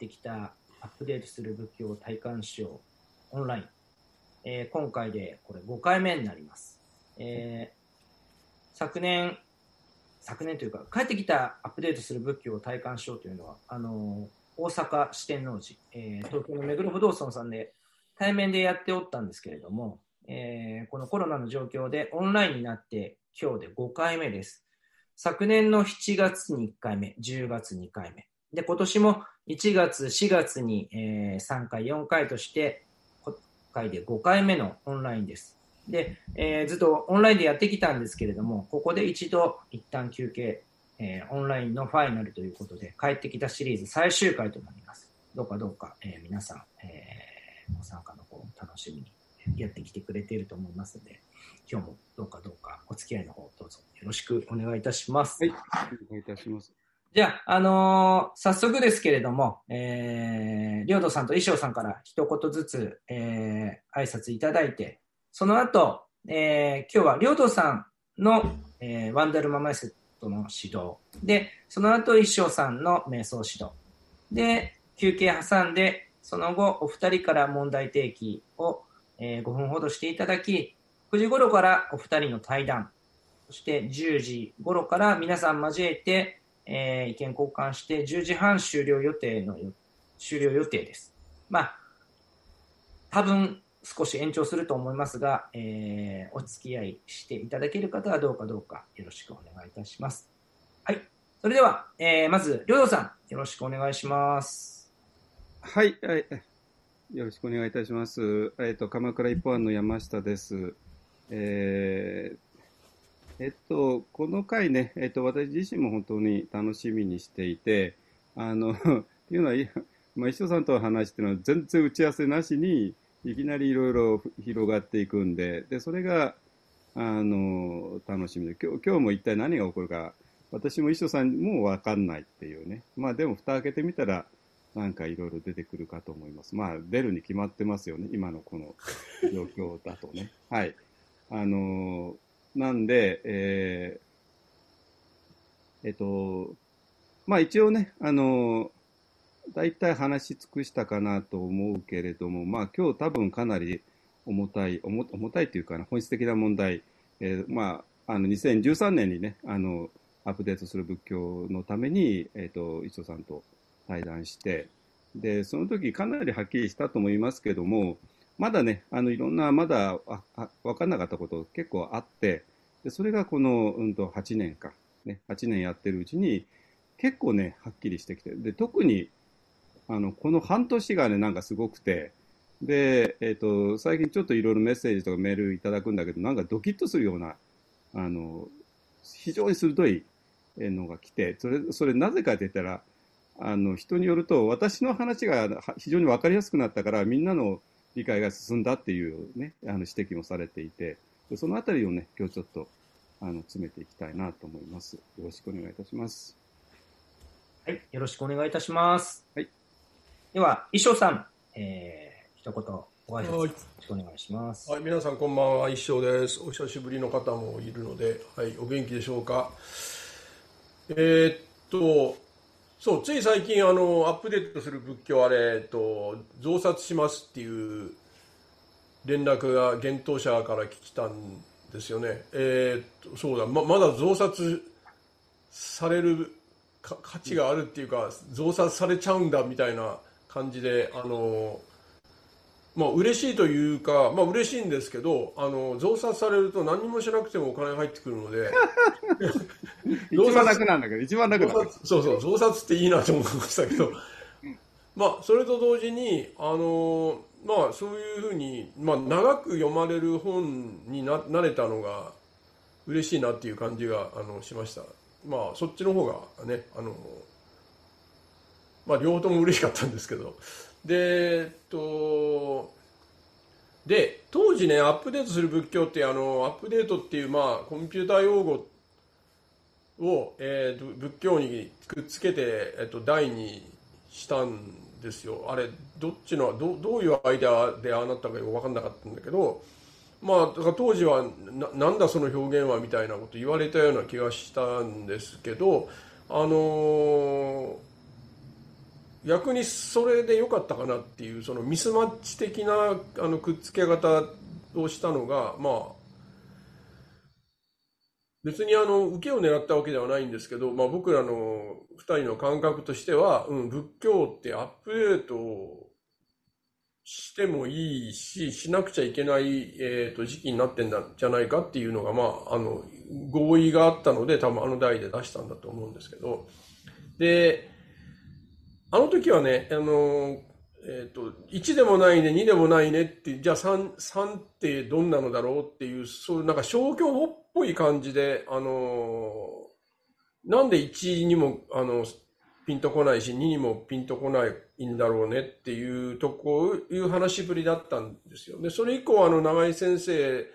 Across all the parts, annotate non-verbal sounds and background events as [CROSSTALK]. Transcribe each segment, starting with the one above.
ってきたアップデートする仏教を体感しようオンライン、えー、今回でこれ5回目になります、えー、昨年昨年というか帰ってきたアップデートする仏教を体感しようというのはあの大阪四天王寺、え、東京の目黒不動尊さんで対面でやっておったんですけれども、え、このコロナの状況でオンラインになって今日で5回目です。昨年の7月に1回目、10月2回目。で、今年も1月、4月に、えー、3回、4回として、今回で5回目のオンラインです。で、えー、ずっとオンラインでやってきたんですけれども、ここで一度一旦休憩、えー、オンラインのファイナルということで、帰ってきたシリーズ最終回となります。どうかどうか、えー、皆さん、えー、ご参加の方楽しみにやってきてくれていると思いますので、今日もどうかどうかお付き合いの方どうぞよろしくお願いいたします。はい、お願いいたします。じゃあ、あのー、早速ですけれども、えー、りょうどさんと衣装さんから一言ずつ、えー、挨拶いただいて、その後、えー、今日はりょうどさんの、えー、ワンダルママイセットの指導。で、その後、衣装さんの瞑想指導。で、休憩挟んで、その後、お二人から問題提起を、えー、5分ほどしていただき、9時頃からお二人の対談、そして10時頃から皆さん交えて、えー、意見交換して10時半終了予定の終了予定です。まあ、多分少し延長すると思いますが、えー、お付き合いしていただける方はどうかどうかよろしくお願いいたします。はい。それでは、えー、まず、りょうさん、よろしくお願いします。はい、はい。よろしくお願いいたします。えっ、ー、と、鎌倉一本の山下です。えー、えっと、この回ね、えっと、私自身も本当に楽しみにしていて、あの、っ [LAUGHS] ていうのは、まあ、石尾さんと話してるのは全然打ち合わせなしに、いきなりいろいろ広がっていくんで、で、それが、あの、楽しみで、今日今日も一体何が起こるか、私も石尾さんもわかんないっていうね。まあでも蓋開けてみたら、なんかいろいろ出てくるかと思います。まあ出るに決まってますよね。今のこの状況だとね。はい。あのなんで、えー、えっと、まあ一応ね、あの大体話し尽くしたかなと思うけれども、まあ今日多分かなり重たい、重重たいというかな、本質的な問題、えー、まあ、あの2013年にね、あの、アップデートする仏教のために、えっ、ー、と、磯さんと対談して、で、その時かなりはっきりしたと思いますけども、まだね、あのいろんな、まだ分かんなかったこと結構あって、でそれがこの、うん、と8年か、ね、8年やってるうちに、結構ね、はっきりしてきて、で特にあのこの半年がね、なんかすごくて、で、えっ、ー、と、最近ちょっといろいろメッセージとかメールいただくんだけど、なんかドキッとするような、あの、非常に鋭いのが来て、それ、それなぜかって言ったら、あの、人によると、私の話が非常に分かりやすくなったから、みんなの理解が進んだっていうね、あの指摘もされていて、そのあたりをね、今日ちょっと、あの、詰めていきたいなと思います。よろしくお願いいたします。はい、よろしくお願いいたします。はい。では、衣装さん、えー、一言、お挨拶よろしくお願いします。はい、皆さんこんばんは、衣装です。お久しぶりの方もいるので、はい、お元気でしょうか。えー、っと、そう、つい最近、あの、アップデートする仏教あれ、えっと、増刷しますっていう連絡が幻冬者から来たんですよね。えー、そうだ、ま、まだ増刷される価値があるっていうか、増刷されちゃうんだみたいな感じで、あの、まあ嬉しいというか、まあ嬉しいんですけど、あの、増刷されると何もしなくてもお金が入ってくるので、[LAUGHS] 一番楽なんだけど、一番楽だそうそう、増刷っていいなと思いましたけど、まあ、それと同時に、あの、まあ、そういうふうに、まあ、長く読まれる本にな、なれたのが、嬉しいなっていう感じが、あの、しました。まあ、そっちの方がね、あの、まあ、両方とも嬉しかったんですけど、で、えっと、で、当時ね、アップデートする仏教って、あの、アップデートっていう、まあ、コンピューター用語を、えー、仏教にくっつけて、えっと、題にしたんですよ。あれ、どっちの、どどういうアイデアでああなったかよく分かんなかったんだけど、まあ、だから当時はな、なんだその表現はみたいなこと言われたような気がしたんですけど、あのー、逆にそれで良かったかなっていうそのミスマッチ的なあのくっつけ方をしたのがまあ別にあの受けを狙ったわけではないんですけど、まあ、僕らの2人の感覚としては、うん、仏教ってアップデートしてもいいし、しなくちゃいけない、えーと、時期になってんじゃないかっていうのが、まあ、あの合意があったので多分あの代で出したんだと思うんですけど。であの時はねあの、えーと、1でもないね2でもないねってじゃあ 3, 3ってどんなのだろうっていうそういうなんか消去法っぽい感じであのなんで1にもあのピンとこないし2にもピンとこないんだろうねっていうとこいう話ぶりだったんですよ。でそれ以降あの長井先生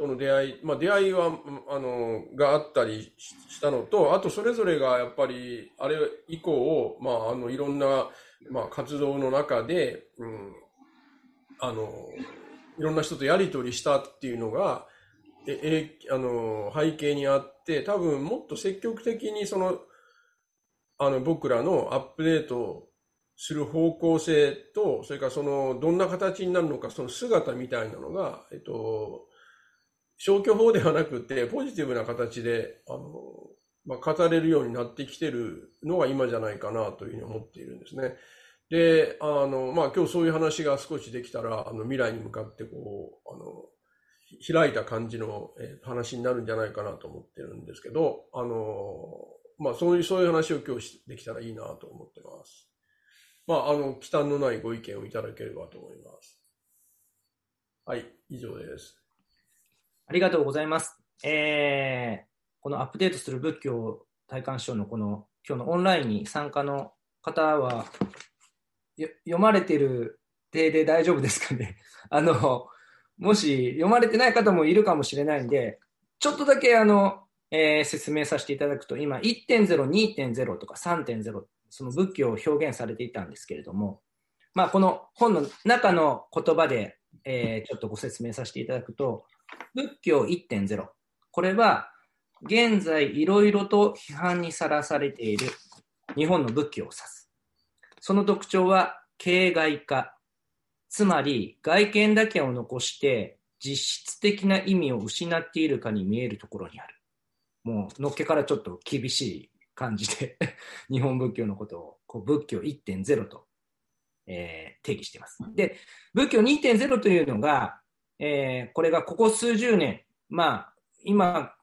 との出会い、まあ、出会いはあのがあったりしたのとあとそれぞれがやっぱりあれ以降、まあ、あのいろんな、まあ、活動の中で、うん、あのいろんな人とやり取りしたっていうのがええあの背景にあって多分もっと積極的にそのあの僕らのアップデートする方向性と、それからそのどんな形になるのか、その姿みたいなのが、えっと、消去法ではなくて、ポジティブな形で、あの、まあ、語れるようになってきてるのが今じゃないかなというふうに思っているんですね。で、あの、まあ、今日そういう話が少しできたら、あの、未来に向かってこう、あの、開いた感じの、話になるんじゃないかなと思ってるんですけど、あの、まあ、そういう、そういう話を今日できたらいいなと思ってます。まあ、あの、忌憚のないご意見をいただければと思います。はい、以上です。ありがとうございます。えー、このアップデートする仏教体感賞のこの今日のオンラインに参加の方は、読まれてる体で大丈夫ですかね？[LAUGHS] あの、もし読まれてない方もいるかもしれないんで、ちょっとだけあの、えー、説明させていただくと、今、1.0、2.0とか3.0、その仏教を表現されていたんですけれども、まあ、この本の中の言葉で、えー、ちょっとご説明させていただくと、仏教1.0、これは、現在いろいろと批判にさらされている日本の仏教を指す。その特徴は、形骸化。つまり、外見だけを残して、実質的な意味を失っているかに見えるところにある。もうのっけからちょっと厳しい感じで [LAUGHS] 日本仏教のことをこう仏教1.0と、えー、定義しています。で、仏教2.0というのが、えー、これがここ数十年、まあ、今、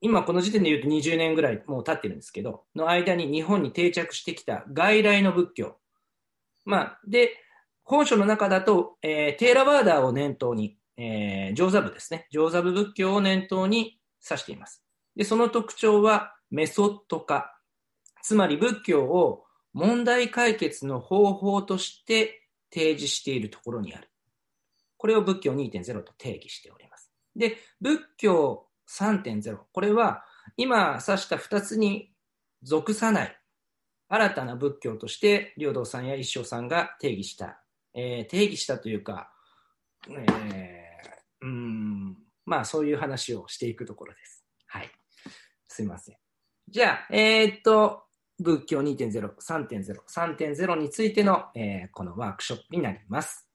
今この時点で言うと20年ぐらいもう経ってるんですけど、の間に日本に定着してきた外来の仏教。まあ、で、本書の中だと、えー、テーラワーダーを念頭に、えー、上座部ですね。上座部仏教を念頭に指しています。で、その特徴はメソッド化。つまり仏教を問題解決の方法として提示しているところにある。これを仏教2.0と定義しております。で、仏教3.0。これは今指した2つに属さない新たな仏教として良道さんや一生さんが定義した、えー、定義したというか、えー、うんまあそういう話をしていくところです。はいすいません。じゃあ、えー、っと、仏教2.0、3.0、3.0についての、えー、このワークショップになります。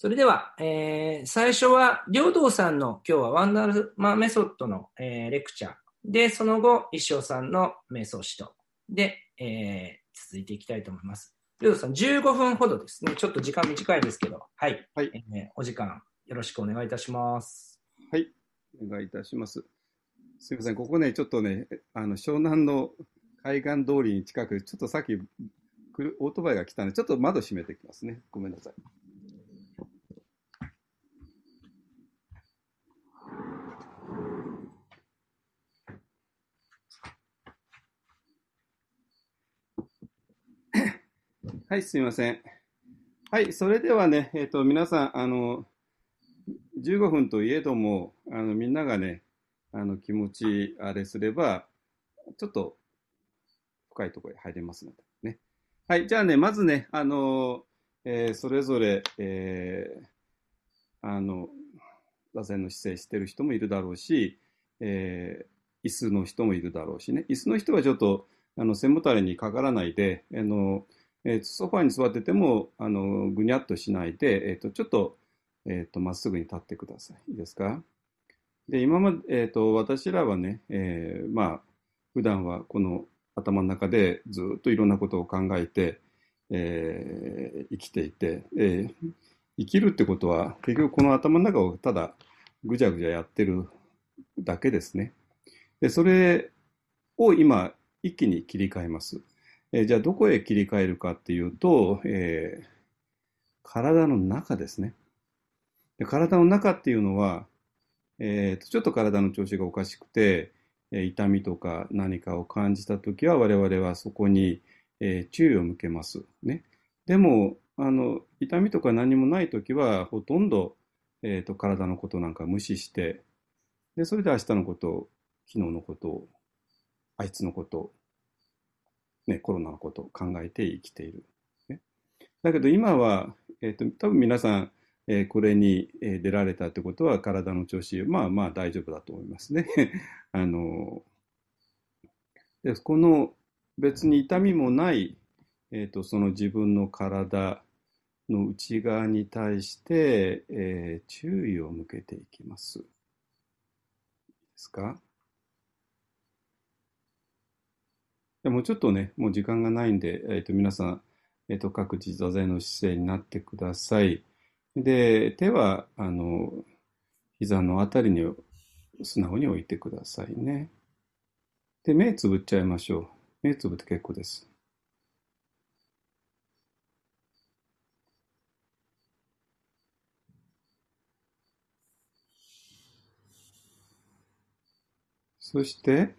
それでは、えー、最初は、良道さんの今日はワンダルマメソッドの、えー、レクチャー。で、その後、一生さんの瞑想指導で、えー、続いていきたいと思います。良道さん、15分ほどですね。ちょっと時間短いですけど、はい。はい、えー、お時間よろしくお願いいたします。はい。お願いいたします。すみません、ここね、ちょっとね、あの湘南の海岸通りに近く、ちょっとさっきオートバイが来たので、ちょっと窓閉めてきますね。ごめんなさい。はい、すみません。はい、それではね、えっ、ー、と、皆さん、あの、15分といえども、あの、みんながね、あの気持ちあれすれば、ちょっと深いところに入れますのでね。はい、じゃあね、まずね、あの、えー、それぞれ、えー、あの、座禅の姿勢してる人もいるだろうし、えー、椅子の人もいるだろうしね。椅子の人はちょっと、あの、背もたれにかからないで、あの、えー、ソファに座ってても、あの、ぐにゃっとしないで、えっ、ー、と、ちょっと、えっ、ー、と、まっすぐに立ってください。いいですか？で、今まで、えっ、と、私らはね、えまあ、普段はこの頭の中でずっといろんなことを考えて、え生きていて、え生きるってことは、結局この頭の中をただぐじゃぐじゃやってるだけですね。で、それを今、一気に切り替えます。え、じゃあ、どこへ切り替えるかっていうと、えー、体の中ですね。で体の中っていうのは、えー、ちょっと体の調子がおかしくて、え、痛みとか何かを感じたときは、我々はそこに、えー、注意を向けます。ね。でも、あの、痛みとか何もないときは、ほとんど、えーと、体のことなんか無視して、で、それで明日のこと、昨日のこと、あいつのこと、ね、コロナのことを考えて生きている。ね、だけど今は、え、ー、と、多分皆さん、えー、これに出られたってことは体の調子、まあまあ大丈夫だと思いますね。[LAUGHS] あの、でこの別に痛みもない、えっ、ー、と、その自分の体の内側に対して、えー、注意を向けていきます。ですか？でもちょっとね、もう時間がないんで、えっ、ー、と、皆さん、えっ、ー、と、各自座禅の姿勢になってください。で、手は、あの、膝のあたりに素直に置いてくださいね。で、目つぶっちゃいましょう。目つぶって結構です。そして、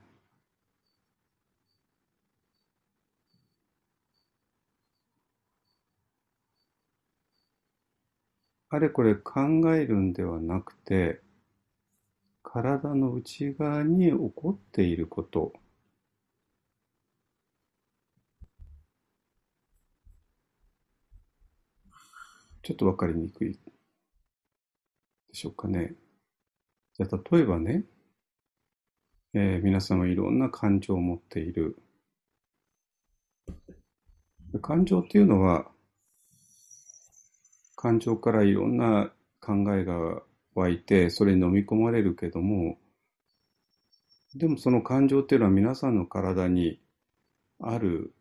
あれこれ考えるんではなくて、体の内側に起こっていること、ちょっとわかりにくいでしょうかね。じゃあ、例えばね、えー、皆様いろんな感情を持っている。感情っていうのは、感情からいろんな考えが湧いて、それに飲み込まれるけども、でもその感情っていうのは皆さんの体にある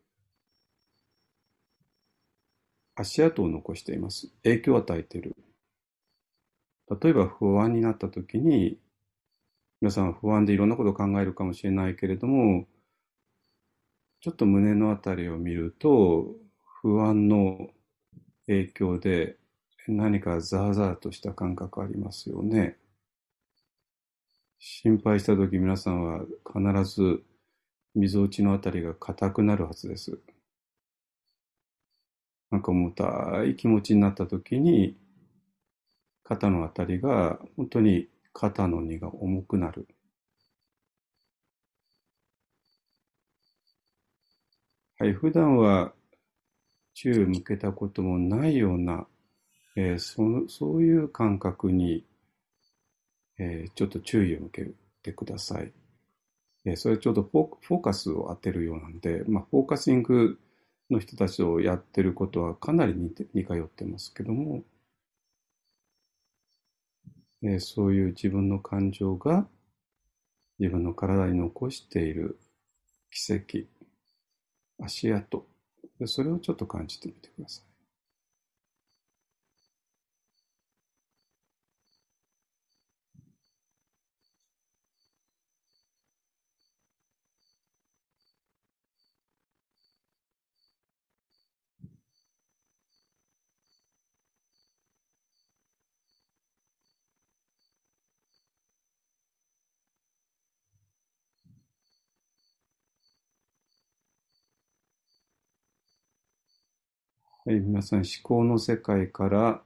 足跡を残しています。影響を与えている。例えば不安になった時に皆さん不安でいろんなことを考えるかもしれないけれども、ちょっと胸のあたりを見ると、不安の影響で何かザーザーとした感覚ありますよね。心配した時皆さんは必ず溝落ちのあたりが硬くなるはずです。なんか重たい気持ちになった時に肩のあたりが本当に肩の荷が重くなる。はい、普段は注意を向けたこともないような、えー、そのそういう感覚に、えー、ちょっと注意を向けてください。えー、それちょっとフォーカスを当てるようなんで、まあ、フォーカシングの人たちをやってることはかなり似て似通ってますけども、えそういう自分の感情が自分の体に残している奇跡、足跡、それをちょっと感じてみてください。はい、皆さん思考の世界から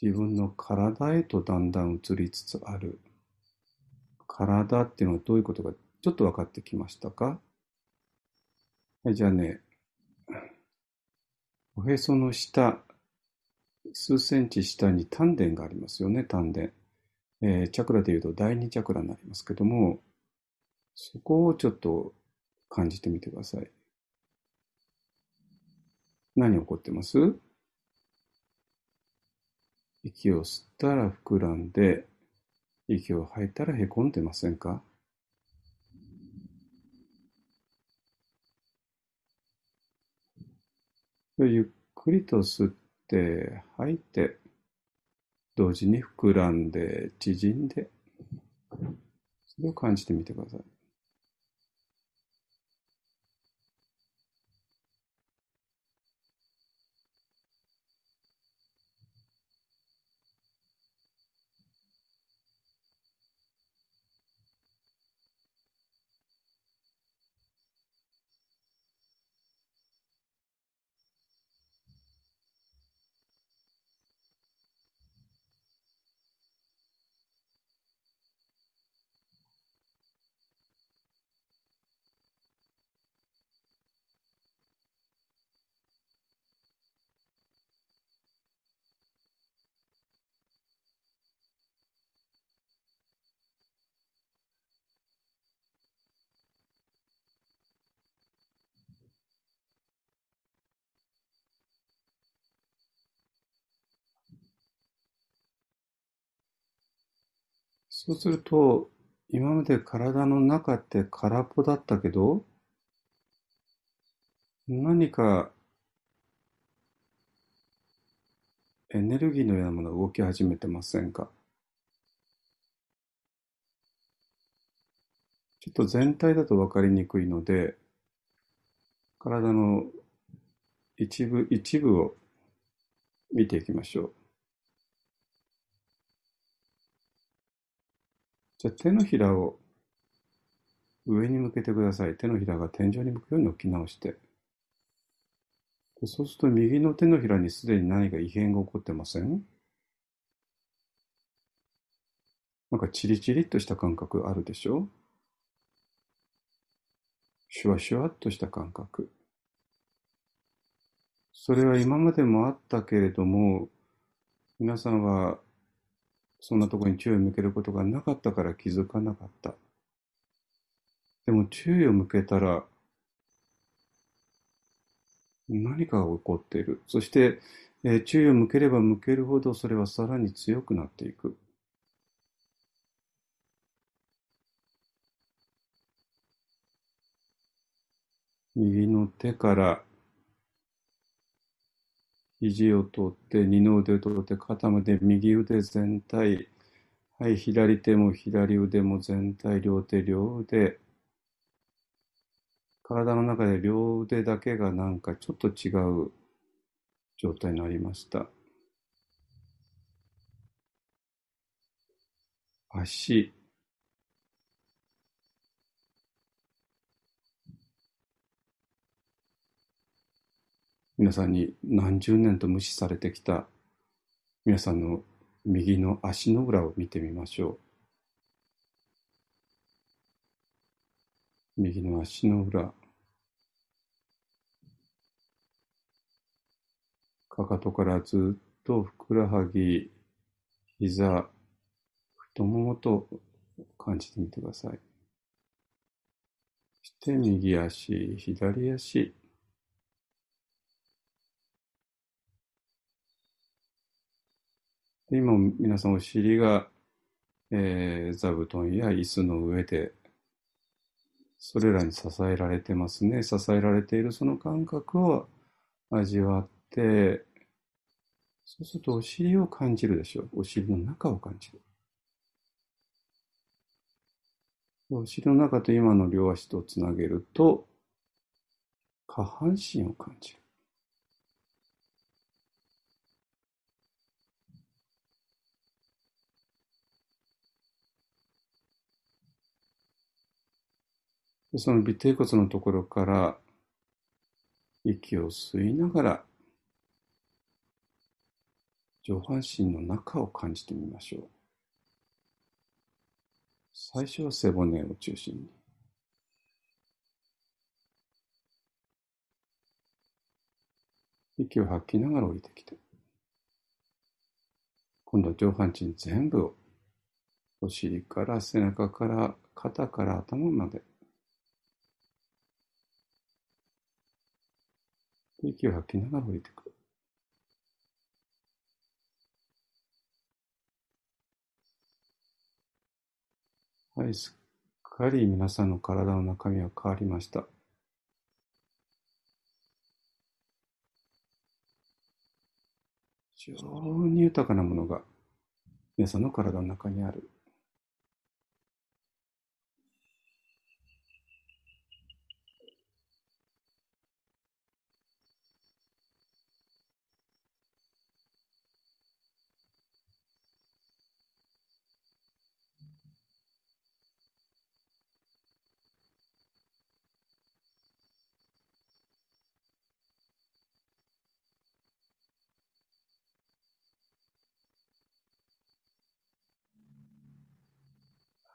自分の体へとだんだん移りつつある。体っていうのはどういうことかちょっと分かってきましたか？はい、じゃあね、おへその下、数センチ下に丹田がありますよね、丹田。えー、チャクラでいうと第二チャクラになりますけども、そこをちょっと感じてみてください。何起こってます？息を吸ったら膨らんで、息を吐いたらへこんでませんか？ゆっくりと吸って吐いて、同時に膨らんで縮んで、それを感じてみてください。そうすると、今まで体の中って空っぽだったけど、何かエネルギーのようなものが動き始めてませんか？ちょっと全体だと分かりにくいので、体の一部、一部を見ていきましょう。じゃあ手のひらを上に向けてください。手のひらが天井に向くように置き直して。そうすると右の手のひらにすでに何か異変が起こってません？なんかチリチリっとした感覚あるでしょ？シュワシュワっとした感覚。それは今までもあったけれども、皆さんはそんなところに注意を向けることがなかったから気づかなかった。でも注意を向けたら、何かが起こっている。そして、えー、注意を向ければ向けるほどそれはさらに強くなっていく。右の手から肘を取って、二の腕を取って、肩まで右腕全体。はい、左手も左腕も全体、両手、両腕。体の中で両腕だけがなんかちょっと違う状態になりました。足、皆さんに何十年と無視されてきた皆さんの右の足の裏を見てみましょう。右の足の裏。かかとからずっとふくらはぎ、膝、太ももと感じてみてください。そして右足、左足。今皆さんお尻が、えー、座布団や椅子の上で、それらに支えられてますね。支えられているその感覚を味わって、そうするとお尻を感じるでしょう。お尻の中を感じる。お尻の中と今の両足とつなげると、下半身を感じる。その尾てい骨のところから息を吸いながら上半身の中を感じてみましょう。最初は背骨を中心に。息を吐きながら降りてきて。今度は上半身全部をお尻から背中から肩から頭まで息を吐きながら降りてくる。はい、すっかり皆さんの体の中身は変わりました。非常に豊かなものが皆さんの体の中にある。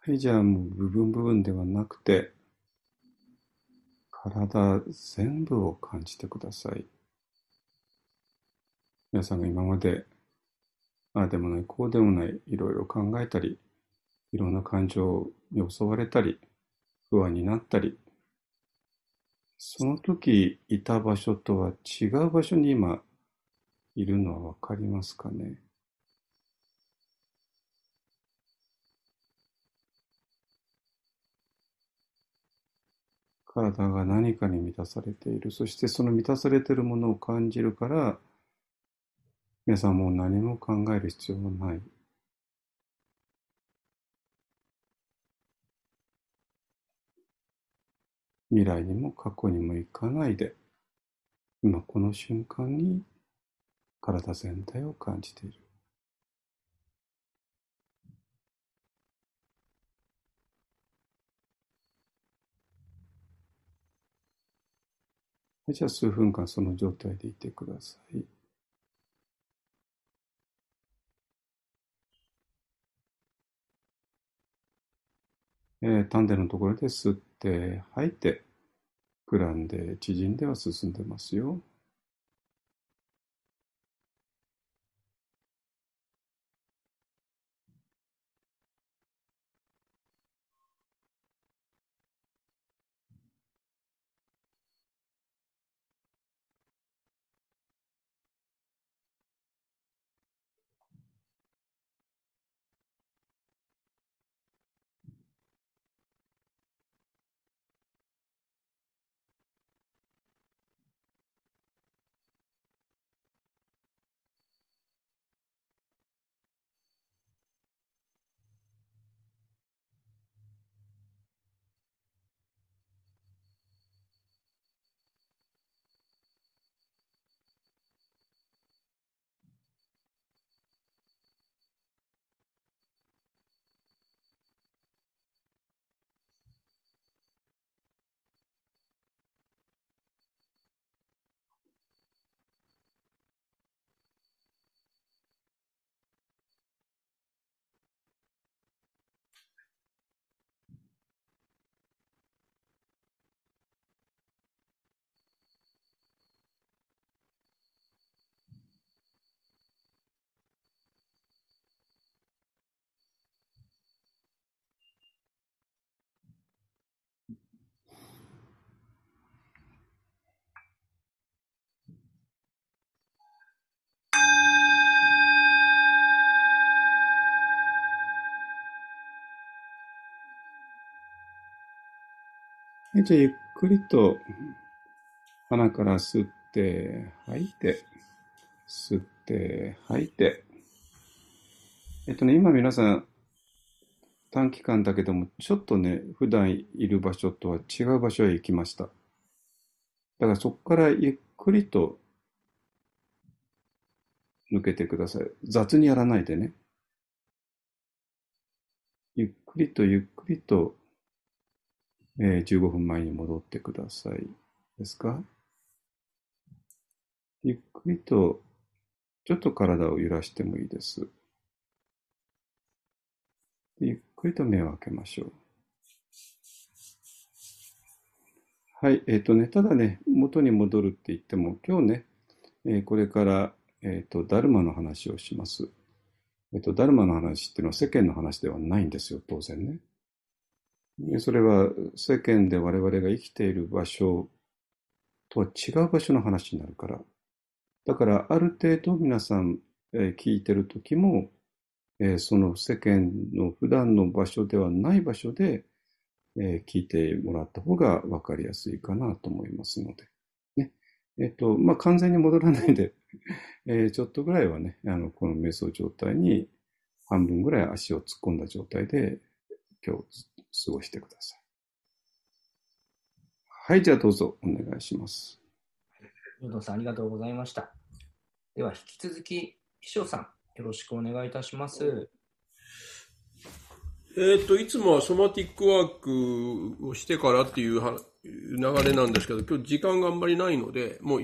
はい、じゃあもう部分部分ではなくて、体全部を感じてください。皆さんが今まで、ああでもない、こうでもない、いろいろ考えたり、いろんな感情に襲われたり、不安になったり、その時いた場所とは違う場所に今いるのはわかりますかね？体が何かに満たされている。そしてその満たされているものを感じるから、皆さんもう何も考える必要もない。未来にも過去にも行かないで、今この瞬間に体全体を感じている。じゃあ数分間その状態でいてください。えー、丹田のところで吸って吐いて、膨らんで縮んでは進んでますよ。じゃあゆっくりと鼻から吸って吐いて、吸って吐いて。えっとね、今皆さん短期間だけども、ちょっとね、普段いる場所とは違う場所へ行きました。だからそこからゆっくりと抜けてください。雑にやらないでね。ゆっくりとゆっくりとえー、15分前に戻ってください。ですか？ゆっくりと、ちょっと体を揺らしてもいいです。ゆっくりと目を開けましょう。はい、えっ、ー、とね、ただね、元に戻るって言っても、今日ね、えー、これから、えっ、ー、と、ダルマの話をします。えっ、と、ダルマの話っていうのは世間の話ではないんですよ、当然ね。それは世間で我々が生きている場所とは違う場所の話になるから。だから、ある程度皆さん、聞いてる時も、その世間の普段の場所ではない場所で、聞いてもらった方が分かりやすいかなと思いますので。ね。えっ、と、まあ、完全に戻らないで、[LAUGHS] ちょっとぐらいはね、あの、この瞑想状態に半分ぐらい足を突っ込んだ状態で今日過ごしてください。はい、じゃあどうぞお願いします。ヨドさんありがとうございました。では引き続き、秘書さん、よろしくお願いいたします。えっ、と、いつもはソマティックワークをしてからっていう流れなんですけど、今日時間があんまりないので、もう、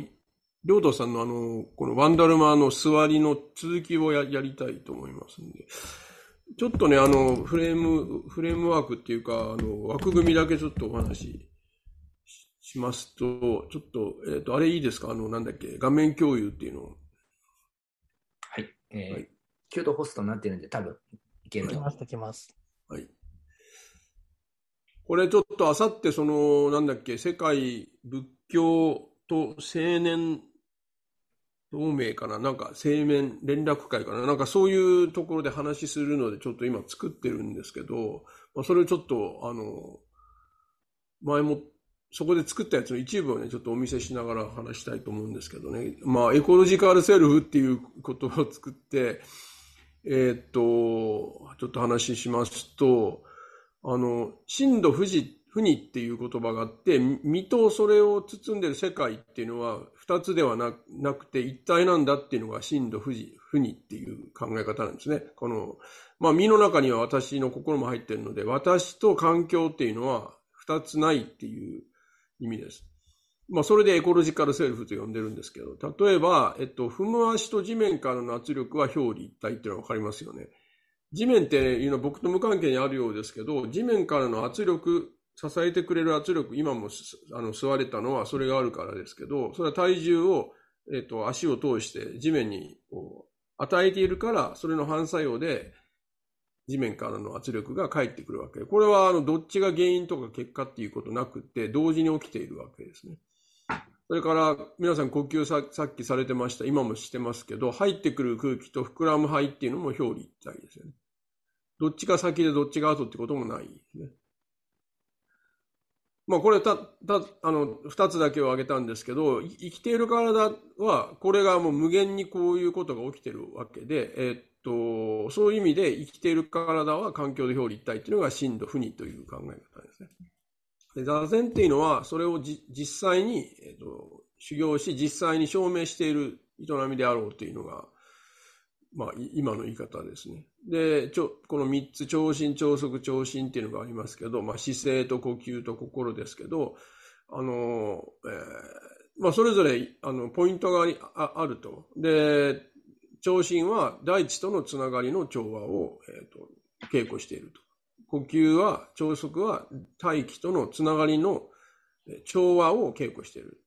領土さんのあの、このワンダルマの座りの続きをややりたいと思いますんで、ちょっとね、あの、フレーム、フレームワークっていうか、あの、枠組みだけちょっとお話ししますと、ちょっと、えっ、ー、と、あれいいですか？あの、なんだっけ、画面共有っていうのを。はい。えー、はい、キュートホストになってるんで、多分、いけると。きます、きます。はい。これちょっとあさってその、なんだっけ、世界仏教と青年同盟かな？なんか青年連絡会かな？なんかそういうところで話するのでちょっと今作ってるんですけど、まあ、それをちょっと、あの、前も、そこで作ったやつの一部をね、ちょっとお見せしながら話したいと思うんですけどね。まあ、エコロジカルセルフっていうことを作って、えー、っと、ちょっと話しますと、あの、震度富士、富にっていう言葉があって、身とそれを包んでる世界っていうのは二つではなくて一体なんだっていうのが震度富士、富にっていう考え方なんですね。この、まあ身の中には私の心も入ってるので、私と環境っていうのは二つないっていう意味です。まあ、それでエコロジカルセルフと呼んでるんですけど、例えば、えっと、踏む足と地面からの圧力は表裏一体っていうのはわかりますよね。地面っていうのは僕と無関係にあるようですけど、地面からの圧力、支えてくれる圧力、今もあの座れたのはそれがあるからですけど、それは体重を、えっと、足を通して地面にこう与えているから、それの反作用で地面からの圧力が返ってくるわけ。これはあのどっちが原因とか結果っていうことなくて、同時に起きているわけですね。それから皆さん呼吸ささっきされてました。今もしてますけど、入ってくる空気と膨らむ肺っていうのも表裏一体ですよね。どっちが先でどっちが後ってこともないですね。まあこれた、た、あの、二つだけを挙げたんですけど、生きている体は、これがもう無限にこういうことが起きてるわけで、えー、っと、そういう意味で生きている体は環境で表裏一体っていうのが真度不二という考え方ですね。で座禅っていうのは、それをじ実際に、えーと、修行し、実際に証明している営みであろうというのが、まあ、今の言い方ですね。で、ちょこの三つ、長心、長足、長心っていうのがありますけど、まあ、姿勢と呼吸と心ですけど、あの、えー、まあ、それぞれ、あの、ポイントがあると。で、長心は大地とのつながりの調和を、えーと、稽古していると。呼吸は、朝食は大気とのつながりの調和を稽古している。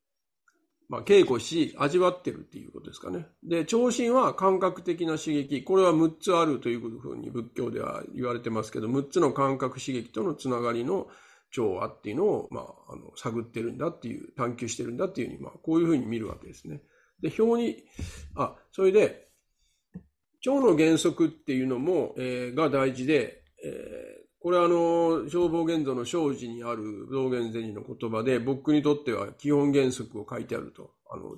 まあ、稽古し、味わってるっていうことですかね。で、長心は感覚的な刺激。これは6つあるというふうに仏教では言われてますけど、6つの感覚刺激とのつながりの調和っていうのを、まあ、あの探ってるんだっていう、探求してるんだっていうふうに、まあ、こういうふうに見るわけですね。で、表に、あ、それで、腸の原則っていうのも、えー、が大事で、えー、これはあの、消防現像の生寺にある道元銭の言葉で、僕にとっては基本原則を書いてあると。あの、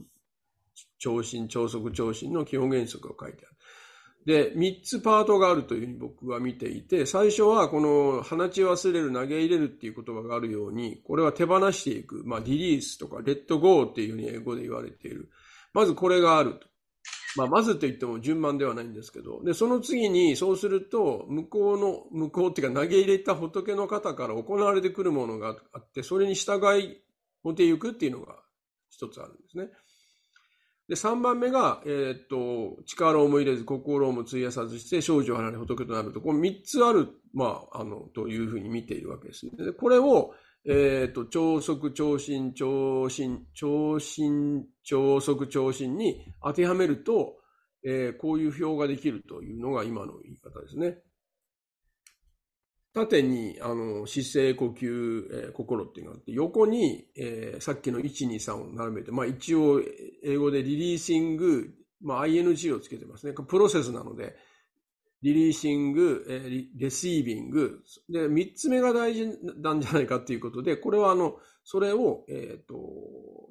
長心、長足、長心の基本原則を書いてある。で、三つパートがあるというふうに僕は見ていて、最初はこの放ち忘れる、投げ入れるっていう言葉があるように、これは手放していく、まあリリースとかレッドゴーっていうふうに英語で言われている。まずこれがあると。まあ、まずと言っても順番ではないんですけど、で、その次に、そうすると、向こうの、向こうっていうか投げ入れた仏の方から行われてくるものがあって、それに従い、持っていくっていうのが一つあるんですね。で、三番目が、えー、っと、力をも入れず、心をも費やさずして、少女を離れ仏となると、この三つある、まあ、あの、というふうに見ているわけですね。で、これを、えっ、ー、と、超速、超進、超進、超進、超速、超進に当てはめると、えー、こういう表ができるというのが今の言い方ですね。縦にあの姿勢、呼吸、えー、心っていうのがあって、横に、えー、さっきの1、2、3を並べて、まあ一応英語でリリーシング、まあ ing をつけてますね。プロセスなので、リリーシング、えー、レシービング、で、3つ目が大事なんじゃないかっていうことで、これはあの、それを、えっ、ー、と、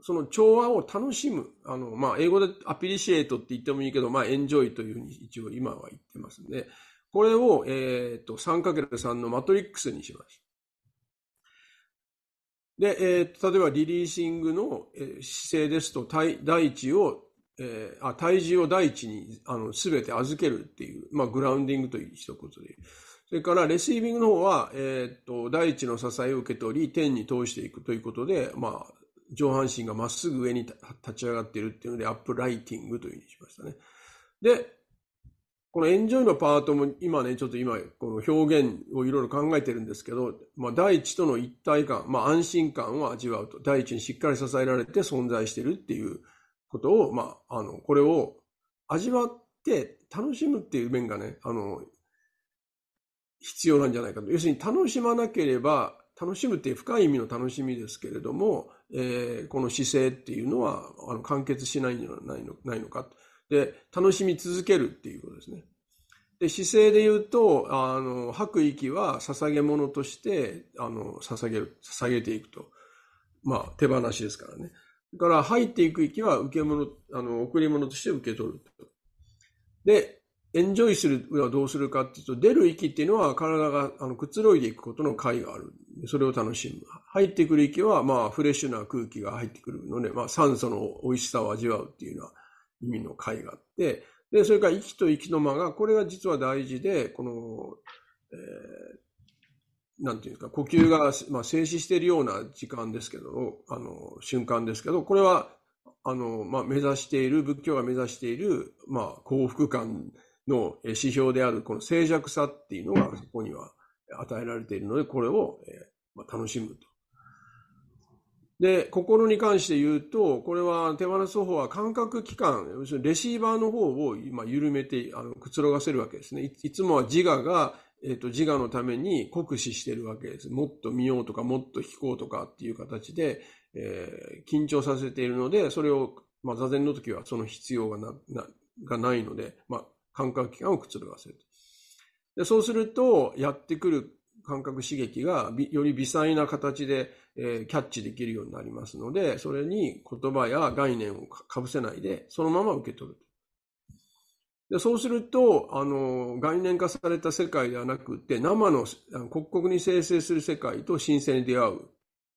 その調和を楽しむ。あの、まあ、英語でアピリシエイトって言ってもいいけど、まあ、エンジョイというふうに一応今は言ってますんで、これを、えっ、ー、と、3×3 のマトリックスにします。で、えー、例えばリリーシングの、姿勢ですと、第一を、えー、あ体重を第一にあの全て預けるっていう、まあ、グラウンディングという一言で。それから、レシービングの方は、えー、っと、第一の支えを受け取り、天に通していくということで、まあ、上半身がまっすぐ上に立ち上がっているっていうので、アップライティングというふうにしましたね。で、このエンジョイのパートも今ね、ちょっと今、この表現をいろいろ考えてるんですけど、まあ、第一との一体感、まあ、安心感を味わうと。第一にしっかり支えられて存在しているっていうことを、まあ、あの、これを味わって楽しむっていう面がね、あの、必要なんじゃないかと。要するに楽しまなければ、楽しむっていう深い意味の楽しみですけれども、えー、この姿勢っていうのはあの完結しないんじゃないのないのか。で、楽しみ続けるっていうことですね。で、姿勢で言うと、あの、吐く息は捧げ物として、あの、捧げる、捧げていくと。まあ、手放しですからね。だから、入っていく息は受け物、あの、贈り物として受け取る。で、エンジョイするはどうするかっていうと、出る息っていうのは体があのくつろいでいくことの解がある。それを楽しむ。入ってくる息は、まあ、フレッシュな空気が入ってくるので、まあ、酸素の美味しさを味わうっていうような意味の解があって、で、それから息と息の間が、これが実は大事で、この、えー、なんていうか、呼吸が、まあ、静止しているような時間ですけど、あの、瞬間ですけど、これは、あの、まあ、目指している、仏教が目指している、まあ、幸福感の指標である、この静寂さっていうのが、そこには与えられているので、これを、えまあ、楽しむと。で、心に関して言うと、これは手放す方は感覚器官、要するにレシーバーの方を今緩めて、あの、くつろがせるわけですね。いつもは自我が、えっ、ー、と、自我のために酷使してるわけです。もっと見ようとか、もっと聞こうとかっていう形で、えー、緊張させているので、それを、まあ、座禅の時はその必要がな、な、がないので、まあ、感覚器官をくつろがせる。でそうすると、やってくる感覚刺激がより微細な形で、えー、キャッチできるようになりますので、それに言葉や概念をかぶせないで、そのまま受け取る。でそうすると、あの、概念化された世界ではなくて、生の刻々に生成する世界と新鮮に出会う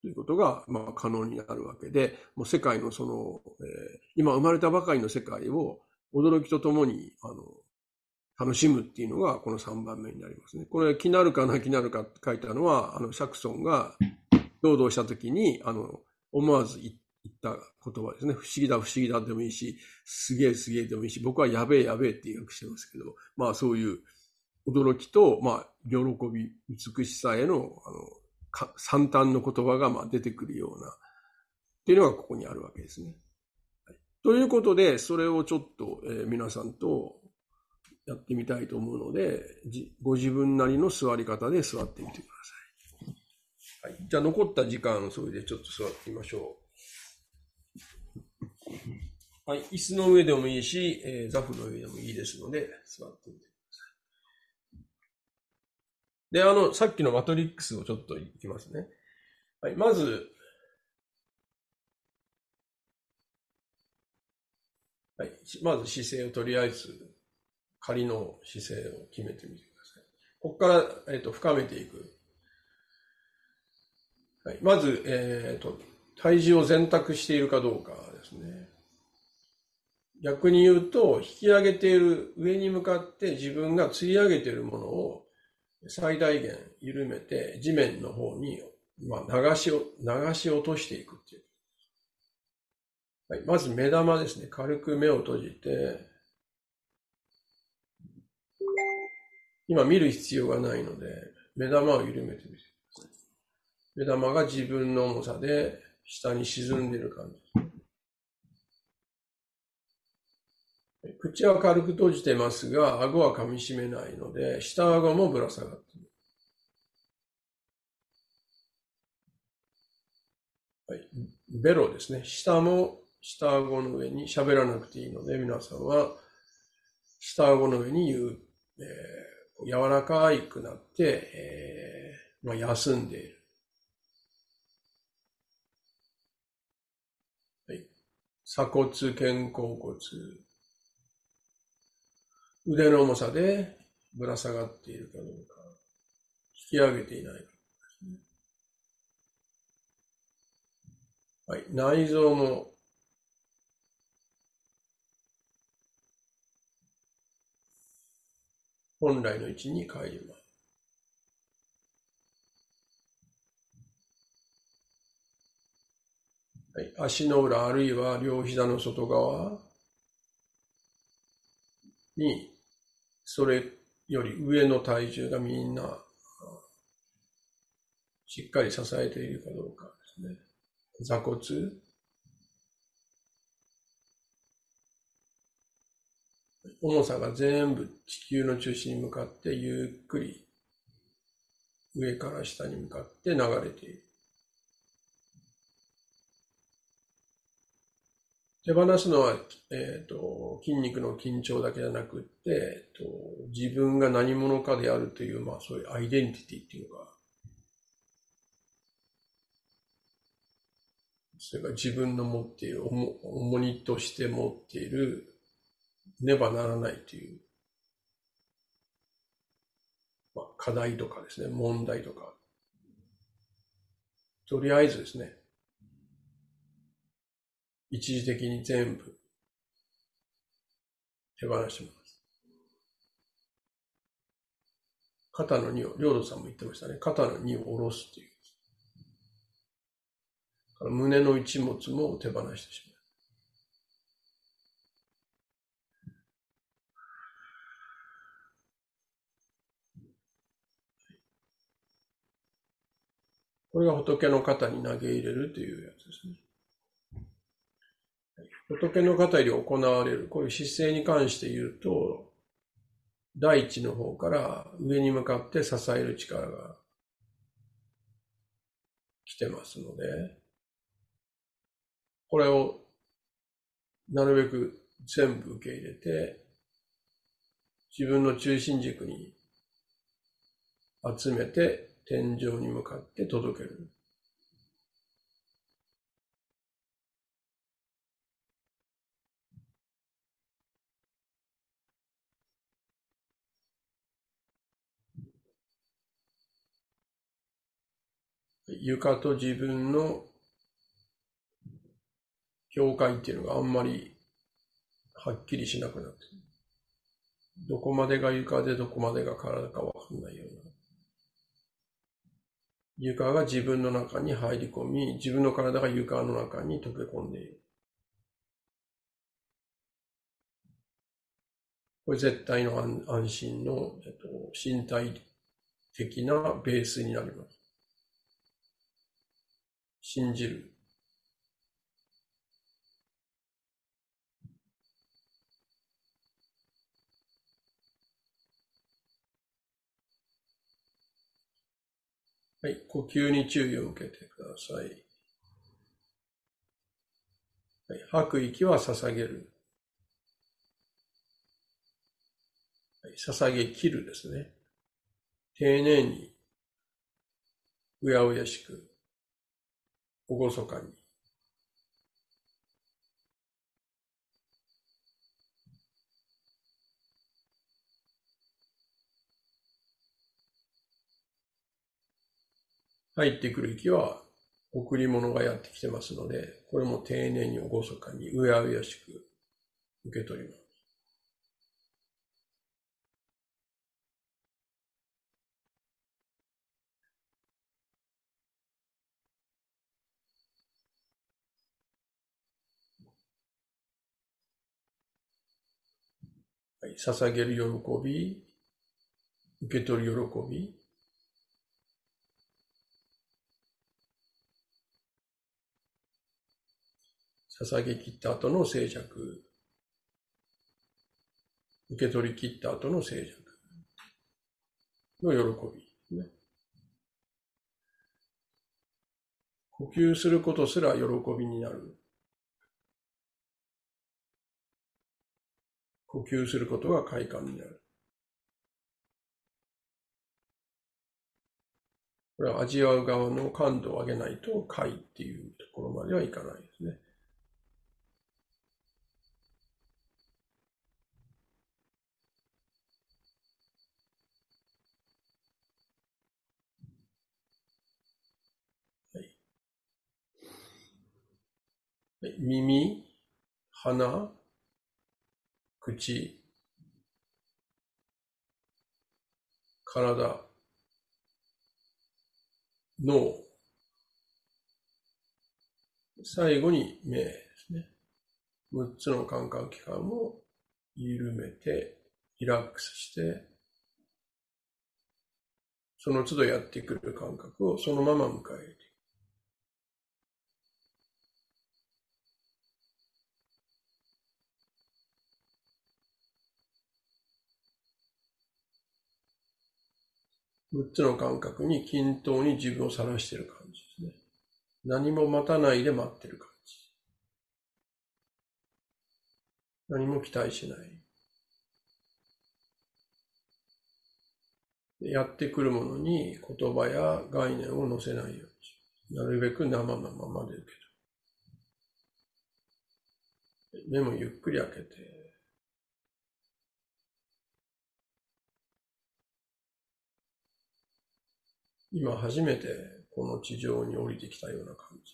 ということが、まあ、可能になるわけで、もう世界のその、えー、今生まれたばかりの世界を驚きとともに、あの、楽しむっていうのがこの3番目になりますね。これ、気なるかな、気なるかって書いてあるのは、あの、シャクソンが、労働した時に、あの、思わず言った言葉ですね。不思議だ、不思議だでもいいし、すげえすげえでもいいし、僕はやべえやべえって訳してますけど、まあそういう驚きと、まあ、喜び、美しさへの、あの、惨憺の言葉がまあ出てくるような、っていうのがここにあるわけですね。はい、ということで、それをちょっと、えー、皆さんとやってみたいと思うので、ご自分なりの座り方で座ってみてください。はい、じゃあ残った時間、それでちょっと座ってみましょう。はい、椅子の上でもいいし、えー、ザフの上でもいいですので、座ってみてください。で、あの、さっきのマトリックスをちょっといきますね。はい、まず、はい、まず姿勢をとりあえず仮の姿勢を決めてみてください。ここから、えっ、ー、と、深めていく。はい、まず、えっ、ー、と、体重を全託しているかどうかですね。逆に言うと、引き上げている上に向かって自分が釣り上げているものを最大限緩めて地面の方に、まあ、流しを、流し落としていくっていう。はい、まず目玉ですね。軽く目を閉じて、今見る必要がないので、目玉を緩めてみてください。目玉が自分の重さで下に沈んでいる感じ。口は軽く閉じてますが、顎は噛みしめないので、下顎もぶら下がっている。はい、ベロですね。下も下顎の上に喋らなくていいので、皆さんは下顎の上に言う、えー、柔らかいくなって、えー、まあ、休んでいる。はい鎖骨、肩甲骨、腕の重さでぶら下がっているかどうか。引き上げていないか。はい、内臓の本来の位置に帰ります。はい、足の裏あるいは両膝の外側にそれより上の体重がみんなしっかり支えているかどうかですね。座骨重さが全部地球の中心に向かってゆっくり上から下に向かって流れている。手放すのは、えーと、筋肉の緊張だけじゃなくって、えーと、自分が何者かであるという、まあ、そういうアイデンティティっていうのがそれから自分の持っている重荷として持っているねばならないという、まあ、課題とかですね、問題とか、とりあえずですね、一時的に全部手放します。肩の荷を、領土さんも言ってましたね。肩の荷を下ろすっていう。胸の一物も手放してしまう。これが仏の肩に投げ入れるというやつですね。仏の肩より行われる、こういう姿勢に関して言うと、大地の方から上に向かって支える力が来てますので、これをなるべく全部受け入れて、自分の中心軸に集めて天井に向かって届ける。床と自分の境界っていうのがあんまりはっきりしなくなって、どこまでが床でどこまでが体かわかんないような。床が自分の中に入り込み、自分の体が床の中に溶け込んでいる。これ絶対の安心の、えっと、身体的なベースになります。信じる。はい、呼吸に注意を受けてください。はい、吐く息は捧げる。はい、捧げ切るですね。丁寧に、うやうやしく、おごそかに。入ってくる息は贈り物がやってきてますので、これも丁寧に厳かにうやうやしく受け取ります。捧げる喜び、受け取る喜び、捧げ切った後の静寂。受け取り切った後の静寂の喜びね。呼吸することすら喜びになる。呼吸することが快感になる。これは味わう側の感度を上げないと快っていうところまではいかないですね。耳、鼻、口、体、脳、最後に目ですね。6つの感覚器官を緩めて、リラックスして、その都度やってくる感覚をそのまま迎える。6つの感覚に均等に自分をさらしている感じですね。何も待たないで待ってる感じ。何も期待しない。やってくるものに言葉や概念を載せないようになるべく生のままで受ける。目もゆっくり開けて、今初めてこの地上に降りてきたような感じ。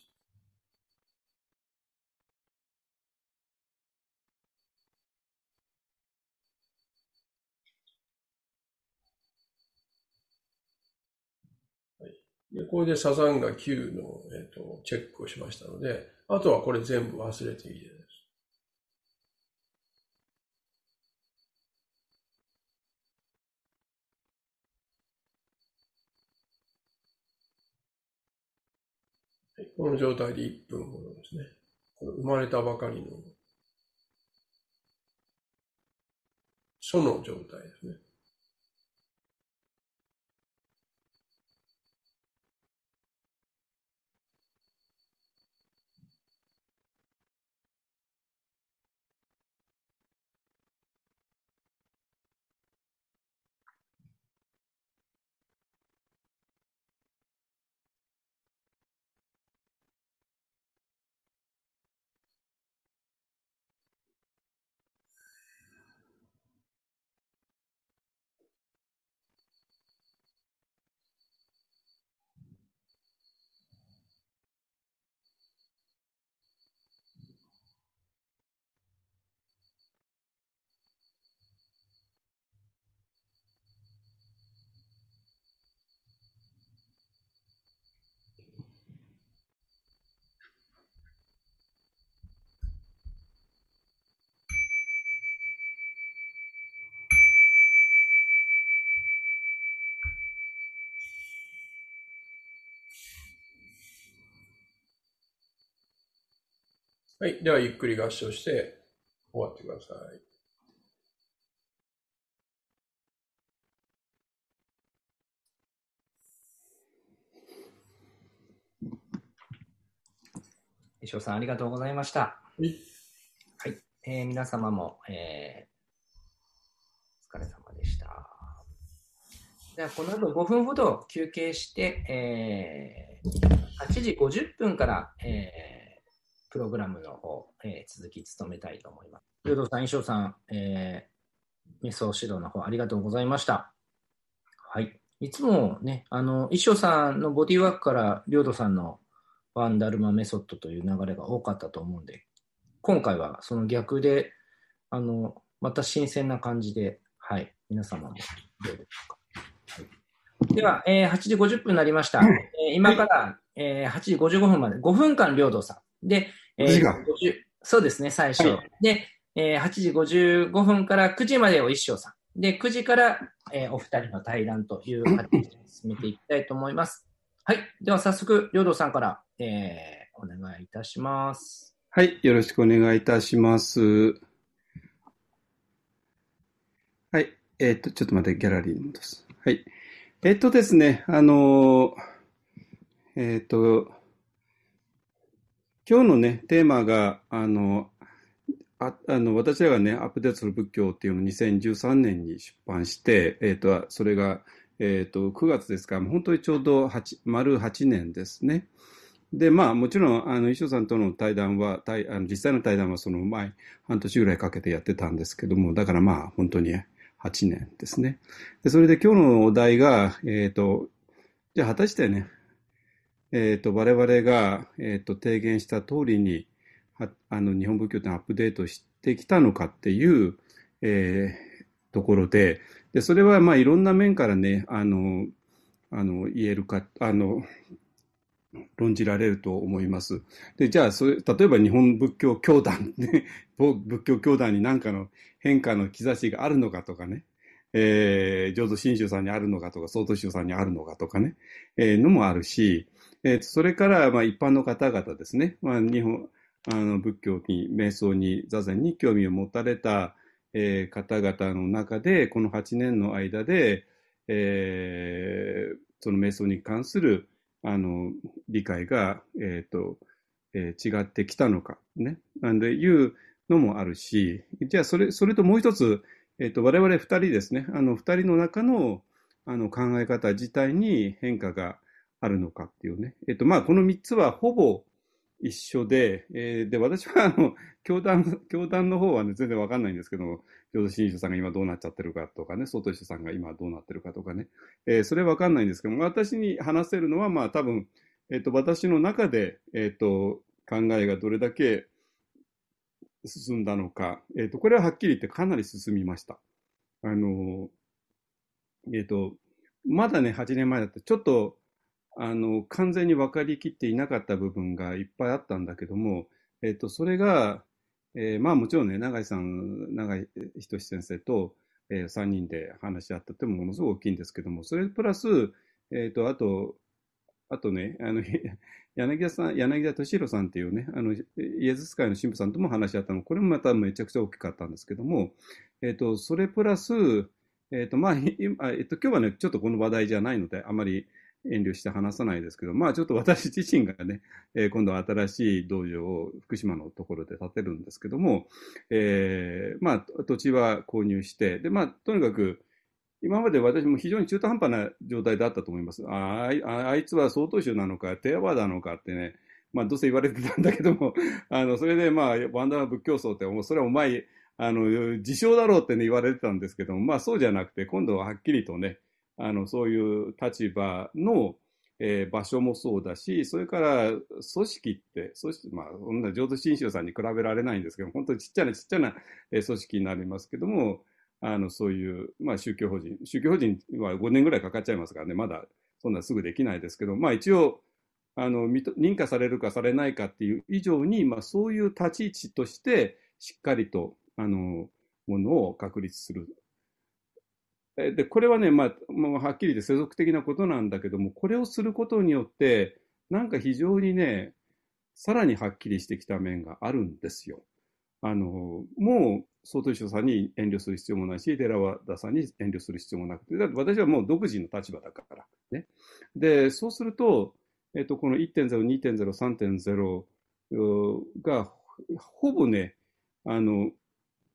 でこれでサザンが9の、えーとチェックをしましたので、あとはこれ全部忘れていいです。この状態で1分ほどですね。生まれたばかりの、その状態ですね。はい。では、ゆっくり合唱して終わってください。石尾さん、ありがとうございました。はい。はい、えー、皆様も、えー、お疲れ様でした。では、この後5分ほど休憩して、えー、8時50分から、えープログラムの方、えー、続き務めたいと思います。両道さん、衣装さん、えー、瞑想指導の方ありがとうございました。はい。いつもね、あの、衣装さんのボディワークから両道さんのワンダルマメソッドという流れが多かったと思うんで、今回はその逆で、あの、また新鮮な感じで、はい、皆様もどうですか。はい、では、えー、8時50分になりました。えー、今から、えー、8時55分まで5分間、両道さん。で、えー、そうですね、最初。はい、で、えー、8時55分から9時までを一生さん。で、9時から、えー、お二人の対談という形で進めていきたいと思います。はい。では早速、両道さんから、えー、お願いいたします。はい。よろしくお願いいたします。はい。えっ、ー、と、ちょっと待って、ギャラリーに戻す。はい。えっ、ー、とですね、あのー、えっ、と、今日のね、テーマが、あの、ああの私らがね、アップデートする仏教っていうのを2013年に出版して、えっ、ー、と、それが、えっ、ー、と、9月ですから、本当にちょうど8丸8年ですね。で、まあ、もちろん、あの、衣装さんとの対談は、対あの実際の対談はその前、半年ぐらいかけてやってたんですけども、だからまあ、本当に8年ですね。で、それで今日のお題が、えっ、ー、と、じゃあ果たしてね、え、ー、と、我々が、え、ー、と、提言した通りに、あの、日本仏教ってアップデートしてきたのかっていう、えー、ところで、で、それはまあいろんな面からね、あの、あの、言えるか、あの、論じられると思います。で、じゃあ、それ、例えば日本仏教教団、[LAUGHS] ね、仏教教団に何かの変化の兆しがあるのかとかね、えー、浄土真宗さんにあるのかとか、曹洞宗さんにあるのかとかね、えー、のもあるし、えー、それから、まあ、一般の方々ですね、まあ、日本、あの、仏教に、瞑想に、座禅に興味を持たれた、えー、方々の中で、この8年の間で、えー、その瞑想に関する、あの、理解が、え、ー、と、えー、違ってきたのか、ね。なんで、いうのもあるし、じゃあ、それ、それともう一つ、え、ー、と、我々二人ですね、あの、二人の中の、あの、考え方自体に変化があるのかっていうね。えっと、まあ、この3つはほぼ一緒で、えー、で、私は、あの、教団、[LAUGHS] 教団の方はね、全然わかんないんですけども、浄土真宗さんが今どうなっちゃってるかとかね、外師さんが今どうなってるかとかね、えー、それわかんないんですけども、私に話せるのは、まあ、多分、えっ、と、私の中で、えっ、と、考えがどれだけ進んだのか、えっ、と、これははっきり言ってかなり進みました。あの、えっ、と、まだね、8年前だって、ちょっと、あの、完全に分かりきっていなかった部分がいっぱいあったんだけども、えっと、それが、えー、まあもちろんね、永井さん、永井仁先生と、えー、3人で話し合ったってもものすごく大きいんですけども、それプラス、えっ、ー、と、あと、あとね、あの、[LAUGHS] 柳田さん、柳田敏弘さんっていうね、あの、イエズス会の神父さんとも話し合ったの、これもまためちゃくちゃ大きかったんですけども、えっ、と、それプラス、えっ、と、まあ、今、えっ、と、今日はね、ちょっとこの話題じゃないので、あまり、遠慮して話さないですけど、まあちょっと私自身がね、[LAUGHS] えー、今度は新しい道場を福島のところで建てるんですけども、えー、まあ土地は購入して、で、まあとにかく、今まで私も非常に中途半端な状態だったと思います。あああいつは曹洞宗なのか、テアワなのかってね、まあどうせ言われてたんだけども、[LAUGHS] あの、それでまあ、ワンダー仏教僧って、もうそれはお前、あの、自称だろうってね言われてたんですけども、まあそうじゃなくて、今度ははっきりとね、あの、そういう立場の、えー、場所もそうだし、それから組織って、組織、まあ、そんな浄土真宗さんに比べられないんですけど、本当にちっちゃなちっちゃな、組織になりますけども、あの、そういう、まあ、宗教法人、宗教法人は5年ぐらいかかっちゃいますからね、まだそんなすぐできないですけど、まあ一応、あの、認可されるかされないかっていう以上に、まあそういう立ち位置として、しっかりと、あの、ものを確立するで、これはね、まあ、まあ、はっきり言って世俗的なことなんだけども、これをすることによって、なんか非常にね、さらにはっきりしてきた面があるんですよ。あの、もう、総統秘書さんに遠慮する必要もないし、寺和田さんに遠慮する必要もなくて、だって私はもう独自の立場だから。ね。で、そうすると、えっと、この1.0、2.0、3.0が、ほぼね、あの、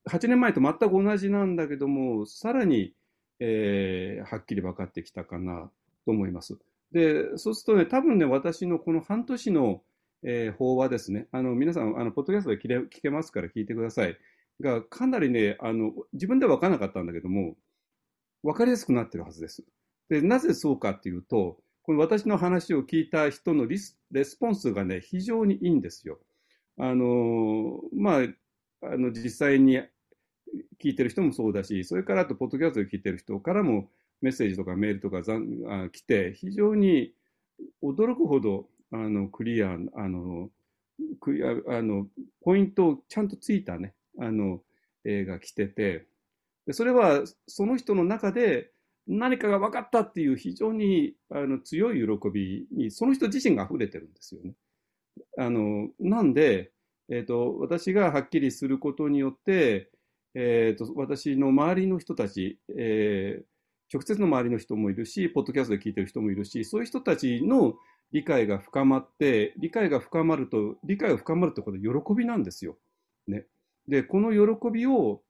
8年前と全く同じなんだけども、さらにえー、はっきり分かってきたかなと思います。で、そうするとね、多分ね、私のこの半年の、えー、法話ですね、あの、皆さん、あの、ポッドキャストで聞け聞けますから聞いてください。が、かなりね、あの、自分では分からなかったんだけども、分かりやすくなってるはずです。で、なぜそうかっていうと、この私の話を聞いた人のリスレスポンスがね、非常にいいんですよ。あの、まあ、あの、実際に聞いてる人もそうだし、それからあと、ポッドキャストで聞いてる人からもメッセージとかメールとかざんあ来て、非常に驚くほどあのクリア、あの、クリア、あの、ポイントをちゃんとついたね、あの、映画来てて、でそれはその人の中で何かが分かったっていう非常にあの強い喜びに、その人自身が溢れてるんですよね。あの、なんで、えっ、ー、と、私がはっきりすることによって、えーと、私の周りの人たち、えー、直接の周りの人もいるし、ポッドキャストで聞いてる人もいるし、そういう人たちの、理解が深まって、理解が深まると、理解が深まるってことは喜びなんですよ。ね。で、この喜びを、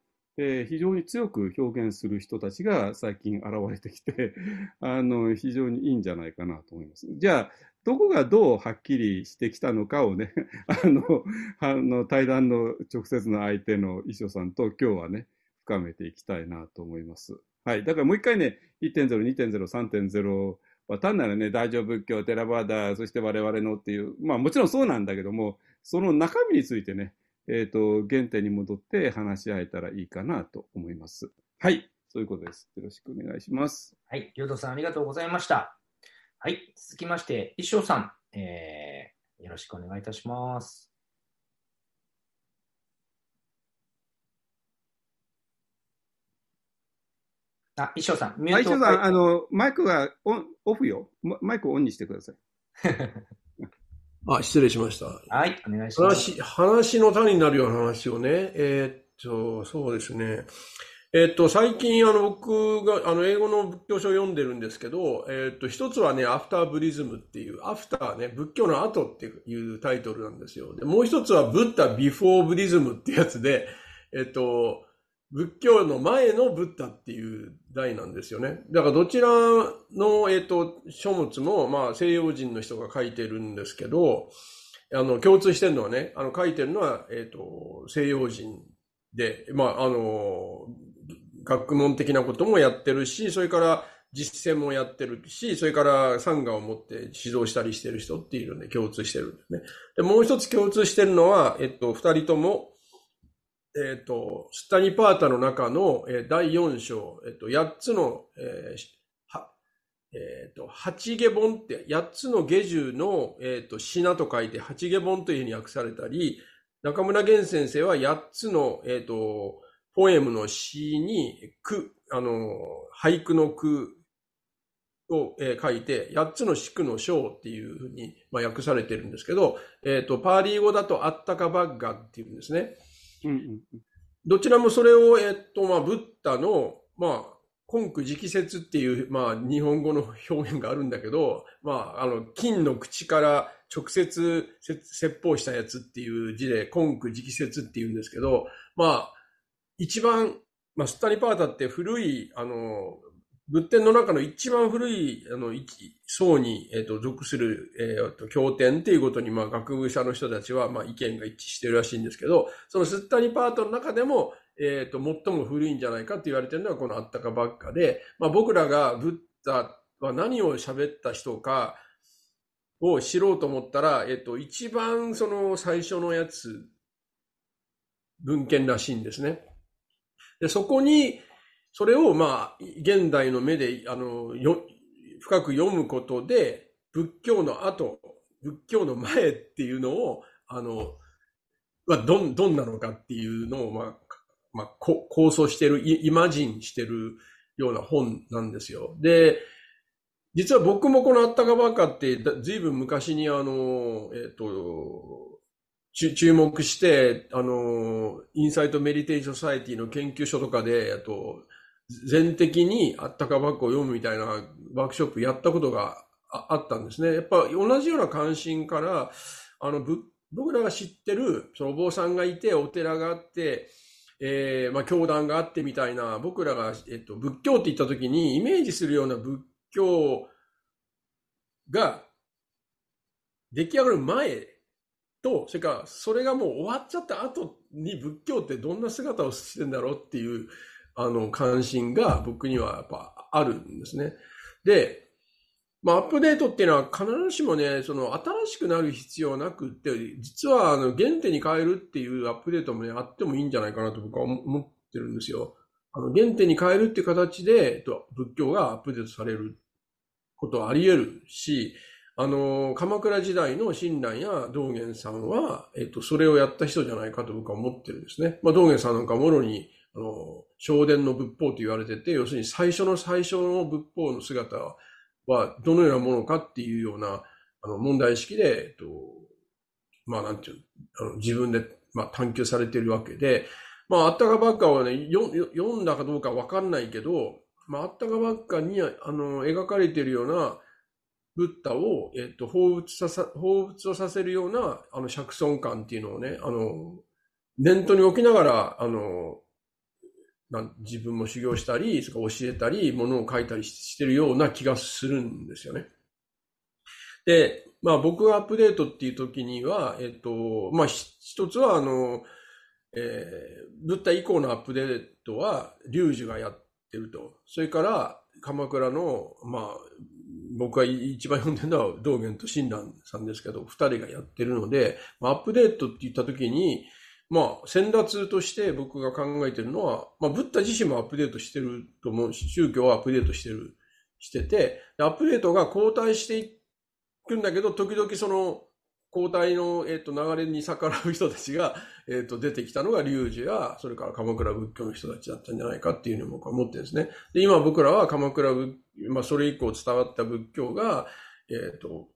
えー非常に強く表現する人たちが最近現れてきて、[LAUGHS] あの、非常にいいんじゃないかなと思います。じゃあ、どこがどうはっきりしてきたのかをね、[LAUGHS] あの、あの対談の直接の相手の衣装さんと今日はね、深めていきたいなと思います。はい。だからもう一回ね、1.0、2.0、3.0は単なるね、大乗仏教、テラバーダー、そして我々のっていう、まあもちろんそうなんだけども、その中身についてね、えっ、と、原点に戻って話し合えたらいいかなと思います。はい。そういうことです。よろしくお願いします。はい、りょうとさんありがとうございました。はい、続きまして、一生さん、えー、よろしくお願いいたします。あ、一生さん、ミュはい、ート翔さん、あの、マイクがオンオフよ。ママイクをオンにしてください。[LAUGHS] あ、失礼しました。はい、お願いします。話、話の種になるような話をね。えーっと、そうですね。えーっと、最近、あの、僕が、あの、英語の仏教書を読んでるんですけど、えーっと、一つはね、アフターブリズムっていう、アフターね、仏教の後っていうタイトルなんですよ。で、もう一つは、ブッダビフォーブリズムってやつで、えーっと、仏教の前のブッダっていう題なんですよね。だからどちらの、えっ、と、書物も、まあ、西洋人の人が書いてるんですけど、あの、共通してるのはね、あの、書いてるのは、えっ、と、西洋人で、まあ、あの、学問的なこともやってるし、それから実践もやってるし、それから参加を持って指導したりしてる人っていうので共通してるんですね。で、もう一つ共通してるのは、えっと、二人とも、えっ、と、スタニパータの中の、えー第4章、えっ、と、8つの、えは、えっ、と、八下本って、8つの下獣の、えっ、と、品と書いて八下本というふうに訳されたり、中村源先生は8つの、えっ、と、ポエムの詩に、句、あの、俳句の句を、えー書いて、8つの詩句の章っていうふうに、まあ、訳されてるんですけど、えっ、と、パーリー語だとアッタカバッガっていうんですね。うんうんどちらもそれを、えっと、まあ、ブッダの、まあ、根句直説っていう、まあ、日本語の表現があるんだけど、まあ、あの、金の口から直接説法したやつっていう字で、根句直説っていうんですけど、まあ、一番、まあ、スタリパータって古い、あの、仏典の中の一番古い、あの、層に、えっ、と、属する、えっ、と、経典っていうことに、まあ、学部者の人たちは、まあ、意見が一致してるらしいんですけど、そのスッタニパートの中でも、えっ、と、最も古いんじゃないかって言われてるのはこのあったかばっかで、まあ、僕らがブッダは何を喋った人かを知ろうと思ったら、えっ、と、一番その最初のやつ、文献らしいんですね。で、そこに、それをまあ、現代の目で、あの、よ、深く読むことで、仏教の後、仏教の前っていうのを、あの、はどん、どんなのかっていうのを、まあ、まあ、こ構想してる、イマジンしてるような本なんですよ。で、実は僕もこのあったかばっかって、だずいぶん昔にあの、えっ、と、注目して、あの、 Insight Meditation Society の研究所とかで、あと、全的にあったかばっかを読むみたいなワークショップやったことがあったんですね。やっぱ同じような関心から、あの、僕らが知ってる、そのお坊さんがいて、お寺があって、えーまあ、教団があってみたいな、僕らが、えっと、仏教って言った時にイメージするような仏教が出来上がる前と、それからそれがもう終わっちゃった後に仏教ってどんな姿をしてんだろうっていう、あの、関心が僕にはやっぱあるんですね。で、まあ、アップデートっていうのは必ずしもね、その新しくなる必要なくって、実はあの原点に変えるっていうアップデートもね、あってもいいんじゃないかなと僕は思ってるんですよ。あの原点に変えるっていう形で、えっと、仏教がアップデートされることはあり得るし、あの、鎌倉時代の親鸞や道元さんは、えっと、それをやった人じゃないかと僕は思ってるんですね。まあ、道元さんなんかもろに、あの、正伝の仏法と言われてて、要するに最初の最初の仏法の姿はどのようなものかっていうような、あの、問題意識で、えっと、まあ、なんていう、あの自分で、まあ、探求されてるわけで、まあ、あったかばっかはね、よ読んだかどうかわかんないけど、まあ、あったかばっかに、あの、描かれてるような、ブッダを、えっと、彷彿ささ、彷彿とさせるような、あの、釈尊感っていうのをね、あの、念頭に置きながら、あの、自分も修行したり、そか教えたり、ものを書いたりしてるような気がするんですよね。で、まあ僕がアップデートっていう時には、えっと、まあ一つはあの、えー、ブッダ以降のアップデートは、龍樹がやってると。それから、鎌倉の、まあ、僕が一番読んでるのは道元と親鸞さんですけど、二人がやってるので、アップデートって言った時に、まあ、先達として僕が考えてるのは、まあ、ブッダ自身もアップデートしてると思うし、宗教はアップデートしてる、してて、アップデートが後退していくんだけど、時々その、交代の、えっ、と、流れに逆らう人たちが、えっ、と、出てきたのが龍樹や、それから鎌倉仏教の人たちだったんじゃないかっていうのを僕は思ってるんですね。で、今僕らは鎌倉仏、まあ、それ以降伝わった仏教が、えっ、と、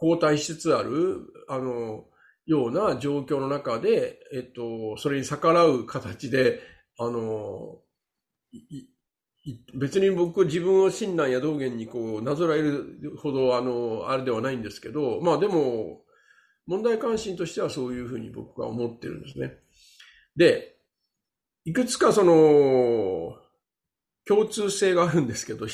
交代しつつある、あの、ような状況の中で、えっと、それに逆らう形で、あの、別に僕自分を親鸞や道元にこうなぞらえるほどあのあれではないんですけどまあでも問題関心としてはそういうふうに僕は思ってるんですね。で、いくつかその、共通性があるんですけど、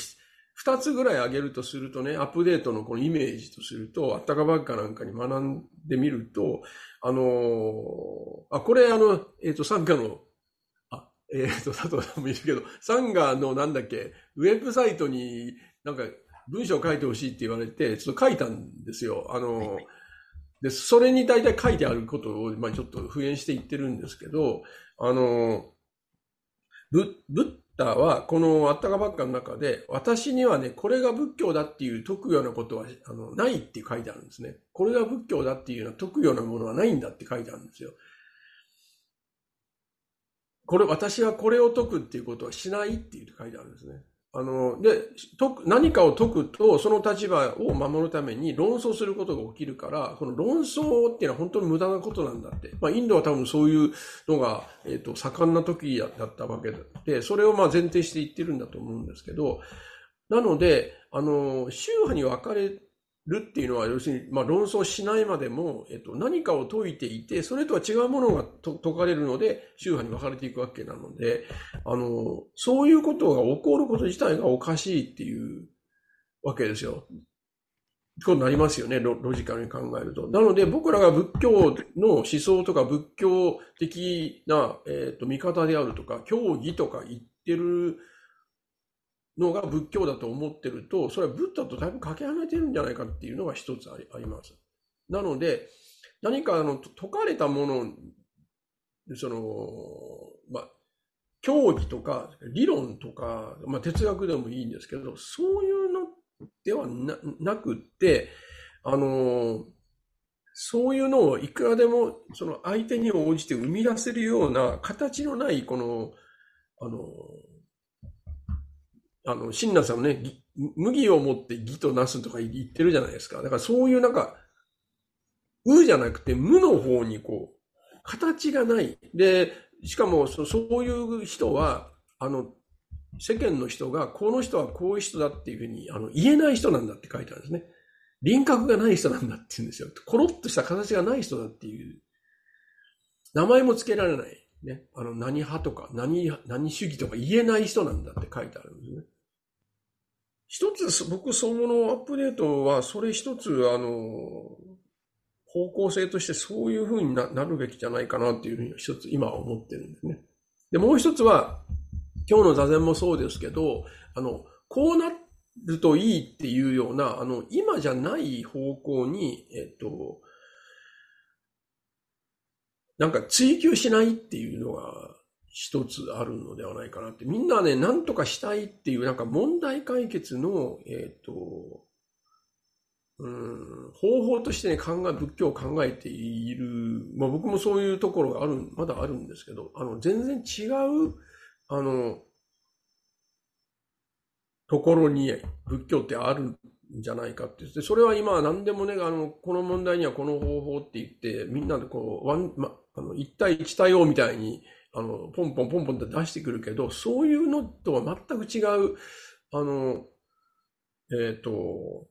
二つぐらい挙げるとするとね、アップデートのこのイメージとすると、あったかばっかなんかに学んでみると、あのー、あ、これあの、えっ、ー、と、サンガの、あ、えっ、ー、と、佐藤さんもいるけど、サンガのなんだっけ、ウェブサイトになんか文章を書いてほしいって言われて、ちょっと書いたんですよ。あのーはいで、それに大体書いてあることを、まあちょっと復元して言ってるんですけど、あの、ブブターはこのあったかばっかの中で、私にはね、これが仏教だっていう解くようなことはあのないって書いてあるんですね。これが仏教だっていうのは解くようなものはないんだって書いてあるんですよ。これ、私はこれを解くっていうことはしないっていう書いてあるんですね。あの、で、何かを解くと、その立場を守るために論争することが起きるから、この論争っていうのは本当に無駄なことなんだって。まあ、インドは多分そういうのが、えっ、ー、と、盛んな時だったわけで、それをまあ前提して言ってるんだと思うんですけど、なので、あの、宗派に分かれるっていうのは、要するに、まあ、論争しないまでも、えっと、何かを解いていて、それとは違うものが解かれるので、宗派に分かれていくわけなので、あの、そういうことが起こること自体がおかしいっていうわけですよ。ことになりますよねロ、ロジカルに考えると。なので、僕らが仏教の思想とか仏教的な、えっと、見方であるとか、教義とか言ってるのが仏教だと思ってると、それはブッダとだいぶかけ離れてるんじゃないかっていうのが一つありあります。なので、何かあの解かれたもの、その、まあ、教義とか理論とか、まあ、哲学でもいいんですけど、そういうのではななくって、あの、そういうのをいくらでもその相手に応じて生み出せるような形のないこの、あの、あの、親鸞さんもね、麦を持って義となすとか言ってるじゃないですか。だからそういうなんか、うじゃなくて無の方にこう、形がない。で、しかもそそういう人は、あの、世間の人が、この人はこういう人だっていうふうに、あの、言えない人なんだって書いてあるんですね。輪郭がない人なんだって言うんですよ。コロッとした形がない人だっていう。名前も付けられない。ね。あの、何派とか、何、何主義とか言えない人なんだって書いてあるんですね。一つ、僕、そののアップデートは、それ一つ、あの、方向性としてそういうふうになるべきじゃないかなっていうふうに一つ今は思ってるんですね。で、もう一つは、今日の座禅もそうですけど、あの、こうなるといいっていうような、あの、今じゃない方向に、えっと、なんか追求しないっていうのが、一つあるのではないかなって。みんなね、何とかしたいっていう、なんか問題解決の、えっ、ー、と、うん、方法としてね、考え、仏教を考えている、まあ僕もそういうところがある、まだあるんですけど、あの、全然違う、あの、ところに仏教ってあるんじゃないかって、それは今は何でもね、あの、この問題にはこの方法って言って、みんなでこう、ワン、ま、あの、一対一対応みたいに、あの、ポンポンポンポンって出してくるけど、そういうのとは全く違う、あの、えっ、ー、と、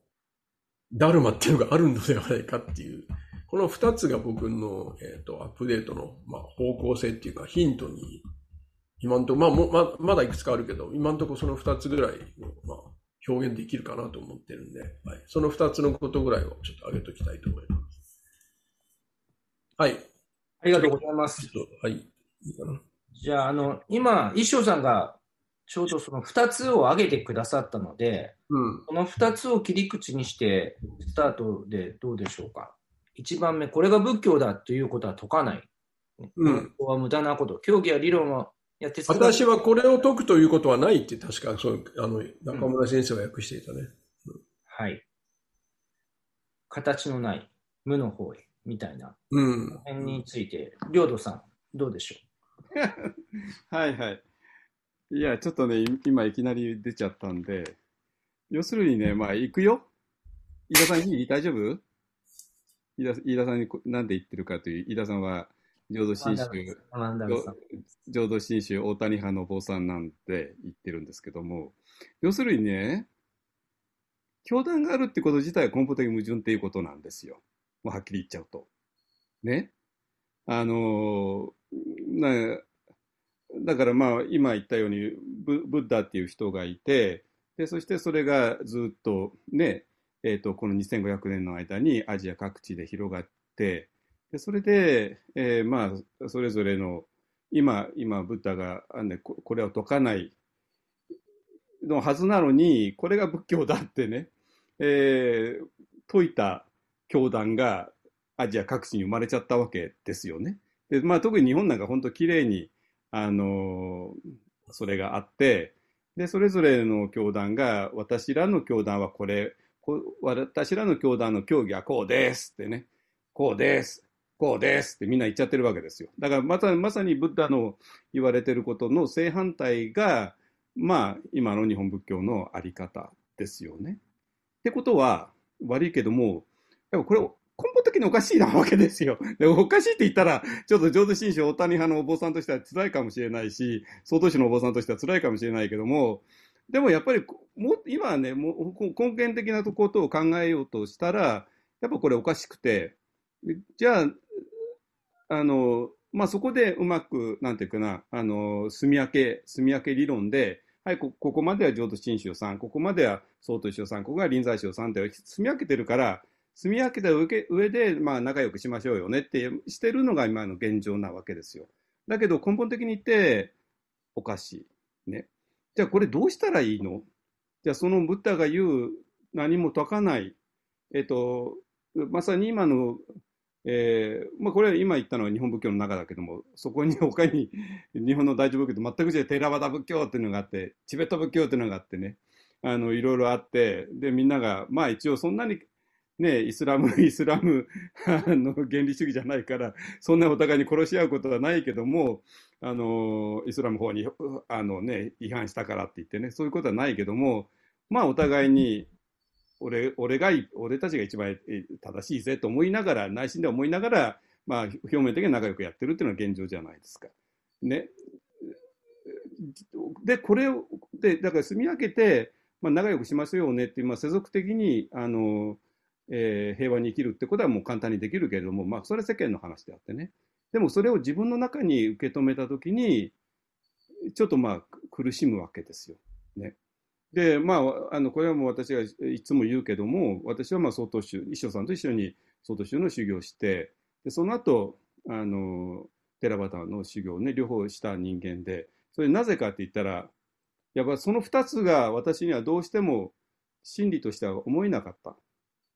ダルマっていうのがあるのではないかっていう、この二つが僕の、えっ、と、アップデートの、まあ、方向性っていうかヒントに、今んとこ、まあ、もま、まだいくつかあるけど、今んとこその二つぐらいを、まあ、表現できるかなと思ってるんで、はい。その二つのことぐらいをちょっと挙げておきたいと思います。はい。ありがとうございます。はい。じゃあ、あの、今、一生さんがちょうどその2つを挙げてくださったので、うん。この2つを切り口にして、スタートでどうでしょうか。1番目、これが仏教だということは解かない。うんここは無駄なこと。教義や理論はやって私はこれを解くということはないって確か、そう、あの、中村先生が訳していたね。はい。形のない無の方へ、みたいなうん。辺について、領土さん、どうでしょはいはい。いや、ちょっとね、い今いきなり出ちゃったんで、要するにね、まあ、行くよ。飯田さんいい？大丈夫？飯田飯田さんにこなんで言ってるかという、飯田さんは、浄土う真宗、マンダルさん。浄土真宗大谷派のお坊さんなんて言ってるんですけども、要するにね、教団があるってこと自体は根本的に矛盾っていうことなんですよ。もうはっきり言っちゃうと。ね。あの、なだからまあ今言ったようにブブッダっていう人がいて、で、そしてそれがずっとね、えっ、と、この2500年の間にアジア各地で広がって、でそれで、えーまあ、それぞれの今、今、ブッダが、あのね、ここれを解かないのはずなのに、これが仏教だってね、えー解いた教団がアジア各地に生まれちゃったわけですよね。で、まあ、特に日本なんか本当綺麗に、あのそれがあって、で、それぞれの教団が、私らの教団はこれ、こ私らの教団の教義はこうですってね、こうです。こうですってみんな言っちゃってるわけですよ。だからまさまさにブッダの言われてることの正反対が、まあ、今の日本仏教のあり方ですよね。ってことは、悪いけども、でもこれを、根本的におかしいなわけですよ。でおかしいって言ったら、ちょっと浄土真宗大谷派のお坊さんとしては辛いかもしれないし、総統宗のお坊さんとしては辛いかもしれないけども、でもやっぱりも今はね、もう根源的なことを考えようとしたら、やっぱこれおかしくて、じゃあ、あの、まあ、そこでうまく、なんていうかな、あの、住み分け、住み分け理論で、はい、こここまでは浄土真宗さん、ここまでは総統宗さん、ここが臨済宗さんって住み分けてるから、住み分けた上で、まあ、仲良くしましょうよねってしてるのが今の現状なわけですよ。だけど根本的に言って、おかしい。ね。じゃあこれどうしたらいいの？じゃあそのブッダが言う何も解かない、えっと、まさに今の、えーまあ、これは今言ったのは日本仏教の中だけども、そこに他に日本の大乗仏教と全く違うテラバダ仏教っていうのがあって、チベット仏教っていうのがあってね、あの、いろいろあって、で、みんなが、まあ一応そんなに、ね、イスラム、[LAUGHS] イスラムの原理主義じゃないから、そんなお互いに殺し合うことはないけども、あの、イスラム法に、あのね、違反したからって言ってね、そういうことはないけども、まあお互いに、俺、俺が、俺たちが一番正しいぜと思いながら、内心で思いながら、まあ表面的に仲良くやってるっていうのが現状じゃないですか。ね。で、これを、で、だから住み分けて、まあ仲良くしましょうよねって、まあ世俗的に、あの、えー平和に生きるってことはもう簡単にできるけれども、まあ、それは世間の話であってね。でもそれを自分の中に受け止めたときに、ちょっとまあ苦しむわけですよ。ね。で、まあ、あの、これはもう私がいつも言うけども、私はまあ曹洞宗、一生さんと一緒に曹洞宗の修行をして、で、その後、あの、寺端の修行をね、両方した人間で、それなぜかって言ったら、やっぱその二つが私にはどうしても真理としては思えなかった。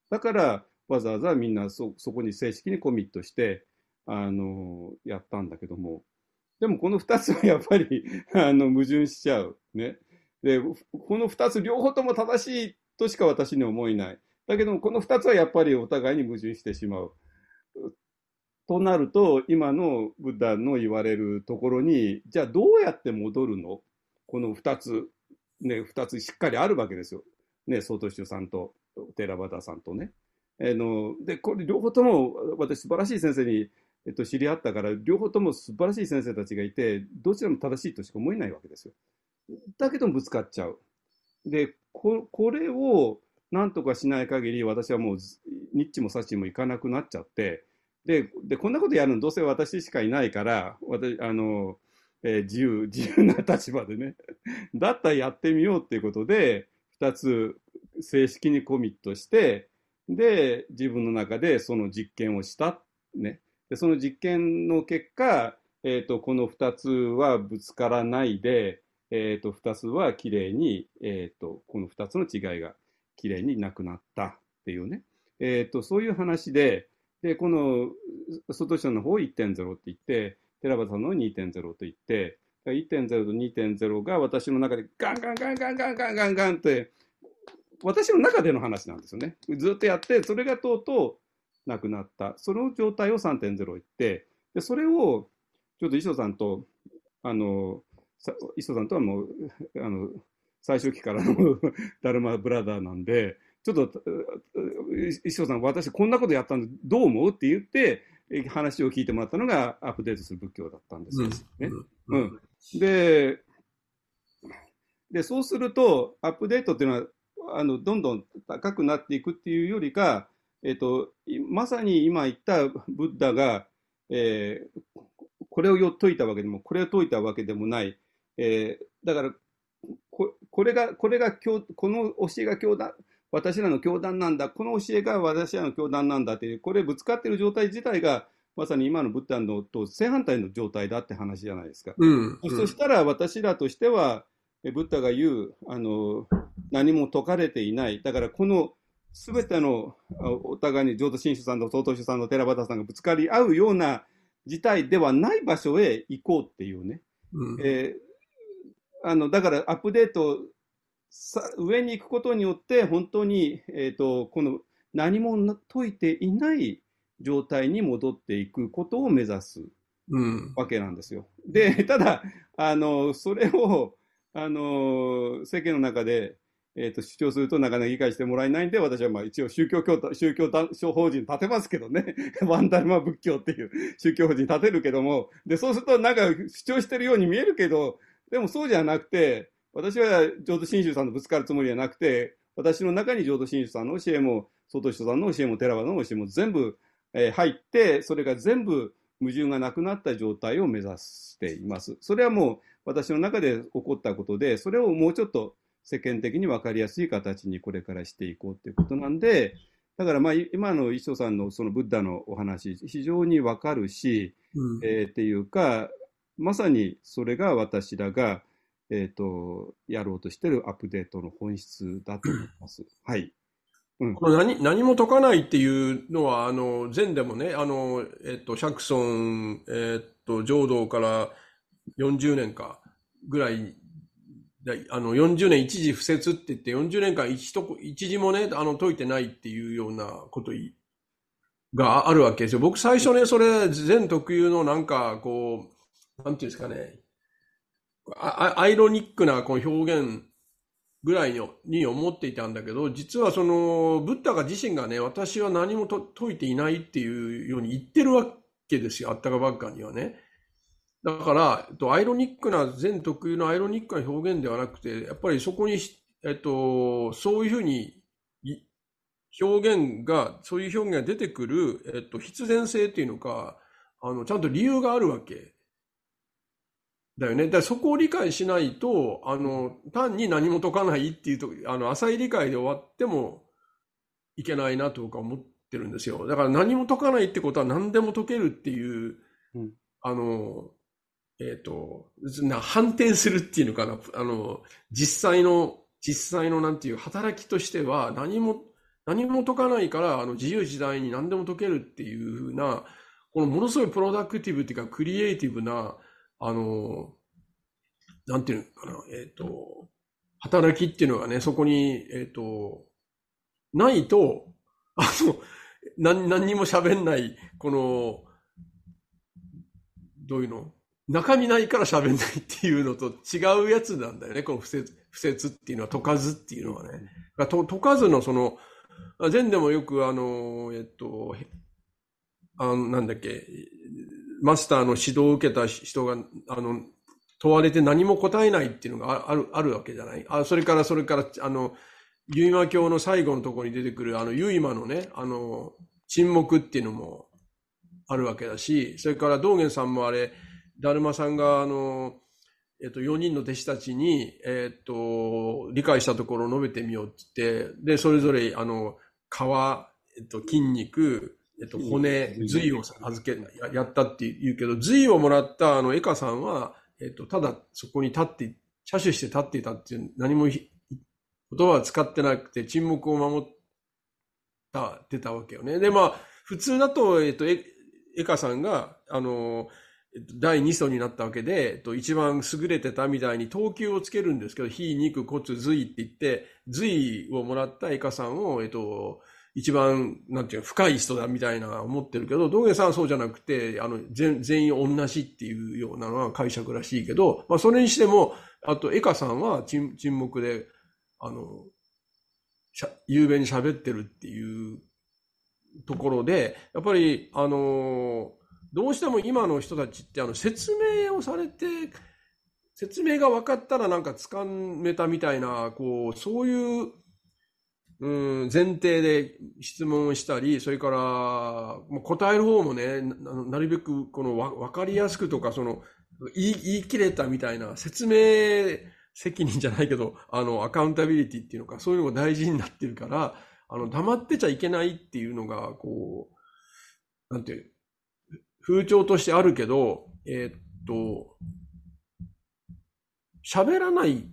だから、わざわざみんなそ、こに正式にコミットして、あの、やったんだけども、でもこの二つは [LAUGHS] やっぱり、あの、矛盾しちゃう。ね。で、この二つ両方とも正しいとしか私には思えない。だけども、この二つはやっぱりお互いに矛盾してしまう。となると、今のブッダの言われるところに、じゃあどうやって戻るの？この二つ、ね、二つしっかりあるわけですよ。ね、曹洞宗さんとテラバダさんとね。あの、で、これ両方とも私素晴らしい先生に、えっと、知り合ったから、両方とも素晴らしい先生たちがいて、どちらも正しいとしか思えないわけですよ。だけどぶつかっちゃう。で、ここれをなんとかしない限り、私はもう、ニッチもサッチもいかなくなっちゃって、で、で、こんなことやるのどうせ私しかいないから、私、あの、えー、自由、自由な立場でね。だったらやってみようっていうことで、二つ正式にコミットして、で、自分の中でその実験をした。ね。で、その実験の結果、えっ、ー、と、この二つはぶつからないで、えっ、ー、と、二つはきれいに、えっ、ー、と、この二つの違いがきれいになくなったっていうね。えっ、と、そういう話で、で、この、外社の方1.0って言って、寺端さんの2.0と言って、1.0と2.0が私の中でガンガンガンガンガンガンガンガンって、私の中での話なんですよね。ずっとやって、それがとうとうなくなった。その状態を3.0言って、で、それを、ちょっと磯さんと、あの、磯さんとはもう、あの、最初期からのダルマブラザーなんで、ちょっと、石尾さん、私こんなことやったんで、どう思うって言って、話を聞いてもらったのがアップデートする仏教だったんですよね。うん、うん、でで、そうすると、アップデートっていうのは、あのどんどん高くなっていくっていうよりか、えっと、まさに今言ったブッダが、えー、これを解いたわけでも、これを解いたわけでもない。えー、だからこ、これが、これがこの教えが教団、私らの教団なんだ、この教えが私らの教団なんだっていう、これぶつかってる状態自体が、まさに今のブッダのと正反対の状態だって話じゃないですか。うんうん、そしたら私らとしては、ブッダが言う、あの、何も解かれていない。だからこのすべてのお互いに浄土真宗さんと曹洞宗さんの寺端さんがぶつかり合うような事態ではない場所へ行こうっていうね。うん、えー、あの、だからアップデートさ上に行くことによって、本当に、えっ、ー、と、この何も解いていない状態に戻っていくことを目指すわけなんですよ。うん、で、ただ、あの、それを、あの、世間の中で、えっ、ー、と、主張するとなかなか理解してもらえないんで、私はまあ一応宗教教、宗教法人立てますけどね。[LAUGHS] ワンダルマ仏教っていう宗教法人立てるけども、で、そうするとなんか主張してるように見えるけど、でもそうじゃなくて、私は浄土真宗さんとぶつかるつもりはなくて、私の中に浄土真宗さんの教えも、外人さんの教えも、寺場の教えも全部、えー、入って、それが全部矛盾がなくなった状態を目指しています。それはもう私の中で起こったことで、それをもうちょっと世間的に分かりやすい形にこれからしていこうということなんで、だからまあ今の一生さんのそのブッダのお話、非常に分かるし、うん、えー、っていうか、まさにそれが私らがえっ、ー、と、やろうとしているアップデートの本質だと思います。はい。うん、この何何も解かないっていうのは、あの、前でもね、あの、えっと、シャクソン、えっと、浄土から40年かぐらい、あの、40年一時不説って言って、40年間一一時もね、あの、解いてないっていうようなことがあるわけですよ。僕最初ね、それ、禅特有のなんか、こう、なんていうんですかね、アイロニックなこの表現ぐらいに思っていたんだけど、実はその、ブッダが自身がね、私は何もと解いていないっていうように言ってるわけですよ、あったかばっかにはね。だから、アイロニックな、全特有のアイロニックな表現ではなくて、やっぱりそこに、えっと、そういうふうに表現が、そういう表現が出てくる、えっと、必然性っていうのか、あの、ちゃんと理由があるわけだよね。だそこを理解しないと、あの、単に何も解かないっていうと、あの、浅い理解で終わってもいけないなと僕は思ってるんですよ。だから何も解かないってことは何でも解けるっていう、うん、あの、えっ、ー、と、な反転するっていうのかな。あの、実際の、実際のなんていう働きとしては何も、何も解かないから、あの、自由自在に何でも解けるっていうふうな、このものすごいプロダクティブっていうか、クリエイティブな、あの、なんていうのかな、えっ、ー、と、働きっていうのがね、そこに、えっ、ー、と、ないと、あの、何、何にも喋んない、この、どういうの？中身ないから喋んないっていうのと違うやつなんだよね、この不説、不説っていうのは、解かずっていうのはね。と解かずのその、前でもよくあの、えっと、あの、なんだっけ、マスターの指導を受けた人が、あの、問われて何も答えないっていうのがある、あるわけじゃない？あ、それから、それから、あの、結馬教の最後のところに出てくる、あの、結馬のね、あの、沈黙っていうのもあるわけだし、それから道元さんもあれ、だるまさんが、あの、えっと、4人の弟子たちに、えっと、理解したところを述べてみようって言って、で、それぞれ、あの、皮、えっと、筋肉、えっと、骨、髄を預け、やったって言うけど、髄をもらったあの、エカさんは、えっと、ただそこに立って、車種して立っていたっていう、何も言葉は使ってなくて、沈黙を守った、出たわけよね。で、まあ、普通だと、えっと、エカさんが、あの、第2層になったわけで、えっと、一番優れてたみたいに等級をつけるんですけど、非肉骨髄って言って、髄をもらったエカさんを、えっと、一番、なんていう深い人だみたいな思ってるけど、道元さんはそうじゃなくて、あの、全全員同じっていうようなのは解釈らしいけど、まあそれにしても、あと、エカさんは沈沈黙で、あの、しゃ、雄弁に喋ってるっていうところで、やっぱり、あの、どうしても今の人たちってあの説明をされて、説明が分かったらなんか掴めたみたいな、こう、そういう、うん、前提で質問をしたり、それから、答える方もね、なるべくこのわ分かりやすくとか、その、言い言い切れたみたいな説明責任じゃないけど、あの、アカウンタビリティっていうのか、そういうのが大事になってるから、あの、黙ってちゃいけないっていうのが、こう、なんていう、風潮としてあるけど、えー、っと、喋らない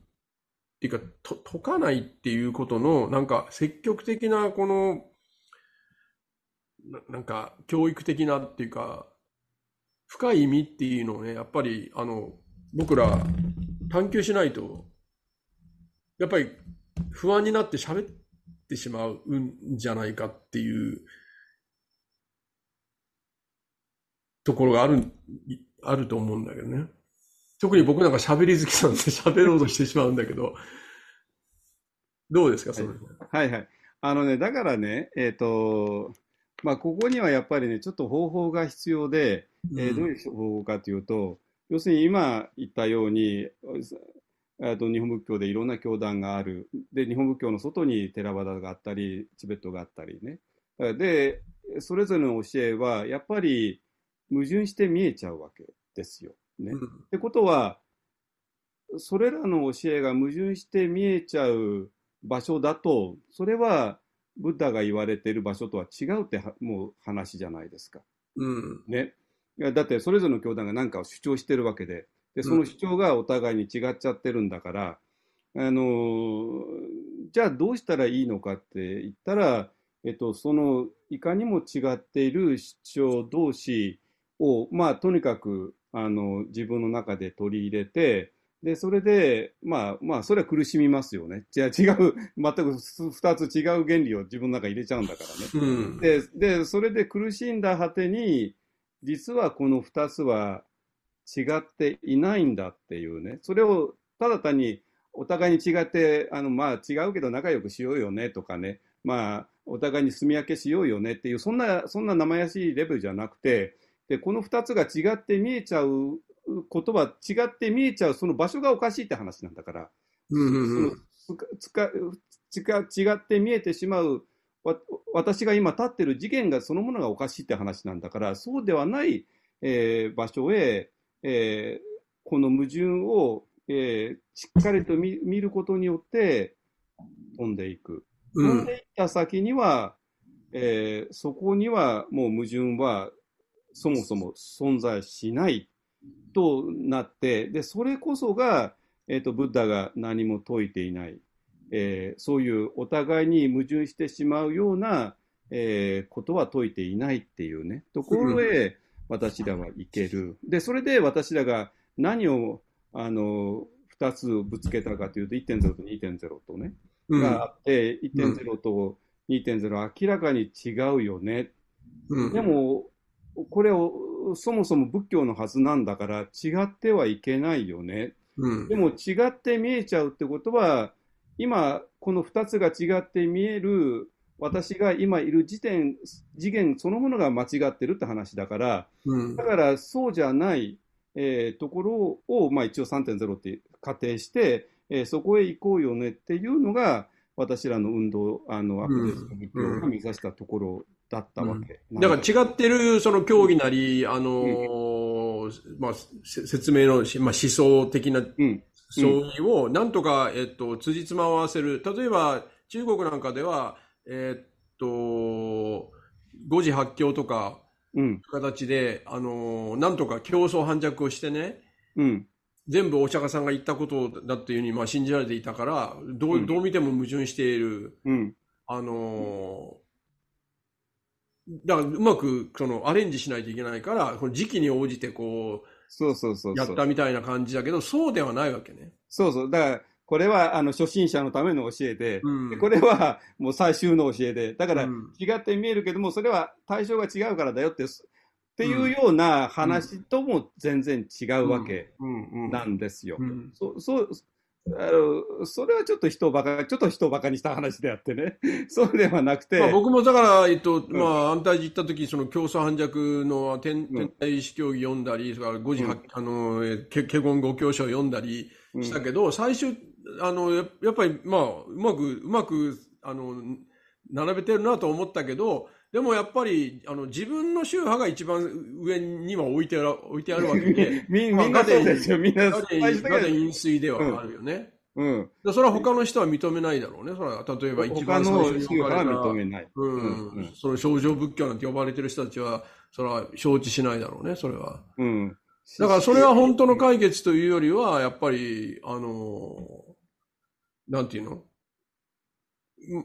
っていうか、と解かないっていうことの、なんか積極的な、この、ななんか教育的なっていうか、深い意味っていうのをね、やっぱり、あの、僕ら探求しないと、やっぱり不安になって喋ってしまうんじゃないかっていうところがある、あると思うんだけどね。特に僕なんか喋り好きなんで [LAUGHS] 喋ろうとしてしまうんだけど、どうですか、それ、はい。はいはい。あのね、だからね、えっ、ー、と、まあ、ここにはやっぱりね、ちょっと方法が必要で、えー、どういう方法かというと、要するに今言ったように、えと日本仏教でいろんな教団がある。で、日本仏教の外に寺ラがあったり、チベットがあったりね。で、それぞれの教えは、やっぱり矛盾して見えちゃうわけですよ。ね。うん、ってことは、それらの教えが矛盾して見えちゃう場所だと、それはブッダが言われている場所とは違うってもう話じゃないですか。うん。ね。だってそれぞれの教団が何かを主張してるわけで、で、その主張がお互いに違っちゃってるんだから、うん、あの、じゃあどうしたらいいのかって言ったら、えっと、そのいかにも違っている主張同士を、まあ、とにかく、あの、自分の中で取り入れて、で、それで、まあ、まあ、それは苦しみますよね。じゃあ違う、全く二つ違う原理を自分の中に入れちゃうんだからね。うん、で、で、それで苦しんだ果てに、実はこの二つは違っていないんだっていうね。それをただ単にお互いに違って、あの、まあ違うけど仲良くしようよねとかね。まあ、お互いに住み分けしようよねっていう、そんな、そんな生やしいレベルじゃなくて、で、この二つが違って見えちゃうことは違って見えちゃう、その場所がおかしいって話なんだから、うんつか違って見えてしまう私が今立ってる事件がそのものがおかしいって話なんだから、そうではない、えー、場所へ、えー、この矛盾を、えー、しっかりと見見ることによって飛んでいく。飛んでいった先には、えー、そこにはもう矛盾はそもそも存在しないとなって、で、それこそが、えっ、ー、と、ブッダが何も説いていない、えー、そういうお互いに矛盾してしまうような、えー、ことは説いていないっていうね、ところへ私らはいける。で、それで私らが何を、あの、二つぶつけたかというと、1.0と2.0とね、うん、があって、1.0と2.0明らかに違うよね。うん、でも、これをそもそも仏教のはずなんだから違ってはいけないよね。うん、でも違って見えちゃうってことは、今、この2つが違って見える私が今いる時点、次元そのものが間違ってるって話だから、うん、だからそうじゃない、えー、ところを、まあ、一応3.0って仮定して、えー、そこへ行こうよねっていうのが、私らの運動、あの、アクデスの仏教が目指したところだったわけ。だから違ってるその教義なり、あのーまあ、せ説明のし、まあ、思想的なうん。相違をなんとか、えっと、辻褄を合わせる。例えば、中国なんかでは、えっと、五時八教とか、うん。形で、あのーなんとか競争反着をしてね、うん。全部お釈迦さんが言ったことだっていうふうに、まあ、信じられていたから、どう、うんどう見ても矛盾している。うん。あのーだからうまくそのアレンジしないといけないから、この時期に応じてこそうそうそうう、やそう。ったみたいな感じだけど、そうではないわけね。そうそう。だから、これは、あの、初心者のための教えで、うんでこれはもう最終の教えで、だからうん違って見えるけども、それは対象が違うからだよって、っていうような話とも全然違うわけうんうんなんですよ。うんそそうあのそれはちょっと人をバカ、ちょっと人をバカにした話であってね。[LAUGHS] そうではなくて、まあ、僕もだから、えっと、まあ、安泰寺行った時、その競争反着の天天体史競技読んだり、それから五時八、あの、えけ、華厳五教書を読んだりしたけど、最終、あの、ややっぱり、まあ、うまく、うまく、あの、並べてるなと思ったけど、でもやっぱり、あの、自分の宗派が一番上には置いてある、置いてあるわけで、[LAUGHS] みまあみんなそうですよ。みんなガ失敗したけどガで飲水ではあるよね。うん。でそれは他の人は認めないだろうね。それは例えば一他番最の初に宗派置かれたは認めない。うんうんうんその症状仏教なんて呼ばれてる人たちは、それは承知しないだろうね、それは。うん。だからそれは本当の解決というよりは、やっぱり、あの、なんていうの？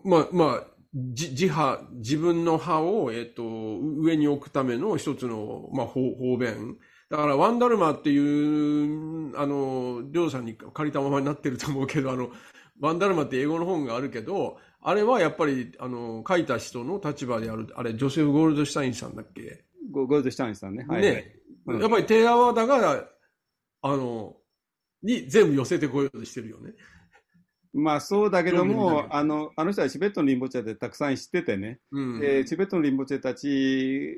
まあ、まあ、じ自派、自分の派を、えっと、上に置くための一つの、まあ、方方便。だから、ワンダルマっていう、あの、りょうさんに借りたままになってると思うけど、あの、ワンダルマって英語の本があるけど、あれはやっぱり、あの、書いた人の立場である、あれ、ジョセフ・ゴールドシュタインさんだっけ？ゴゴールドシュタインさんね。はい、はい。ね、うんやっぱりテーラワーダが、あの、に全部寄せてこようとしてるよね。まあそうだけどもあの、あの人はチベットのリンボチェでたくさん知っててね、うん。でチベットのリンボチェたち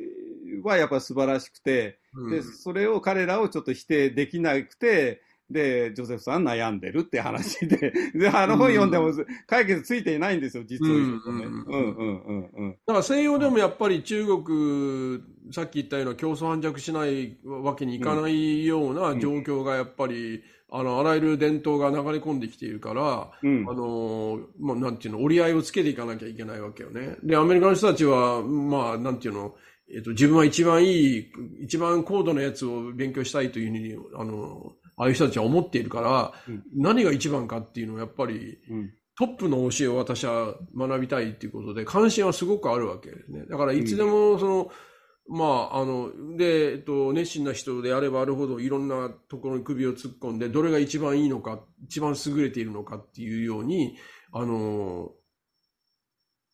はやっぱ素晴らしくて、うん。で、それを彼らをちょっと否定できなくて、で、ジョセフさん悩んでるって話で、[LAUGHS] で、あの本読んでも解決ついていないんですよ、実を言うん。んうんうんうん。だから西洋でもやっぱり中国、さっき言ったような競争反着しないわけにいかないような状況がやっぱり、あの、あらゆる伝統が流れ込んできているから、うんあの、まあ、なんていうの、折り合いをつけていかなきゃいけないわけよね。で、アメリカの人たちは、まあ、なんていうの、えっと、自分は一番いい、一番高度なやつを勉強したいというふうに、あの、ああいう人たちは思っているから、うん何が一番かっていうのはやっぱり、うんトップの教えを私は学びたいっていうことで、関心はすごくあるわけですね。だからいつでも、その、まあ、あの、で、えっと、熱心な人であればあるほど、いろんなところに首を突っ込んで、どれが一番いいのか、一番優れているのかっていうように、あの、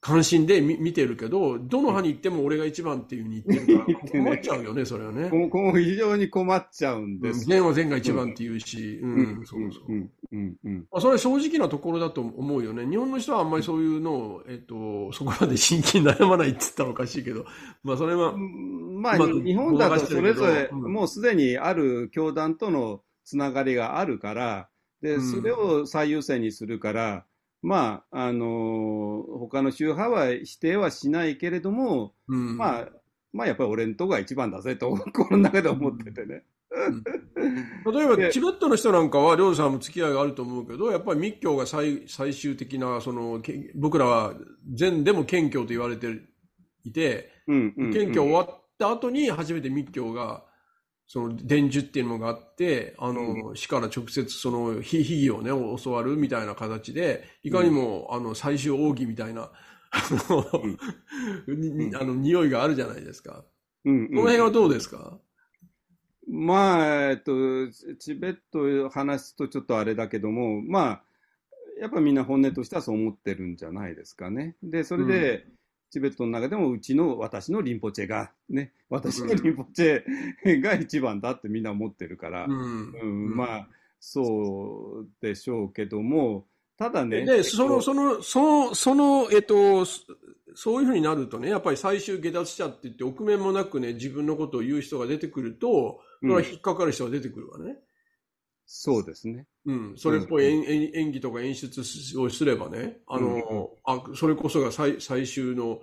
関心で見見てるけど、どの派に行っても俺が一番っていうふうに言ってるから、[LAUGHS] 困っちゃうよね、それはね。こうこう非常に困っちゃうんです。善は善が一番って言うし、うん、うんそうそう。うんうんうんまあ、それは正直なところだと思うよね。日本の人はあんまりそういうのを、えっと、そこまで真剣に悩まないって言ったらおかしいけど、まあそれは、まあ、まあ日本だとそれぞれ、うんもうすでにある教団とのつながりがあるから、で、うんそれを最優先にするから、まあ、あのー他の宗派は否定はしないけれども、うん、まあ、まあ、やっぱり俺んとこが一番だぜと、[LAUGHS] 心の中で思っててね。[LAUGHS] 例えばでチベットの人なんかは、りょうさんも付き合いがあると思うけど、やっぱり密教が最最終的な、その、け僕らは禅でも謙虚と言われていて、うんうんうん。謙虚終わった後に初めて密教が、その伝授っていうのがあって、あの、死から直接その、秘秘技をね、教わるみたいな形で、いかにも、あの、最終奥義みたいな、あの、にあの、匂いがあるじゃないですか。うんうん。この辺はどうですか？まあ、えっと、チベット話すとちょっとあれだけども、まあ、やっぱみんな本音としてはそう思ってるんじゃないですかね。で、それで、チベットの中でもうちの私のリンポチェが、ね、私のリンポチェが一番だってみんな思ってるから、うん。うんまあ、そうでしょうけども、ただね、で、その、その、その、その、えっと、そそういうふうになるとね、やっぱり最終下脱者って言って、臆面もなくね、自分のことを言う人が出てくると、それは引っかかる人が出てくるわね。そうですね。うん、それっぽい演,演、演技とか演出をすればね、あの、あ、それこそが最最終の、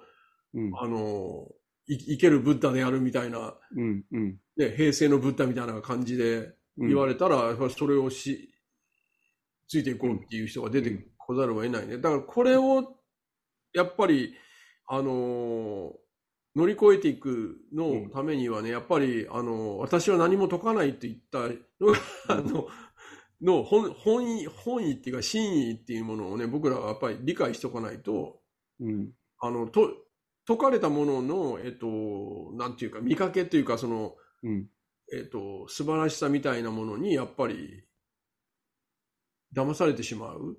うん。あの、い生けるブッダであるみたいな、うん。うん。ね、平成のブッダみたいな感じでうん言われたら、やっぱりそれをし、ついていこうっていう人が出てこざるを得ないね。だからこれを、やっぱり、あの乗り越えていくのためにはね、やっぱり、あの私は何も解かないって言ったのが、あの、の本本意、本意っていうか真意っていうものをね、僕らはやっぱり理解しておかないと、うん。あの、と、解かれたものの、えっと、なんていうか、見かけというか、その、うん。えっと、素晴らしさみたいなものに、やっぱり、騙されてしまう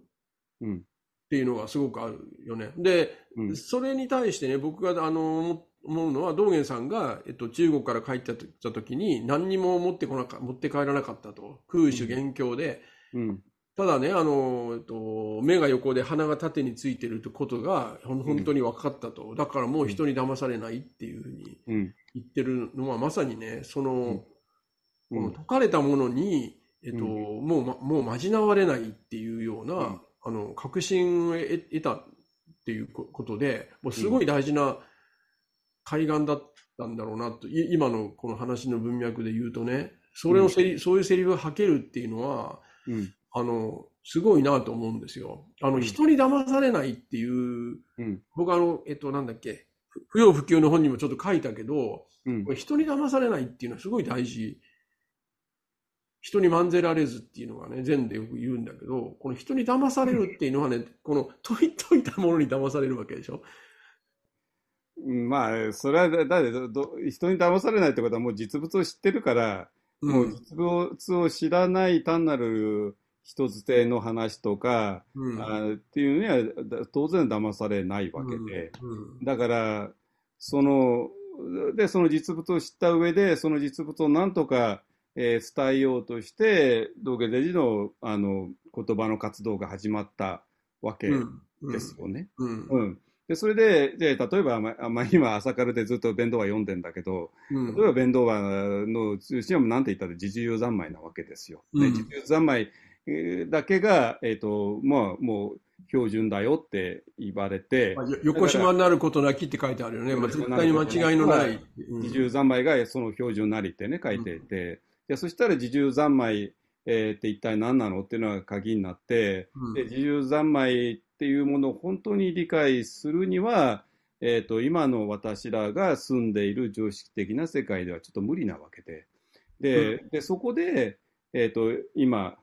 うん。っていうのがすごくあるよね。で、うん。それに対してね、僕が、あの、思うのは、道元さんが、えっと、中国から帰ってきた時に、何にも持ってこなか、持って帰らなかったと。空手元凶で、うん。ただね、あの、えっと、目が横で鼻が縦についてるってことが、本当に分かったと。だからもう人に騙されないっていうふうにうん。言ってるのは、まさにね、その、こうん。の解かれたものに、えっと、うもう、ま、もうまじなわれないっていうような、うんあの、確信を得得たっていうこことで、もうすごい大事な海岸だったんだろうなと、い今のこの話の文脈で言うとね、それをせり、そういうセリフを吐けるっていうのは、うん。あの、すごいなと思うんですよ。あの、うん人に騙されないっていう、うん。僕あの、えっと、なんだっけ、不不要不急の本にもちょっと書いたけど、うんこれ人に騙されないっていうのはすごい大事。人にまんぜられずっていうのがね、禅でよく言うんだけど、この人に騙されるっていうのはね、この解い解いたものに騙されるわけでしょ。うんまあ、それはだ、ど、ど人に騙されないってことはもう実物を知ってるから、もう実物を知らない単なる人づての話とか、うん、あっていうにはだ当然騙されないわけで、うんだから、その、で、その実物を知った上で、その実物をなんとか、えー伝えようとして、道元寺の、あの、言葉の活動が始まったわけうん。うん。ですよね。うん。うん。で、それで、で、例えば、まあ、まあ、今、朝からでずっと弁道話読んでんだけど、うん。例えば弁道話の中心は何て言ったら自由三昧なわけですよ。でうん。自由三昧えーだけが、えっ、と、まあ、もう標準だよって言われて、まあよ横島になることなきって書いてあるよね。まあ、絶対に間違いのない。うん。自重三昧がその標準なりってね、書いていて、でそしたら自重三昧、えーって一体何なのっていうのが鍵になって、うん。で自重三昧っていうものを本当に理解するには、えー、と今の私らが住んでいる常識的な世界ではちょっと無理なわけで、ででそこで、えー、と今、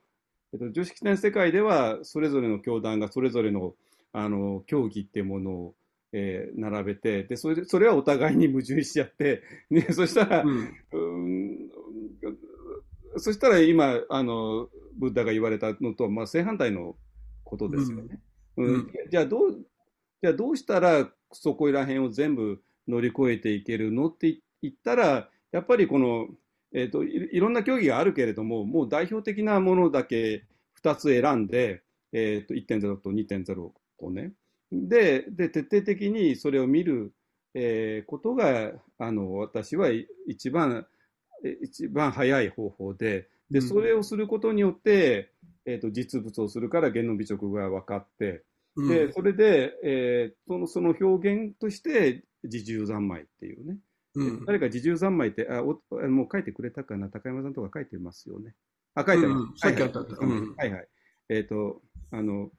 えー、と常識的な世界ではそれぞれの教団がそれぞれのあの教義っていうものを、えー並べてでそれでそれはお互いに矛盾しちゃって、ね、[LAUGHS] そしたら、うん。うーんそしたら今あのブッダが言われたのとはまあ正反対のことですよね。うんうん。じゃあどうじゃあどうしたらそこら辺を全部乗り越えていけるのって言ったらやっぱりこの、えー、といいろんな競技があるけれどももう代表的なものだけ2つ選んで、えー、と1.0と2.0をね。でで徹底的にそれを見る、えーことがあの私はい一番え一番早い方法で。でそれをすることによって、えー、と実物をするから言の美直が分かってうん。でそれで、えーそのその表現として自重三昧っていうね、うん。誰か自重三昧ってあおあもう書いてくれたかな？高山さんとか書いてますよね。あ書いてあります、うん。はいはい。うん。はいはい。えっ、とあの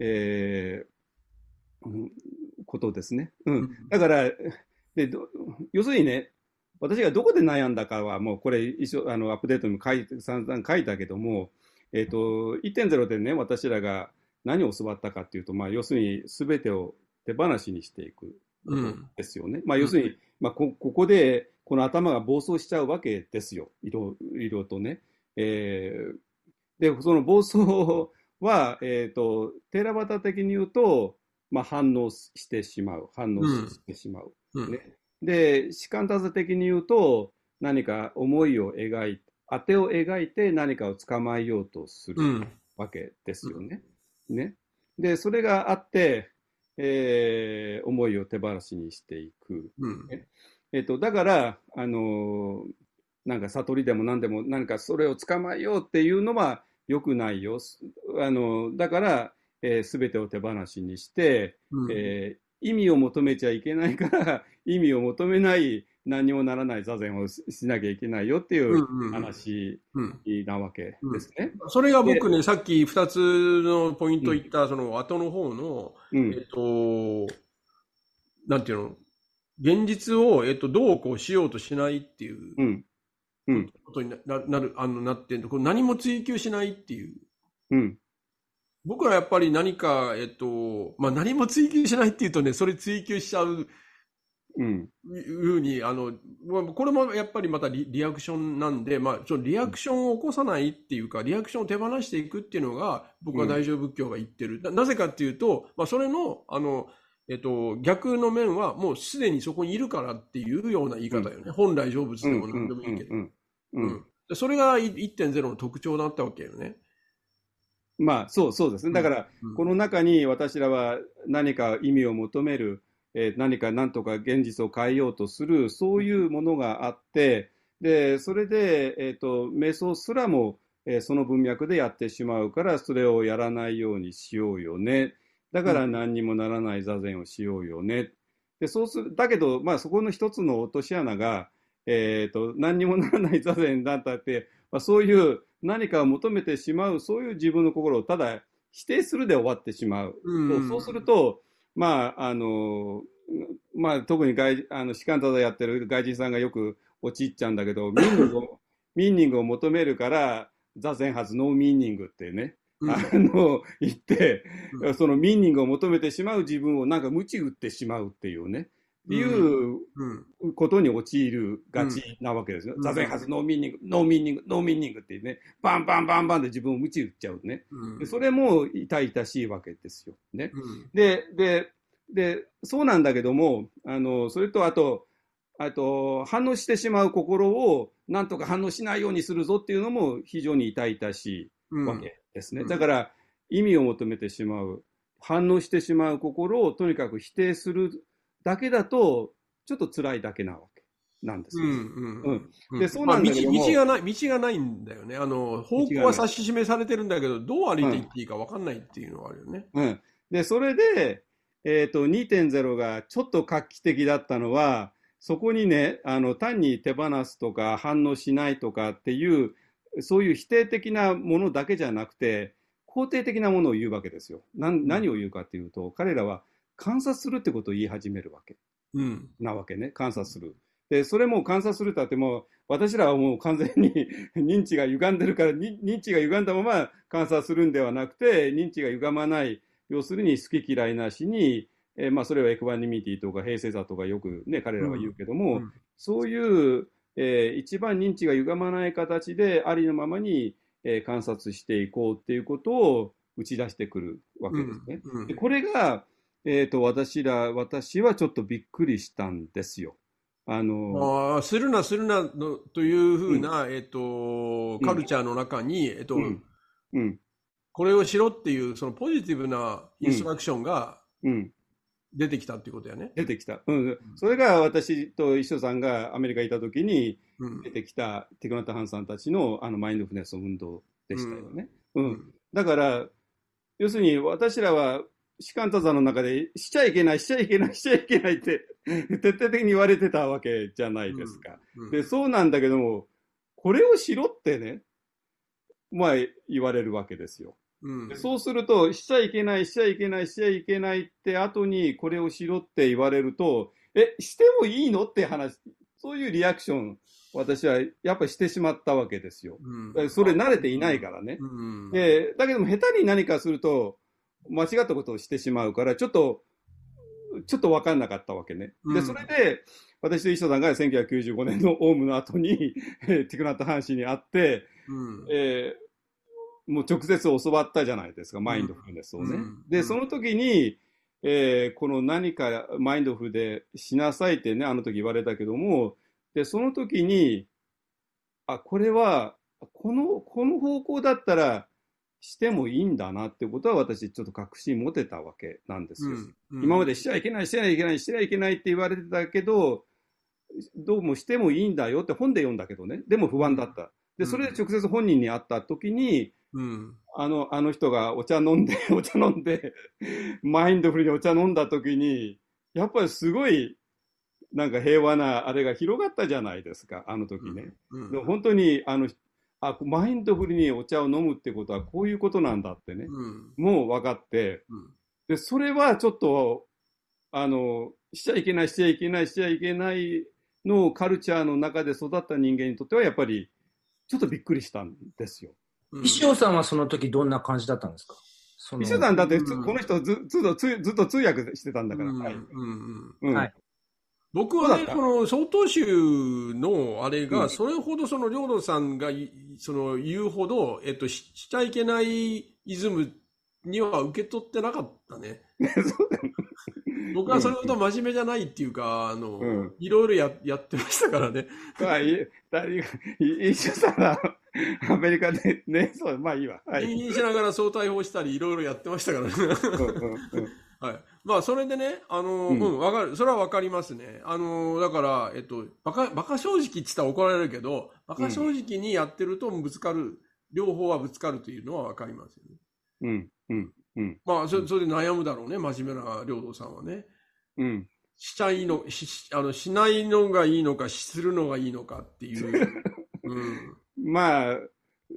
えーうんことですね、うん。うん。だからでど要するにね私がどこで悩んだかはもうこれ一緒あのアップデートにも書いて散々書いたけども、えっと1.0でね私らが何を教わったかっていうと、まあ、要するに全てを手放しにしていくうんですよね。まあ、要するに、まあ、こここでこの頭が暴走しちゃうわけですよ、いろいろとね。えーで、その暴走は、えー、とテーラバタ的に言うと、まあ、反応してしまう、反応してしまう。うん。ね。で、士官タザ的に言うと、何か思いを描い当てを描いて何かを捕まえようとする。うんわけですよね。ねで、それがあって、えー思いを手放しにしていく。うんえっと、だから、あのーなんか悟りでも何でも何かそれを捕まえようっていうのは、良くないよ。あの、だから、えー、全てを手放しにして、うんえー意味を求めちゃいけないから、意味を求めない何にもならない座禅をししなきゃいけないよっていう話うんなわけですね。それが僕ね、さっき2つのポイント言った、その後の方の、うんえっと、なんていうの、現実を、えっと、どうこうしようとしないっていううん。うん。ことになななる、あの、なってこれ何も追求しないっていう。うん。僕はやっぱり何か、えっと、まあ、何も追求しないっていうとね、それ追求しちゃううん。ふうに、あの、まあこれもやっぱりまたリリアクションなんで、まあ、そのリアクションを起こさないっていうか、リアクションを手放していくっていうのが、僕は大乗仏教が言ってる。ななぜかっていうと、まあ、それの、あの、えっと、逆の面は、もうすでにそこにいるからっていうような言い方よね。本来成仏うん。でも何でもいいけど。それがい1.0の特徴だったわけよね。まあ、そう、そうですね。だから、うんこの中に私らは何か意味を求める、えー何か何とか現実を変えようとする、そういうものがあって、で、それで、えっ、と、瞑想すらも、えーその文脈でやってしまうから、それをやらないようにしようよね。だから何にもならない座禅をしようよね。で、そうする、だけど、まあそこの一つの落とし穴が、えっ、と、何にもならない座禅だったって、まあ、そういう何かを求めてしまう、そういう自分の心をただ否定するで終わってしまう。うんそうすると、まあ、あの、まあ、特に外、あの、只管打坐やってる外人さんがよく陥っちゃうんだけど、meaning [LAUGHS] を、 meaning を求めるから、 Zazen has no meaning ってね、うん。あの、言って、うん。その meaning を求めてしまう自分をなんか鞭打ってしまうっていうね、いううん。ことに陥るがちなわけですよ。うん Zazen has no meaning、no meaning、no meaning ってね、バンバンバンバンで自分を鞭打っちゃうね。うんでそれも痛々しいわけですよ。ね。うんで、で、で、そうなんだけども、あの、それとあと、あと、反応してしまう心を、なんとか反応しないようにするぞっていうのも非常に痛々しいわけですね。うんだから、意味を求めてしまう、反応してしまう心をとにかく否定するだけだと、ちょっと辛いだけなわけなんですよ。うんうんうんでそうなんだけどもまあ道道がない、道がないんだよね。あの、方向は指し示されてるんだけど、どう歩いていっていいか分かんないっていうのはあるよね。うん。で、それで、えっ、と、2.0がちょっと画期的だったのは、そこにね、あの、単に手放すとか反応しないとかっていう、そういう否定的なものだけじゃなくて、肯定的なものを言うわけですよ。何を言うかっていうと、彼らは観察するってことを言い始めるわけ。うん。なわけね、観察する。で、それも観察するとあっても、私らはもう完全に [LAUGHS] 認知が歪んでるから、に認知が歪んだまま観察するんではなくて、認知が歪まない、要するに好き嫌いなしに、えーまあそれはエクバニミティとか平静さとかよくね、彼らは言うけども、うんそういう、えー一番認知が歪まない形でありのままに、えー観察していこうっていうことを打ち出してくるわけですね。うんでこれが、えっ、と、私ら、私はちょっとびっくりしたんですよ。あの、ああ、するな、するなのというふうな、えっと、カルチャーの中に、えっと、うん、うん、これをしろっていう、そのポジティブなインストラクションがうん、出てきたっていうことやね。出てきた。うん。それが私と一緒さんがアメリカにいた時にうん出てきたティクナタ・ハンさんたちのあのマインドフルネスの運動でしたよね。うん。うんだから、要するに私らは、士官多座の中で、しちゃいけない、しちゃいけない、しちゃいけないって、[LAUGHS] 徹底的に言われてたわけじゃないですか。うんで、そうなんだけども、これをしろってね、まあ言われるわけですよ。うんでそうすると、しちゃいけない、しちゃいけない、しちゃいけないって後にこれをしろって言われると、え、してもいいのって話、そういうリアクション、私はやっぱりしてしまったわけですよ。うんそれ慣れていないからね。うんで、だけども下手に何かすると、間違ったことをしてしまうから、ちょっと、ちょっと分かんなかったわけね。で、うん。それで、私と一緒さんが1995年のオウムの後に、えーティクナット・ハンシーに会って、うん。えーもう直接教わったじゃないですか、マインドフルネスをね。うん。で、うん。その時に、えーこの何かマインドフルでしなさいってね、あの時言われたけども、で、その時に、あ、これは、この、この方向だったらしてもいいんだなってことは私ちょっと確信持てたわけなんですよ。うん今までしちゃいけない、してはいけない、してはいけないって言われてたけど、どうもしてもいいんだよって本で読んだけどね、でも不安だった。で、それで直接本人に会った時に、うん。あの、あの人がお茶飲んで、[LAUGHS] お茶飲んで、マインドフルにお茶飲んだ時に、やっぱりすごい、なんか平和なあれが広がったじゃないですか、あの時ね。うん。でも本当に、あの、あ、マインドフルにお茶を飲むってことはこういうことなんだってね、うん。もう分かって、うん。で、それはちょっと、あの、しちゃいけない、しちゃいけない、しちゃいけないのカルチャーの中で育った人間にとっては、やっぱり、ちょっとびっくりしたんですよ。うん。石尾さんはその時どんな感じだったんですか？石田さんだって、うん。この人ずずっとつずっと通訳してたんだから。はい僕はね、この曹洞宗のあれが、うんそれほどその領土さんがいその言うほど、えっと、ししちゃいけないイズムには受け取ってなかった [LAUGHS] ね。僕はそれほど真面目じゃないっていうか、あの、うんいろいろややってましたからね。まあ、いだい石田さんはアメリカでね、そう、まあいいわ。はい。しながら相対法したり、いろいろやってましたからね。[LAUGHS] はい。まあ、それでね、あの、ううんん、わ、かる。それはわかりますね。あの、だから、えっと、バカ、バカ正直って言ったら怒られるけど、バカ正直にやってるとぶつかる、両方はぶつかるというのはわかりますよね。うんうんうんまあ、そそれで悩むだろうね、真面目な領土さんはね。うんしちゃいの、し、しあの、しないのがいいのか、するのがいいのかっていう。[LAUGHS] うん。まあ、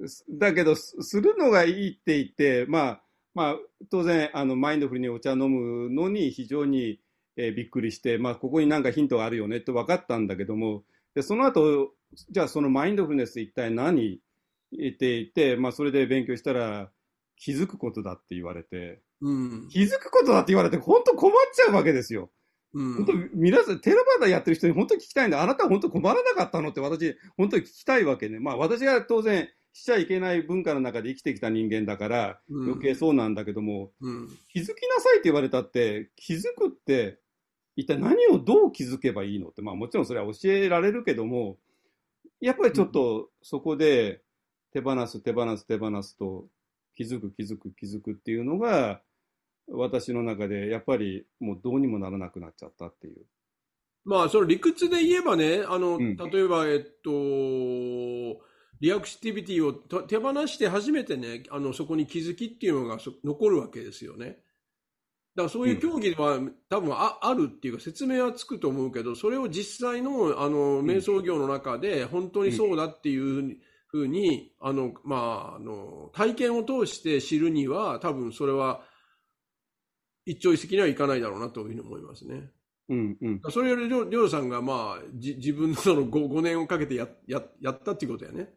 すだけど、すするのがいいって言って、まあ、まあ、当然、あの、マインドフルにお茶飲むのに非常に、えーびっくりして、まあ、ここになんかヒントがあるよねって分かったんだけども、で、その後、じゃあそのマインドフルネス一体何って言って、まあ、それで勉強したら、気づくことだって言われて、うん。気づくことだって言われて、本当困っちゃうわけですよ。うん本当、皆さん、テラバダやってる人に本当に聞きたいんで、あなたは本当困らなかったのって私、本当に聞きたいわけね。まあ私が当然しちゃいけない文化の中で生きてきた人間だから、うん余計そうなんだけども、うん。気づきなさいって言われたって、気づくって、一体何をどう気づけばいいのって、まあもちろんそれは教えられるけども、やっぱりちょっとそこで手放す、手放す、手放すと、気づく、気づく、気づくっていうのが、私の中でやっぱりもうどうにもならなくなっちゃったっていう。まあ、その理屈で言えばね、あの、うん例えば、えっと、リアクティビティをと手放して初めてね、あの、そこに気づきっていうのがそ残るわけですよね。だからそういう競技は、多分ああるっていうか説明はつくと思うけど、それを実際の、あの、瞑想業の中で本当にそうだっていうふうに、ふうにあの、まあ、あの、体験を通して知るには、多分それは一朝一夕にはいかないだろうなというふうに思いますね。うんうん。それよりりょうさんがまあじ自分のその 5, 5年をかけてやややったっていうことやね。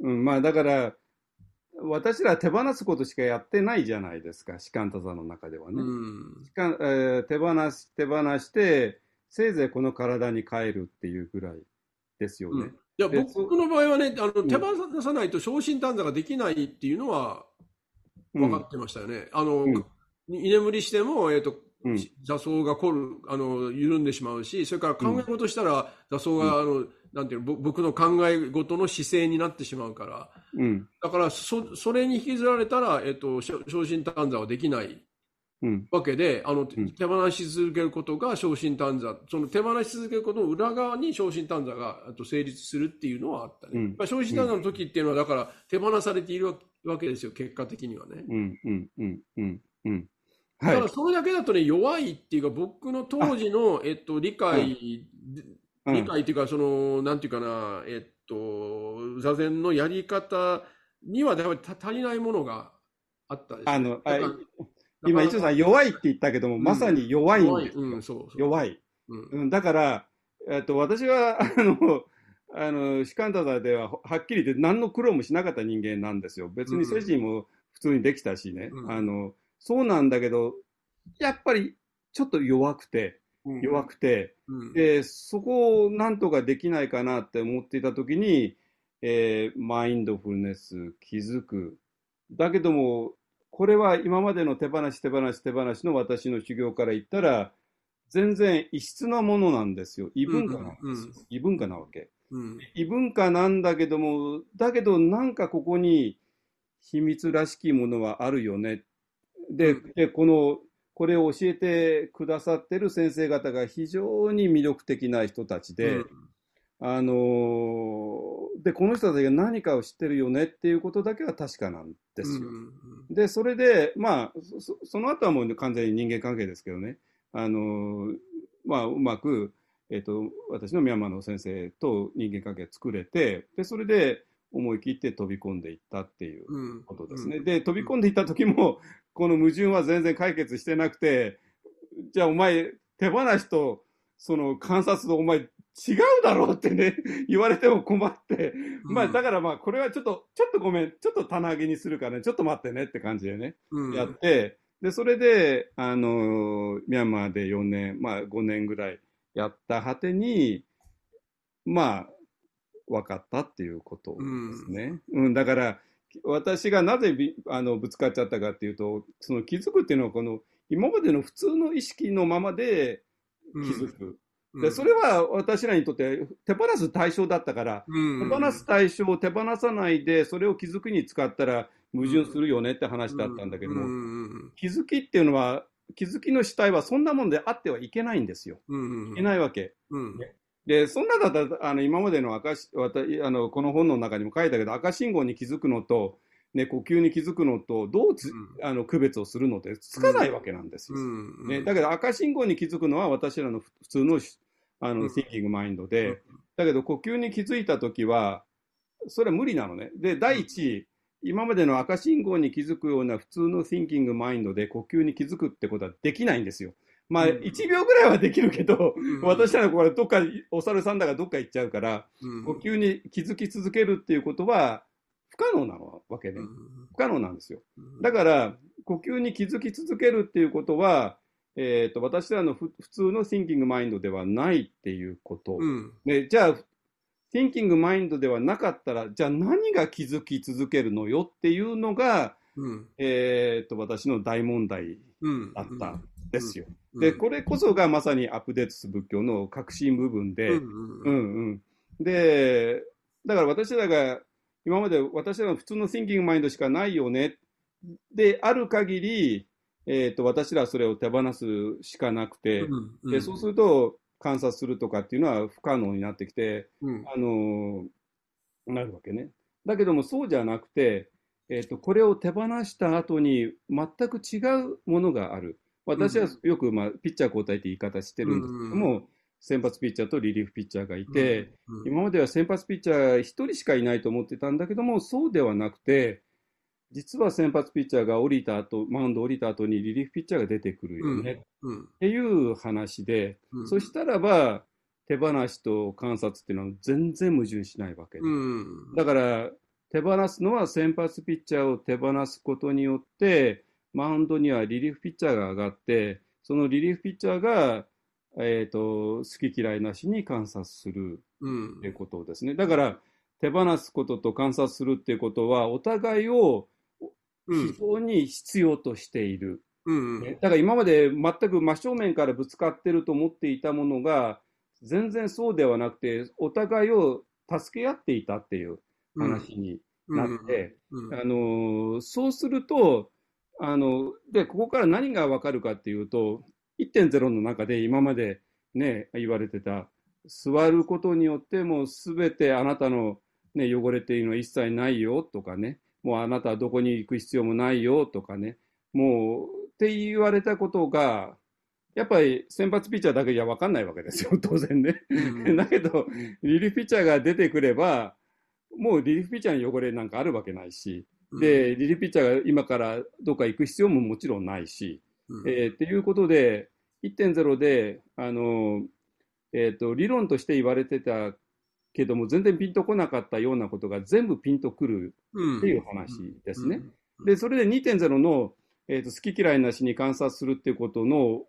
うん、まあだから、私ら手放すことしかやってないじゃないですか、シカンタ座の中ではね。うんえー手放し、手放して、せいぜいこの体に帰るっていうぐらいですよね。うんいやで僕の場合はねあのん手放さないと昇進短座ができないっていうのはうん分かってましたよね。あの、うん居眠りしても、えーとうん座層が凝るあの緩んでしまうしそれから考え事したら座層が、あのなんていうのぼ僕の考え事の姿勢になってしまうからうん。だからそそれに引きずられたら、えー、と昇昇進短座はできないうん。わけで、あの、ん手放し続けることが昇進短座、その手放し続けることの裏側に昇進短座があと成立するっていうのはあったね。うんまあ、昇進短座の時っていうのは、だから手放されているわわけですよ、結果的にはね。うん。うん。うん。うん。うん。だはいから。それだけだとね、弱いっていうか、僕の当時の、えっと、理解、うん理解っていうか、その、なんていうかな、えっと、座禅のやり方には、やっぱり足りないものがあったあの、今、一応さん弱いって言ったけども、んまさに弱いん弱い。ですようん、そうそう。弱い。うんうん、だから、えっと、私は、あの、あの、シカンタザでは、はっきり言って何の苦労もしなかった人間なんですよ。別に精神も普通にできたしね。うんあの、そうなんだけど、やっぱり、ちょっと弱くて、うん弱くて、うんで、そこをなんとかできないかなって思っていたときに、えーマインドフルネス、気づく。だけども、これは今までの手放し、手放し、手放しの私の修行から言ったら、全然異質なものなんですよ。異文化なんですよ。うんうん異文化なわけ。うん異文化なんだけども、だけどなんかここに秘密らしきものはあるよね。で、うん。でこの、これを教えてくださってる先生方が非常に魅力的な人たちで、あのーで、この人たちが何かを知ってるよねっていうことだけは確かなんですよ。で、それで、まあ、そその後はもう完全に人間関係ですけどね、あのーまあ、うまく、えっ、と、私のミャンマーの先生と人間関係作れて、で、それで思い切って飛び込んでいったっていううん。ことですね。で、飛び込んでいった時も、この矛盾は全然解決してなくて、じゃあお前、手放しと、その観察とお前違うだろうってね、[LAUGHS] 言われても困って、まあだからまあこれはちょっと、ちょっとごめん、ちょっと棚上げにするからね、ちょっと待ってねって感じでね、うん。やって、で、それで、あの、ミャンマーで4年、まあ5年ぐらいやった果てに、まあ、分かったっていうことですね。うん、だから、私がなぜびあのぶつかっちゃったかっていうと、その気づくっていうのは、この今までの普通の意識のままで気づく。うん。でそれは私らにとって手放す対象だったから、うん。手放す対象を手放さないで、それを気づくに使ったら矛盾するよねって話だったんだけども、うん。気づきっていうのは、気づきの主体はそんなもんであってはいけないんですよ。うん。いけないわけ。うんで、そんなだったら、あの、今までの赤し、あの、この本の中にも書いたけど、赤信号に気づくのと、ね、呼吸に気づくのと、どうつ、あの、区別をするのってつかないわけなんですよ。うんね、だけど赤信号に気づくのは私らの普通のしあの、うん thinking マインドで、だけど呼吸に気づいたときは、それは無理なのね。で、第一、今までの赤信号に気づくような普通の thinking マインドで呼吸に気づくってことはできないんですよ。まあ、うん。1秒ぐらいはできるけど、うん。私らのこれどっか、お猿さんだからどっか行っちゃうから、うん。呼吸に気づき続けるっていうことは不可能なわけね。不可能なんですよ。だから、呼吸に気づき続けるっていうことは、えっ、と、私らのふ普通の thinking マインドではないっていうこと。うん。でじゃあ、thinking マインドではなかったら、じゃあ何が気づき続けるのよっていうのが、うん。えっ、と、私の大問題うんだった。んですよ。うんで、これこそがまさにアップデートス仏教の核心部分で、うんうんうん。で、だから私らが、今まで私らの普通の thinking マインドしかないよね。で、ある限り、えっ、と、私らはそれを手放すしかなくて、うんで、そうすると観察するとかっていうのは不可能になってきて、うんあのーなるわけね。だけどもそうじゃなくて、えっ、と、これを手放した後に全く違うものがある。私はよく、まあ、ピッチャー交代って言い方してるんですけども、先発ピッチャーとリリーフピッチャーがいて、うん今までは先発ピッチャー1人しかいないと思ってたんだけども、そうではなくて、実は先発ピッチャーが降りた後、マウンド降りた後にリリーフピッチャーが出てくるよね。うんっていう話で、うん。そしたらば、手放しと観察っていうのは全然矛盾しないわけで、うん。だから、手放すのは先発ピッチャーを手放すことによって、マウンドにはリリーフピッチャーが上がって、そのリリーフピッチャーが、えっ、と、好き嫌いなしに観察するうん。っていうことですね。だから、手放すことと観察するっていうことは、お互いを非常に必要としている。うんね。だから今まで全く真正面からぶつかってると思っていたものが、全然そうではなくて、お互いを助け合っていたっていう話になって、うん。あのーそうすると、あの、で、ここから何がわかるかっていうと、1.0の中で今までね、言われてた、座ることによってもうすべてあなたのね、汚れているのは一切ないよとかね、もうあなたはどこに行く必要もないよとかね、もう、って言われたことが、やっぱり先発ピッチャーだけじゃ分かんないわけですよ、[LAUGHS] 当然ね。うんだけど、リリーフピッチャーが出てくれば、もうリリーフピッチャーの汚れなんかあるわけないし、で、リリーフピッチャーが今からどっか行く必要ももちろんないし、うん。えーっていうことで、1.0で、あの、えっ、と、理論として言われてたけども、全然ピンとこなかったようなことが全部ピンとくるっていう話ですね。で、それで2.0の、えーと好き嫌いなしに観察するっていうことの、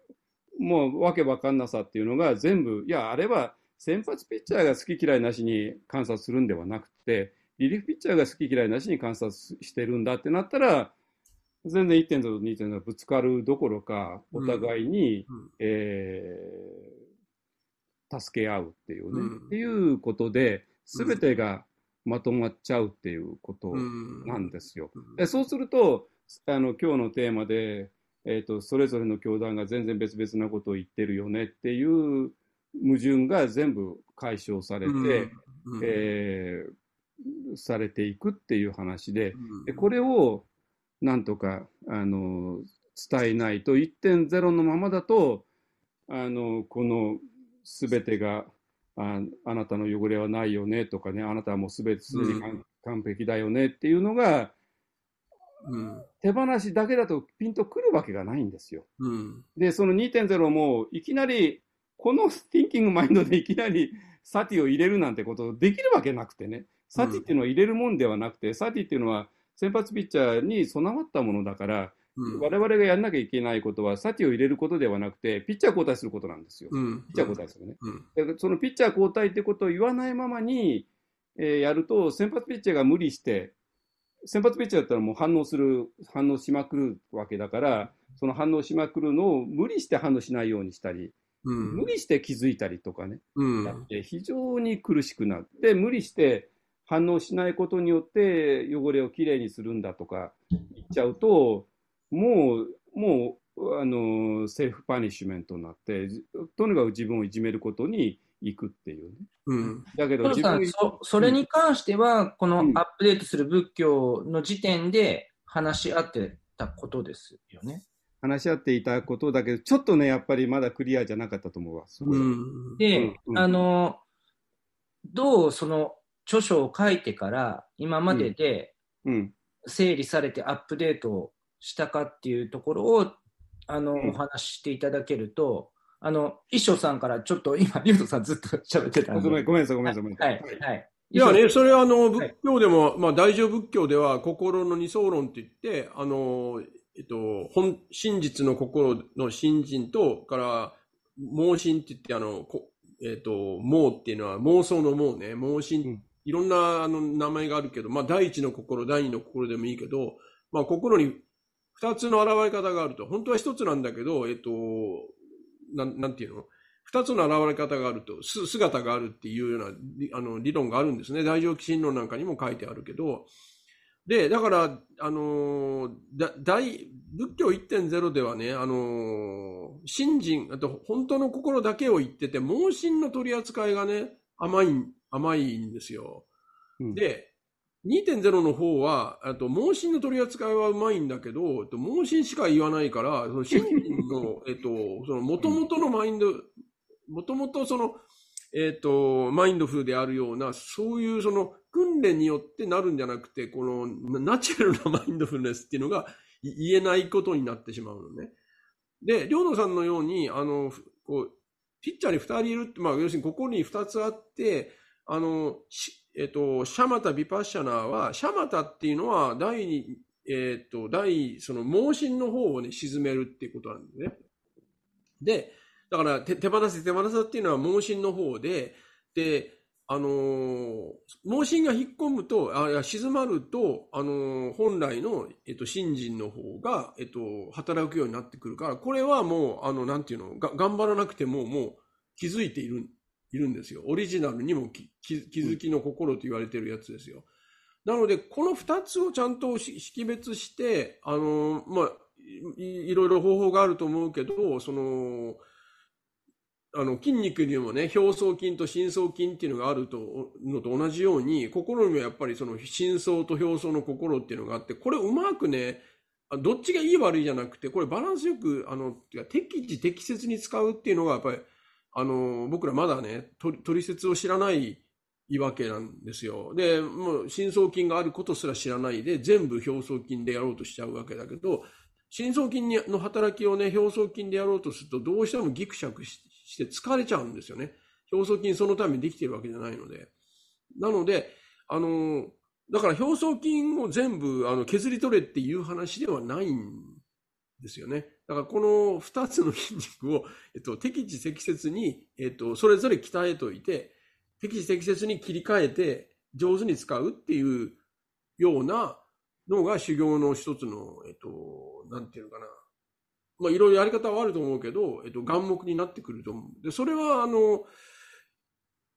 もうわけわかんなさっていうのが全部、いや、あれは先発ピッチャーが好き嫌いなしに観察するんではなくて、リリーフピッチャーが好き嫌いなしに観察してるんだってなったら、全然1.0と2.0がぶつかるどころか、お互いに、うん。えー助け合うっていうね、うん。っていうことで、すべてがまとまっちゃうっていうことうん。なんですよ。うん。でそうすると、あの今日のテーマで、えーと、それぞれの教団が全然別々なことを言ってるよねっていう矛盾が全部解消されて、うん。えーされていくっていう話で、うん。でこれをなんとかあの伝えないと1.0のままだとあのこの全てがああなたの汚れはないよねとかねあなたはもう全てすでに完,、完璧だよねっていうのがうん。手放しだけだとピンとくるわけがないんですよ。うん。でその2.0もいきなりこの thinking mind でいきなりサティを入れるなんてことできるわけなくてねサティっていうのは入れるもんではなくて、サティっていうのは先発ピッチャーに備わったものだから、うん。我々がやんなきゃいけないことは、サティを入れることではなくて、ピッチャー交代することなんですよ。うん。ピッチャー交代するね。うん。でそのピッチャー交代ってことを言わないままに、えーやると、先発ピッチャーが無理して、先発ピッチャーだったらもう反応する、反応しまくるわけだから、その反応しまくるのを無理して反応しないようにしたり、うん。無理して気づいたりとかね、うん。やって非常に苦しくなって、無理して反応しないことによって汚れをきれいにするんだとか言っちゃうと、もう、もう、あの、 self punishment になって、じとにかく自分をいじめることに行くっていうね。うんだけど自分そそれに関しては、このうんアップデートする仏教の時点で話し合ってたことですよね。話し合っていたことだけど、ちょっとね、やっぱりまだクリアじゃなかったと思うわ。うんで、うんうんあの、どうその著書を書いてから今まででうん。整理されてアップデートをしたかっていうところを、あの、うんお話ししていただけると、あの、一生さんからちょっと今、リュウトさんずっと喋ってたんで。あごめん、ごめんなさい、ごめんなさい、ごめんなさ。はいい、はい。いやね、それはあの、はい仏教でも、まあ、大乗仏教では、心の二層論って言って、あの、えっと、本、真実の心の真人と、から、妄信って言って、あの、こえっと、妄っていうのは妄想の妄ね、妄信、うんいろんなあの名前があるけど、まあ、第一の心、第二の心でもいいけど、まあ、心に二つの現れ方があると。本当は一つなんだけど、えっと、なん、なんていうの？二つの現れ方があると、す姿があるっていうようなあの理論があるんですね。大乗起信論なんかにも書いてあるけど。で、だから、あのだ大、仏教1.0ではね、あの信心、あと本当の心だけを言ってて、盲信の取り扱いがね、甘い、甘いんですよ。うんで、2.0の方は、あと、盲信の取り扱いはうまいんだけど、えっと盲信しか言わないから、その信心の、[LAUGHS] えっと、その元々のマインド、元々その、えっと、マインドフルであるような、そういうその訓練によってなるんじゃなくて、このナナチュラルなマインドフルネスっていうのがい言えないことになってしまうのね。で、りょうのさんのように、あの、ふこう、ピッチャーに2人いるって、まあ、要するにここに2つあって、あの、えっと、シャマタ・ビパッシャナーは、シャマタっていうのは、第、えっと、第、その、盲信の方をね、沈めるっていうことなんですね。で、だから、手手放せ、手放せっていうのは盲信の方で、で、あのー盲信が引っ込むと、あいや静まると、あのー本来の、えっと、信心の方が、えっと、働くようになってくるから、これはもう、あの、なんていうの、が頑張らなくても、もう気づいている、いるんですよ。オリジナルにも気気づきの心と言われてるやつですよ。なので、この二つをちゃんと識別して、あのまあ、いろいろ方法があると思うけど、その、あの筋肉にもね、表層筋と深層筋っていうのがあるとのと同じように、心にもやっぱりその深層と表層の心っていうのがあって、これうまくね、どっちがいい悪いじゃなくて、これバランスよく、あの、適時適切に使うっていうのがやっぱり、あの、僕らまだね、取説を知らないわけなんですよ。で、もう深層筋があることすら知らないで、全部表層筋でやろうとしちゃうわけだけど、深層筋の働きをね、表層筋でやろうとすると、どうしてもギクシャクしして疲れちゃうんですよね。表層筋そのためにできてるわけじゃないので。なので、あの、だから表層筋を全部あの削り取れっていう話ではないんですよね。だからこの二つの筋肉を、えっと、適時適切に、えっと、それぞれ鍛えといて、適時適切に切り替えて上手に使うっていうようなのが修行の一つの、えっと、なんていうのかな。まあ、いろいろやり方はあると思うけど、えっと、眼目になってくると思う。で、それは、あの、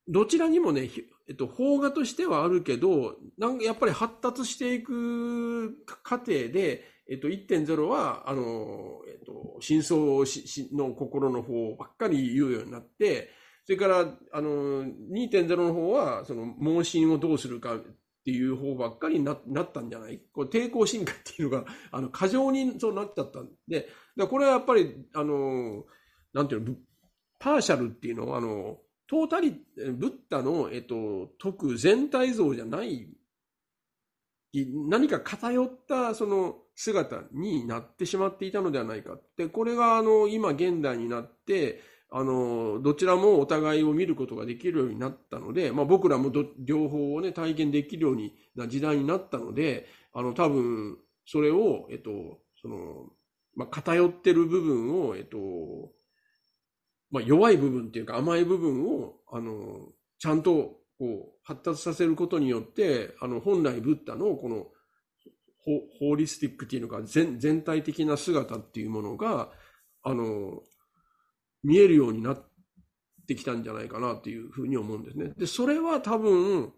どちらにもね、えっと、邦画としてはあるけど、なんかやっぱり発達していく過程で、えっと、1.0は、あの、えっと、真相しの心の方ばっかり言うようになって、それから、あの、2.0の方は、その、問診をどうするかっていう方ばっかりななったんじゃない？こう抵抗進化っていうのが、あの、過剰にそうなっちゃったんで、だこれはやっぱり、あの、なんていうの、パーシャルっていうのは、あの、トータリ、ブッダの、えっと、解く全体像じゃない、何か偏ったその姿になってしまっていたのではないか。で、これがあの、今現代になって、あの、どちらもお互いを見ることができるようになったので、まあ僕らも両方をね、体験できるようにな時代になったので、あの、多分、それを、えっと、その、まあ偏ってる部分を、えっと、まあ弱い部分っていうか甘い部分を、あの、ちゃんと、こう、発達させることによって、あの、本来ブッダのこの、ホーリスティックっていうのか全、全体的な姿っていうものが、あの、見えるようになってきたんじゃないかなっていうふうに思うんですね。で、それは多分、やっ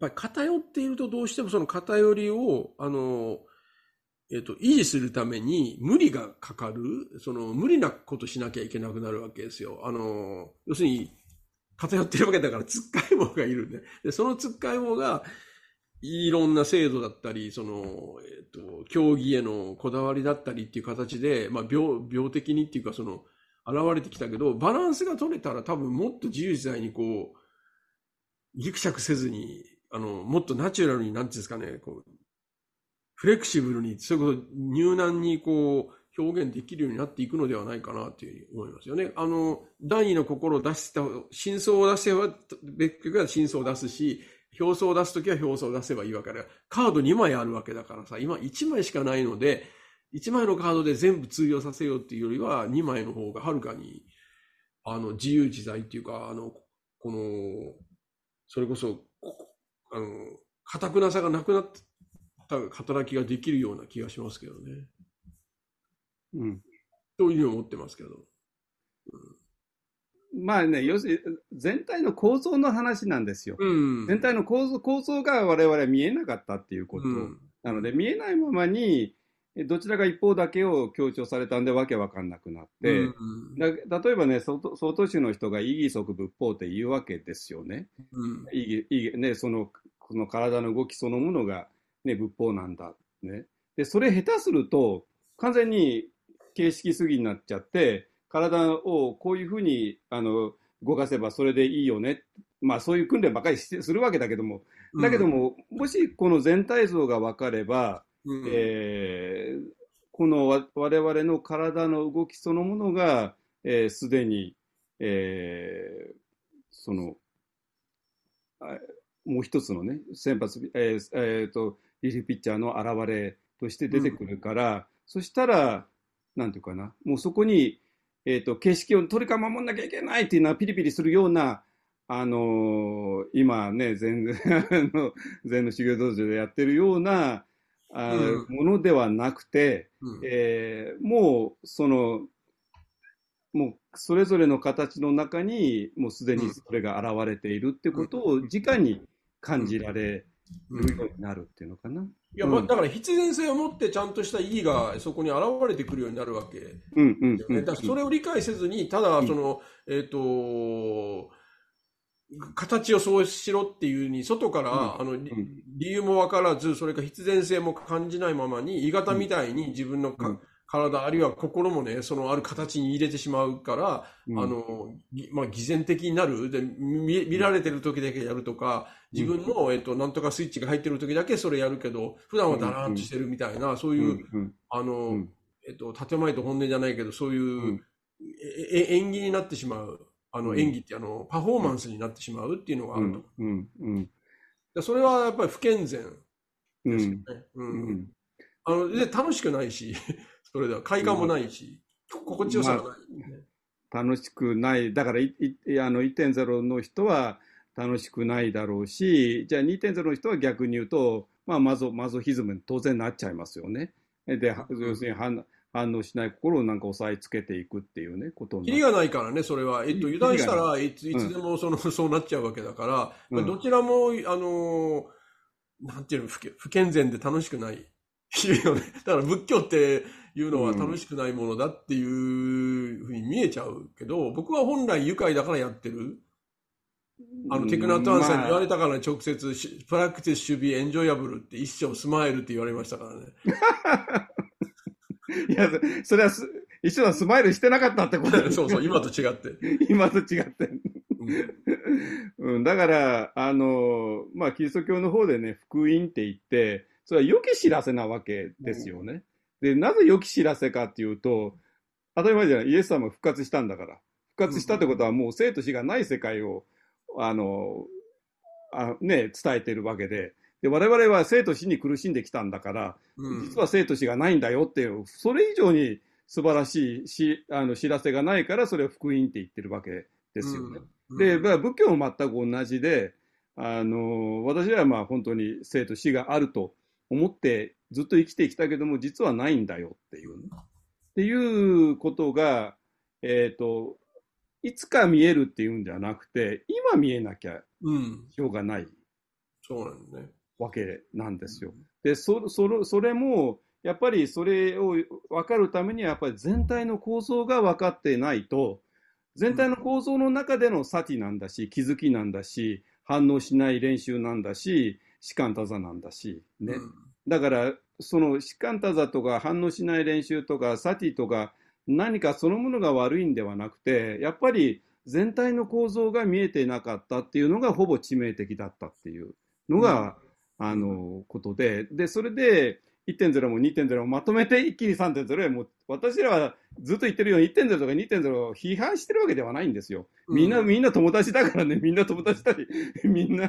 ぱり偏っているとどうしてもその偏りを、あの、えっと、維持するために無理がかかる、その無理なことしなきゃいけなくなるわけですよ。あの、要するに偏ってるわけだから、つっかい棒がいるんで。で、そのつっかい棒が、いろんな制度だったり、その、えっ、と、競技へのこだわりだったりっていう形で、まあ、病、病的にっていうか、その、現れてきたけど、バランスが取れたら多分もっと自由自在にこう、ギクシャクせずに、あの、もっとナチュラルに、なんていうんですかね、こう、フレキシブルに、そういうこと、入難にこう、表現できるようになっていくのではないかなというふうに思いますよね。あの、第二の心を出した、真相を出せば、別局は真相を出すし、表層を出すときは表層を出せばいいわけだ。カード2枚あるわけだからさ、今1枚しかないので、1枚のカードで全部通用させようっていうよりは、2枚の方がはるかに、あの、自由自在っていうか、あの、この、それこそ、あの、堅くなさがなくなった働きができるような気がしますけどね。うん。というふうに思ってますけど。うんまあね、要するに全体の構造の話なんですよ。うん、全体の構造構造が我々は見えなかったっていうこと、うん、なので、見えないままに、どちらが一方だけを強調されたんでわけわかんなくなって、うん、だ例えばね、相当種の人が異義足仏法って言うわけですよね。うん、異義ね、そのこの体の動きそのものが、ね、仏法なんだ、ね。で、それ下手すると、完全に形式主義になっちゃって、体をこういうふうにあの動かせばそれでいいよね。まあそういう訓練ばかりするわけだけども、だけども、うん、もしこの全体像が分かれば、うん、えー、この我々の体の動きそのものが、す、えー、で、に、えー、その、もう一つのね、先発、えーえーと、リリーピッチャーの現れとして出てくるから、うん、そしたら、なんていうかな、もうそこに、えっ、ー、と、景色を鳥か守んなきゃいけないっていうのはピリピリするような、あのー、今ね、全然、[LAUGHS] の、禅の修行道場でやってるような、あうん、ものではなくて、うん、えー、もう、その、もう、それぞれの形の中に、もうすでにそれが現れているってことを、直に感じられうになるっていうのかな。いや、まあ、だから必然性を持ってちゃんとした意義がそこに現れてくるようになるわけ、うんうんだからそれを理解せずに、ただ、その、えっ、と、形をそうしろっていうに、外から、あの、理由もわからず、それか必然性も感じないままに、鋳型みたいに自分のか、体、あるいは心もね、そのある形に入れてしまうから、うん、あの、まあ、偽善的になる。で見、見られてる時だけやるとか、自分の、うん、えっと、なんとかスイッチが入ってる時だけそれやるけど、普段はだらーんとしてるみたいな、そういう、あの、えっと、建前と本音じゃないけど、そういう、え演技になってしまう。あの、演技ってあの、パフォーマンスになってしまうっていうのがあると。うん。うん。それはやっぱり不健全ですよね。うん。あので楽しくないし、[LAUGHS] それでは。快感もないし、心地よさがない、楽しくない。だからいいあの1.0の人は楽しくないだろうし、じゃあ2.0の人は逆に言うと、まあ、マゾマゾヒズムに当然なっちゃいますよね。で、要するに反反応しない心をなんか押さえつけていくっていうね、ことに。がないからね、それは。えっと、油断したらいついつでもその、うん、そうなっちゃうわけだから、うん、どちらも、あのなんていうの不、不健全で楽しくない。よね。[LAUGHS] だから仏教って、いうのは楽しくないものだっていうふうに見えちゃうけど、僕は本来愉快だからやってる。あの、テクナトワンさんに言われたから直接、Practice should be enjoyable って一照 smile って言われましたからね。いや、それはす、一照はスマイルしてなかったってこと [LAUGHS] そうそう、今と違って。今と違って。うん、だから、あの、まあ、キリスト教の方でね、福音って言って、それは良き知らせなわけですよね。で、なぜ良き知らせかっていうと、当たり前じゃない、イエス様が復活したんだから。復活したってことはもう生と死がない世界を、あの、あね、伝えてるわけで、で、我々は生と死に苦しんできたんだから、うん。実は生と死がないんだよっていう、それ以上に素晴らしいしあの知らせがないから、それを福音って言ってるわけですよね。うん。で、まあ、仏教も全く同じで、あの、私はまあ本当に生と死があると思ってずっと生きてきたけども、実はないんだよっていうね、っていうことが、えっ、と、いつか見えるっていうんじゃなくて、今見えなきゃうん。しょうがないそうなんだね。わけなんですよ。で、そそれそれも、やっぱりそれを分かるためには、やっぱり全体の構造が分かってないと、全体の構造の中でのサティなんだし、気づきなんだし、反応しない練習なんだし、士官多座なんだし、ね。うんだから、その士官多座とか反応しない練習とかサティとか何かそのものが悪いんではなくて、やっぱり全体の構造が見えていなかったっていうのがほぼ致命的だったっていうのが、あの、ことで、で、それで1.0も2.0もまとめて一気に3.0へもう私らはずっと言ってるように1.0とか2.0を批判してるわけではないんですよ。みんな、うんみんな友達だからね、[LAUGHS] みんな友達だし、[LAUGHS] みんな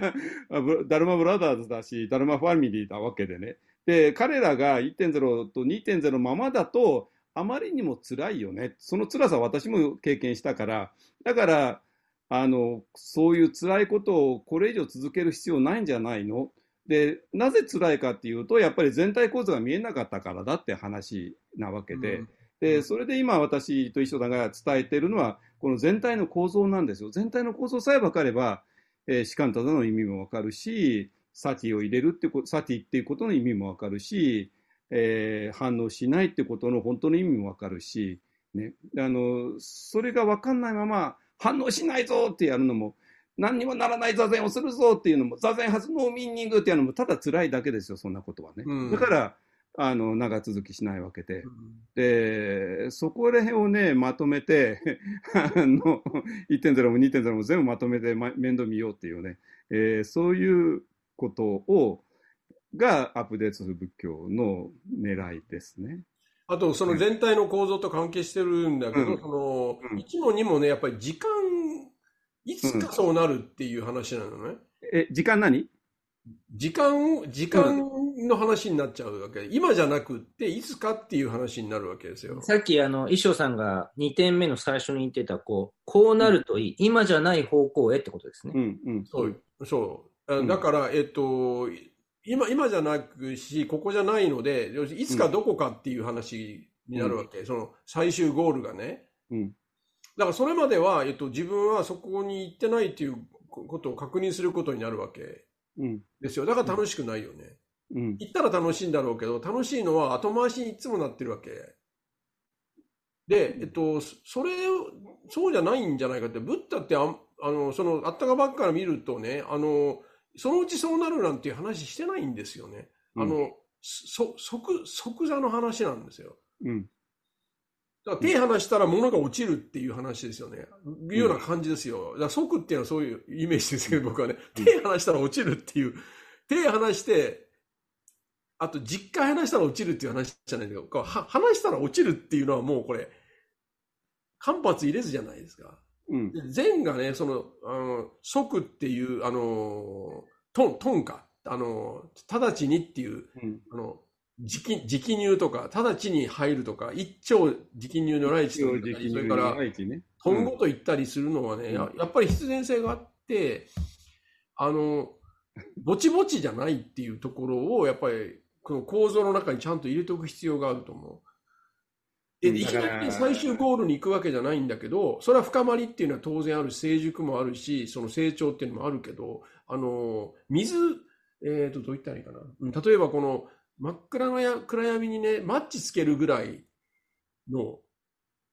ダルマブラザーズだし、ダルマファミリーなわけでね。で、彼らが1.0と2.0のままだと、あまりにも辛いよね。その辛さは私も経験したから、だから、あの、そういう辛いことをこれ以上続ける必要ないんじゃないの？で、なぜ辛いかっていうと、やっぱり全体構造が見えなかったからだって話なわけで、うん。で、それで今私と一緒だが伝えているのは、この全体の構造なんですよ。全体の構造さえ分かれば、えー、只管打坐の意味も分かるし、サティを入れるってこサティっていうことの意味も分かるし、えー反応しないってことの本当の意味も分かるし、ね。あの、それが分かんないまま、反応しないぞってやるのも、何にもならない座禅をするぞっていうのも、座禅 has no meaning っていうのも、ただ辛いだけですよ、そんなことはね。うんだから、あの、長続きしないわけで。うんで、そこら辺をね、まとめて、[LAUGHS] あの、1.0も2.0も全部まとめて、ま、面倒見ようっていうね、えーそういうことを、がアップデートする仏教の狙いですね。あと、その全体の構造と関係してるんだけど、うんその、うん1も2もね、やっぱり時間、いつかそうなるっていう話なのね。え、時間何？時間を、時間の話になっちゃうわけ。今じゃなくって、いつかっていう話になるわけですよ。さっき、あの、衣装さんが2点目の最初に言ってた、こう、こうなるといい。今じゃない方向へってことですね。うん、うん。そう、そう。だから、えっと、今、今じゃなくし、ここじゃないので、いつかどこかっていう話になるわけ。その、最終ゴールがね。うん。だからそれまでは、えっと、自分はそこに行ってないっていうことを確認することになるわけうん。ですよ。だから楽しくないよね。うん。行ったら楽しいんだろうけど、楽しいのは後回しにいつもなってるわけ。で、えっと、そそれを、そうじゃないんじゃないかって、ブッダってあん、あの、その、あったかばっから見るとね、あの、そのうちそうなるなんていう話してないんですよね。あの、そ、即、即座の話なんですよ。うん。だから手離したら物が落ちるっていう話ですよね。いうような感じですよ。だから即っていうのはそういうイメージですけど、僕はね。手離したら落ちるっていう。手離して、あと実回離したら落ちるっていう話じゃないけど、離したら落ちるっていうのはもうこれ、間髪入れずじゃないですか。うん。で善がね、その、あの、即っていう、あの、トン、トンか。あの、直ちにっていう、うん。あの、直直入とか、直ちに入るとか、一丁直入のライチとか、それから、愛知ね。トンゴと言ったりするのはね、やうんやっぱり必然性があって、あの、ぼちぼちじゃないっていうところを、やっぱり、この構造の中にちゃんと入れておく必要があると思う。で、うんいきなり最終ゴールに行くわけじゃないんだけど、それは深まりっていうのは当然あるし、成熟もあるし、その成長っていうのもあるけど、あの、水、えっ、と、どう言ったらいいかな。うん例えばこの真っ暗なや暗闇にね、マッチつけるぐらいの、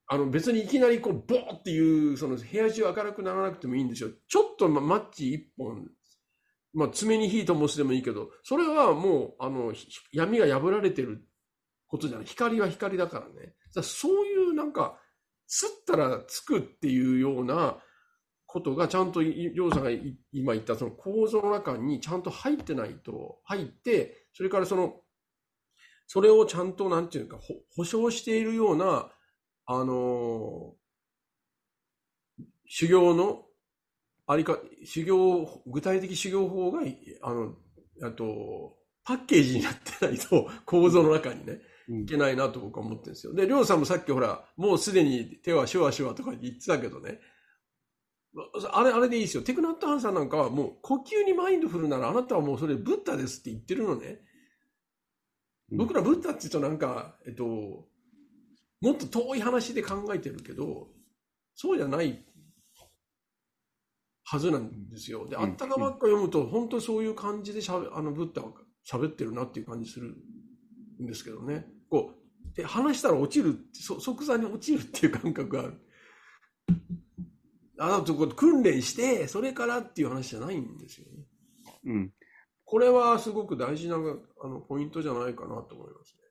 あの別にいきなりこう、ボーっていう、その部屋中明るくならなくてもいいんですよ。ちょっとまマッチ一本、まあ爪に火灯すでもいいけど、それはもう、あの、ひ闇が破られてることじゃない。光は光だからね。そういうなんか、すったらつくっていうようなことがちゃんと、りょうさんが今言ったその構造の中にちゃんと入ってないと、入って、それからその、それをちゃんと、なんていうか、保証しているような、あのー修行のありか、修行、具体的修行法が、あの、あと、パッケージになってないと、構造の中にね、いけないなと僕は思ってるんですよ。で、りょうさんもさっきほら、もうすでに手はシュワシュワとか言ってたけどね、あれ、あれでいいですよ。テクナットハンさんなんかはもう呼吸にマインドフルならあなたはもうそれブッダですって言ってるのね。うん僕らブッダって言うとなんか、えっと、もっと遠い話で考えてるけど、そうじゃないはずなんですよ。で、うんあったかばっか読むと、本当にそういう感じでしゃべあのブッダは喋ってるなっていう感じするんですけどね。こう、で話したら落ちる即座に落ちるっていう感覚がある。あとこう訓練して、それからっていう話じゃないんですよね。うん。これはすごく大事なあのポイントじゃないかなと思いますね。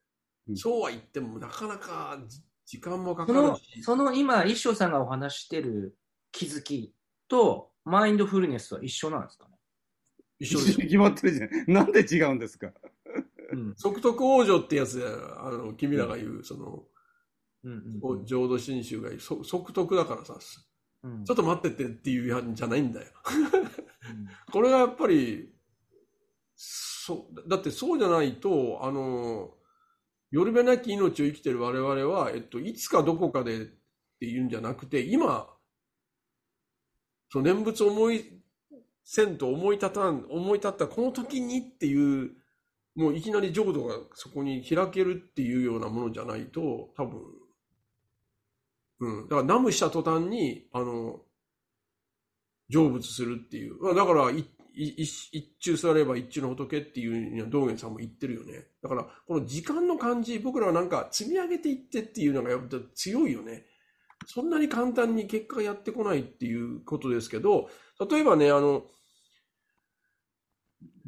うんそうは言っても、なかなかじ時間もかそのかるし、その今、一生さんがお話してる気づきと、マインドフルネスは一緒なんですかね？一緒ですよ。決まってるじゃん。なんで違うんですか？うん。即徳往生ってやつで、あの、君らが言う、その、うんこう浄土真宗が言う、そ即徳だからさ、うんうんちょっと待ってってっていうやんじゃないんだよ。[LAUGHS] うんこれがやっぱり、そう、だってそうじゃないと、あの、よるべなき命を生きてる我々は、えっと、いつかどこかでっていうんじゃなくて、今、その念仏を思いせんと思い立たん、思い立ったこの時にっていう、もういきなり浄土がそこに開けるっていうようなものじゃないと、多分、うん。だから、ナムした途端に、あの、成仏するっていう。まだから、一中座れば一中の仏っていうには道元さんも言ってるよね。だから、この時間の感じ、僕らはなんか積み上げていってっていうのがやっぱ強いよね。そんなに簡単に結果やってこないっていうことですけど、例えばね、あの、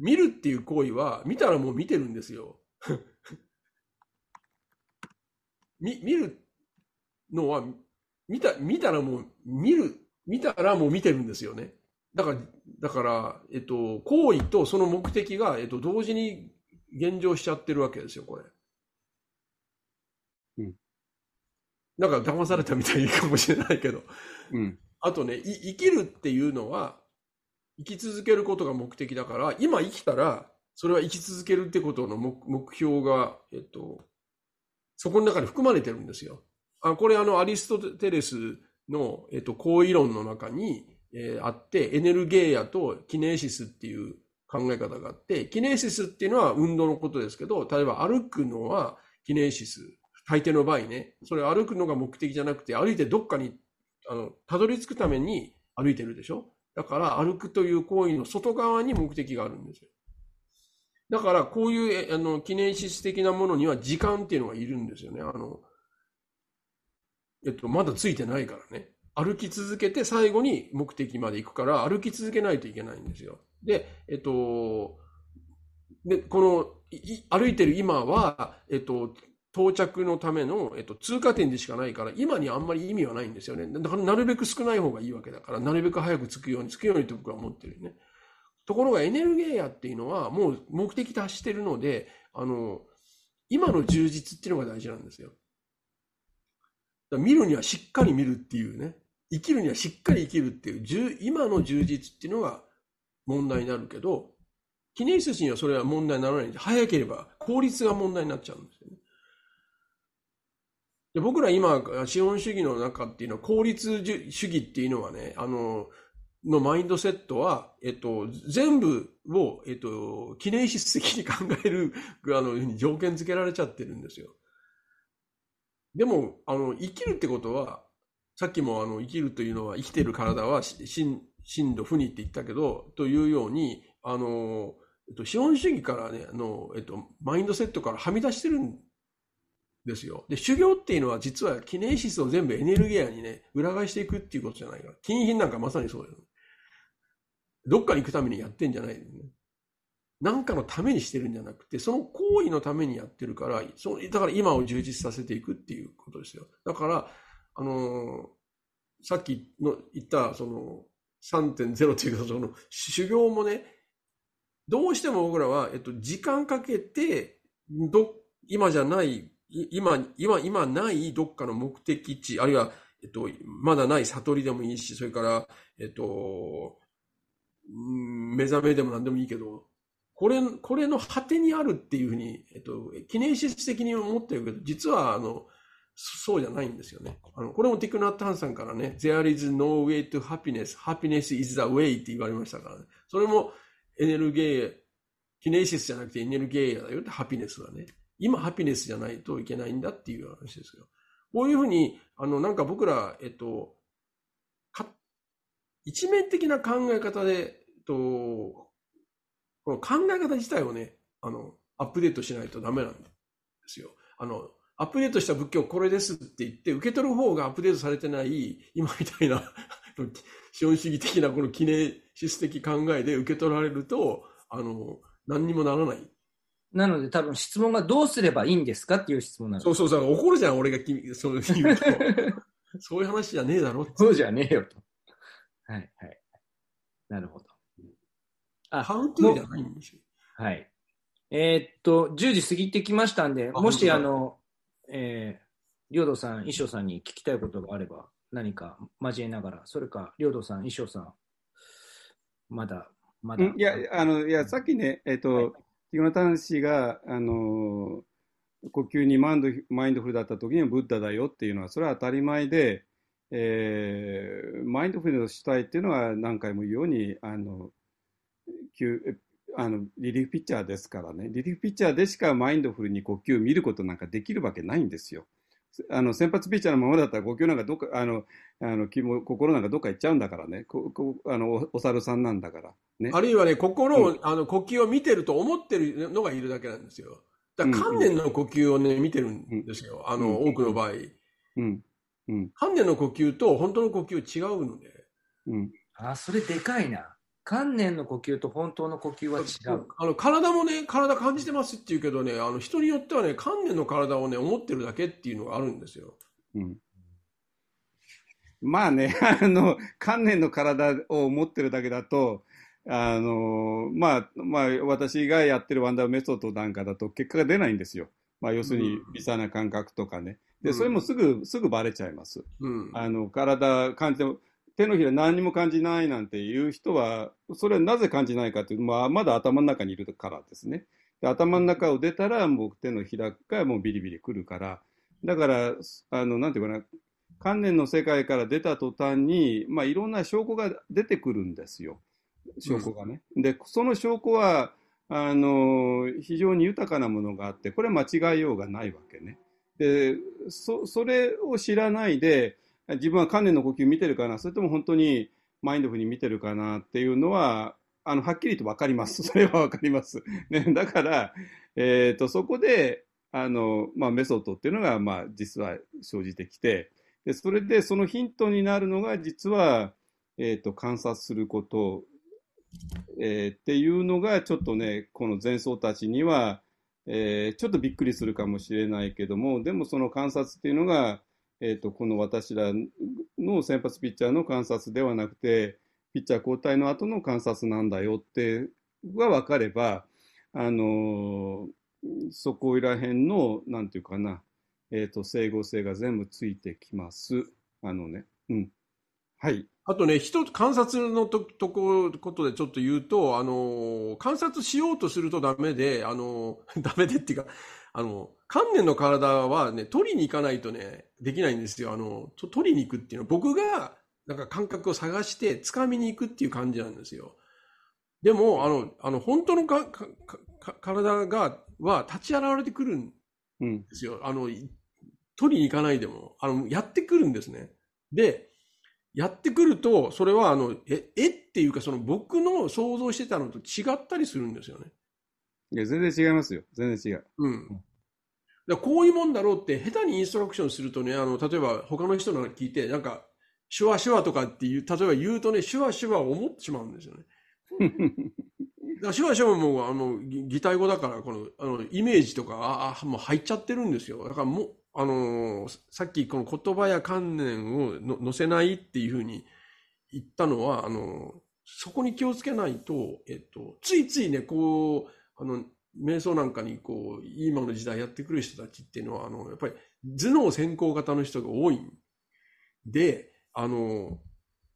見るっていう行為は、見たらもう見てるんですよ。[LAUGHS] 見見るのは、見た、見たらもう、見る、見たらもう見てるんですよね。だから、だから、えっと、行為とその目的が、えっと、同時に現状しちゃってるわけですよ、これ。うん。なんか騙されたみたいかもしれないけど。うん。あとね、い生きるっていうのは、生き続けることが目的だから、今生きたら、それは生き続けるってことの目標が、えっと、そこの中に含まれてるんですよ。あこれあの、アリストテレスの、えっと、行為論の中に、えーあって、エネルゲーヤとキネシスっていう考え方があって、キネシスっていうのは運動のことですけど、例えば歩くのはキネシス。大抵の場合ね、それ歩くのが目的じゃなくて、歩いてどっかにあの、たどり着くために歩いてるでしょ？だから歩くという行為の外側に目的があるんですよ。だからこういうあの記念シス的なものには時間っていうのがいるんですよね。あの、えっと、まだついてないからね。歩き続けて最後に目的まで行くから歩き続けないといけないんですよ。で、えっと、で、この、い歩いてる今は、えっと、到着のための、えっと、通過点でしかないから、今にあんまり意味はないんですよね。だからなるべく少ない方がいいわけだから、なるべく早く着くように、着くようにって僕は思ってるよね。ところがエネルゲーヤっていうのは、もう目的達してるので、あの、今の充実っていうのが大事なんですよ。だ見るにはしっかり見るっていうね、生きるにはしっかり生きるっていう、今の充実っていうのが問題になるけど、記念室にはそれは問題にならないんで、早ければ効率が問題になっちゃうんです。で僕ら今、資本主義の中っていうのは、効率主義っていうのはね、あの、のマインドセットは、えっと、全部を、えっと、記念室的に考える、[LAUGHS] あの、条件付けられちゃってるんですよ。でも、あの、生きるってことは、さっきもあの、生きるというのは、生きてる体は、し真、真度不にって言ったけど、というように、あの、えっと、資本主義からね、あの、えっと、マインドセットからはみ出してるんですよ。で、修行っていうのは実はキネシスを全部エネルギーにね、裏返していくっていうことじゃないから。金品なんかまさにそうだよ。どっかに行くためにやってんじゃない、ね。なんかのためにしてるんじゃなくて、その行為のためにやってるから、そのだから今を充実させていくっていうことですよ。だから、あのー、さっきの言った、その、3.0っていうか、その、修行もね、どうしても僕らは、えっと、時間かけて、ど、今じゃない、今、今、今ないどっかの目的地、あるいは、えっと、まだない悟りでもいいし、それから、えっと、目覚めでも何でもいいけど、これ、これの果てにあるっていうふうに、えっと、記念史的に思ってるけど、実は、あの、そうじゃないんですよね。あの、これもティクナット・ハンさんからね、There is no way to happiness. Happiness is the way って言われましたからね。それもエネルギー、キネシスじゃなくてエネルギーだよってハピネスはね。今ハピネスじゃないといけないんだっていう話ですよ。こういうふうに、あの、なんか僕ら、えっと、一面的な考え方で、えっと、この考え方自体をね、あの、アップデートしないとダメなんですよ。あの、アップデートした仏教これですって言って、受け取る方がアップデートされてない、今みたいな [LAUGHS] 資本主義的なこの記念シス的考えで受け取られると、あの、何にもならない。なので多分質問がどうすればいいんですかっていう質問なんそうそうそう、怒るじゃん、俺が君、そう言うと。[LAUGHS] そういう話じゃねえだろそうじゃねえよと。はいはい。なるほど。あ、ハウトゥーじゃないんですよ。はい。えー、っと、10時過ぎてきましたんで、もしあの、えー、りょうどさん、衣装さんに聞きたいことがあれば、何か交えながら、それか、りょうどさん、衣装さん、まだ、まだ。いや、あの、いや、さっきね、えっ、ー、と、はい、木村氏が、あの、呼吸にマインドマインドフルだった時にはブッダだよっていうのは、それは当たり前で、えー、マインドフルの主体っていうのは何回も言うように、あの、あのリリーフピッチャーですからね、リリーフピッチャーでしかマインドフルに呼吸を見ることなんかできるわけないんですよ。あの先発ピッチャーのままだったら呼吸なんかどっかあのあの気も心なんかどっか行っちゃうんだからね。ここあのお猿さんなんだから、ね、あるいはね心を、うん、あの呼吸を見てると思ってるのがいるだけなんですよ。だから観念の呼吸をね見てるんですよ、あの、多くの場合、うん。うん、観念の呼吸と本当の呼吸違うので、うん、あそれでかいな観念の呼吸と本当の呼吸は違う。あの体もね、体感じてますって言うけどね、あの人によってはね、観念の体をね、思ってるだけっていうのがあるんですよ。うん。まあね、[LAUGHS] あの、観念の体を思ってるだけだと、あの、まあ、まあ、私がやってるワンダーメソッドなんかだと結果が出ないんですよ。まあ、要するに微細な感覚とかね。で、それもすぐ、すぐバレちゃいます。うん、あの、体感じても、手のひら何にも感じないなんていう人は、それはなぜ感じないかというと、まあ、まだ頭の中にいるからですね。で頭の中を出たら、もう手のひらがもうビリビリくるから、だから、あの、なんていうかな、観念の世界から出た途端に、まあ、いろんな証拠が出てくるんですよ。証拠がね。で、その証拠は、あの、非常に豊かなものがあって、これは間違いようがないわけね。で、そ、それを知らないで、自分は観念の呼吸見てるかな、それとも本当にマインドフルに見てるかなっていうのは、あの、はっきりと分かります。[LAUGHS] それは分かります。ね、だから、えっ、ー、と、そこで、あの、まあ、メソッドっていうのが、まあ、実は生じてきて、で、それで、そのヒントになるのが、実は、えっ、ー、と、観察すること、えー、っていうのが、ちょっとね、この前奏たちには、えー、ちょっとびっくりするかもしれないけども、でもその観察っていうのが、えーと、この私らの先発ピッチャーの観察ではなくて、ピッチャー交代の後の観察なんだよってが分かれば、あのー、そこら辺の、なんていうかな、え、ー、と、整合性が全部ついてきます。あのね、うん。はい。あとね、一つ観察のととこことでちょっと言うと、あのー、観察しようとするとダメで、あのー、[LAUGHS] ダメでっていうか、あの、観念の体はね、取りに行かないとね、できないんですよ。あの、と取りに行くっていうのは、僕が、なんか感覚を探して、掴みに行くっていう感じなんですよ。でも、あの、あの、本当のか、か、か体が、は立ち現れてくるんですよ。うん、あの、取りに行かないでも、あの、やってくるんですね。で、やってくると、それは、あの、え、えっていうか、その僕の想像してたのと違ったりするんですよね。いや、全然違いますよ。全然違う。うん。だこういうもんだろうって下手にインストラクションするとね、あの、例えば他の人の聞いて、なんか、手話手話とかっていう、例えば言うとね、手話手話を思ってしまうんですよね。だから手話手話も、あの、擬態語だから、この、あの、イメージとか、あ、あ、もう入っちゃってるんですよ。だからもう、あのさっきこの言葉や観念をの載せないっていうふうに言ったのは、あのそこに気をつけないと、えっと、ついついね、こう、あの、瞑想なんかにこう、今の時代やってくる人たちっていうのは、あの、やっぱり頭脳先行型の人が多いんで、あの、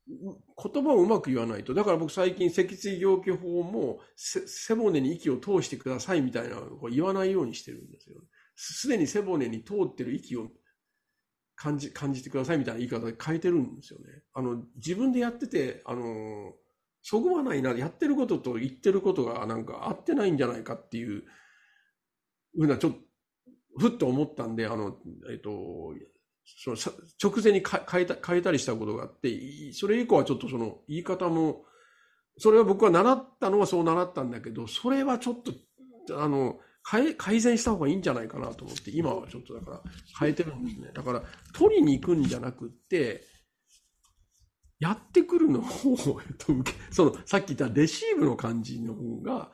言葉をうまく言わないと。だから僕最近脊椎行気法も背骨に息を通してくださいみたいなこう言わないようにしてるんですよ。すでに背骨に通ってる息を感じ、感じてくださいみたいな言い方で変えてるんですよね。あの、自分でやってて、あの、そぐわないな、やってることと言ってることがなんか合ってないんじゃないかっていうふうな、ちょっと、ふっと思ったんで、あの、えっと、その直前に変えた変えたりしたことがあって、それ以降はちょっとその言い方も、それは僕は習ったのはそう習ったんだけど、それはちょっと、あの、改改善した方がいいんじゃないかなと思って、今はちょっとだから変えてるんですね。だから、取りに行くんじゃなくって、やってくるの方を、その、さっき言ったレシーブの感じの方が、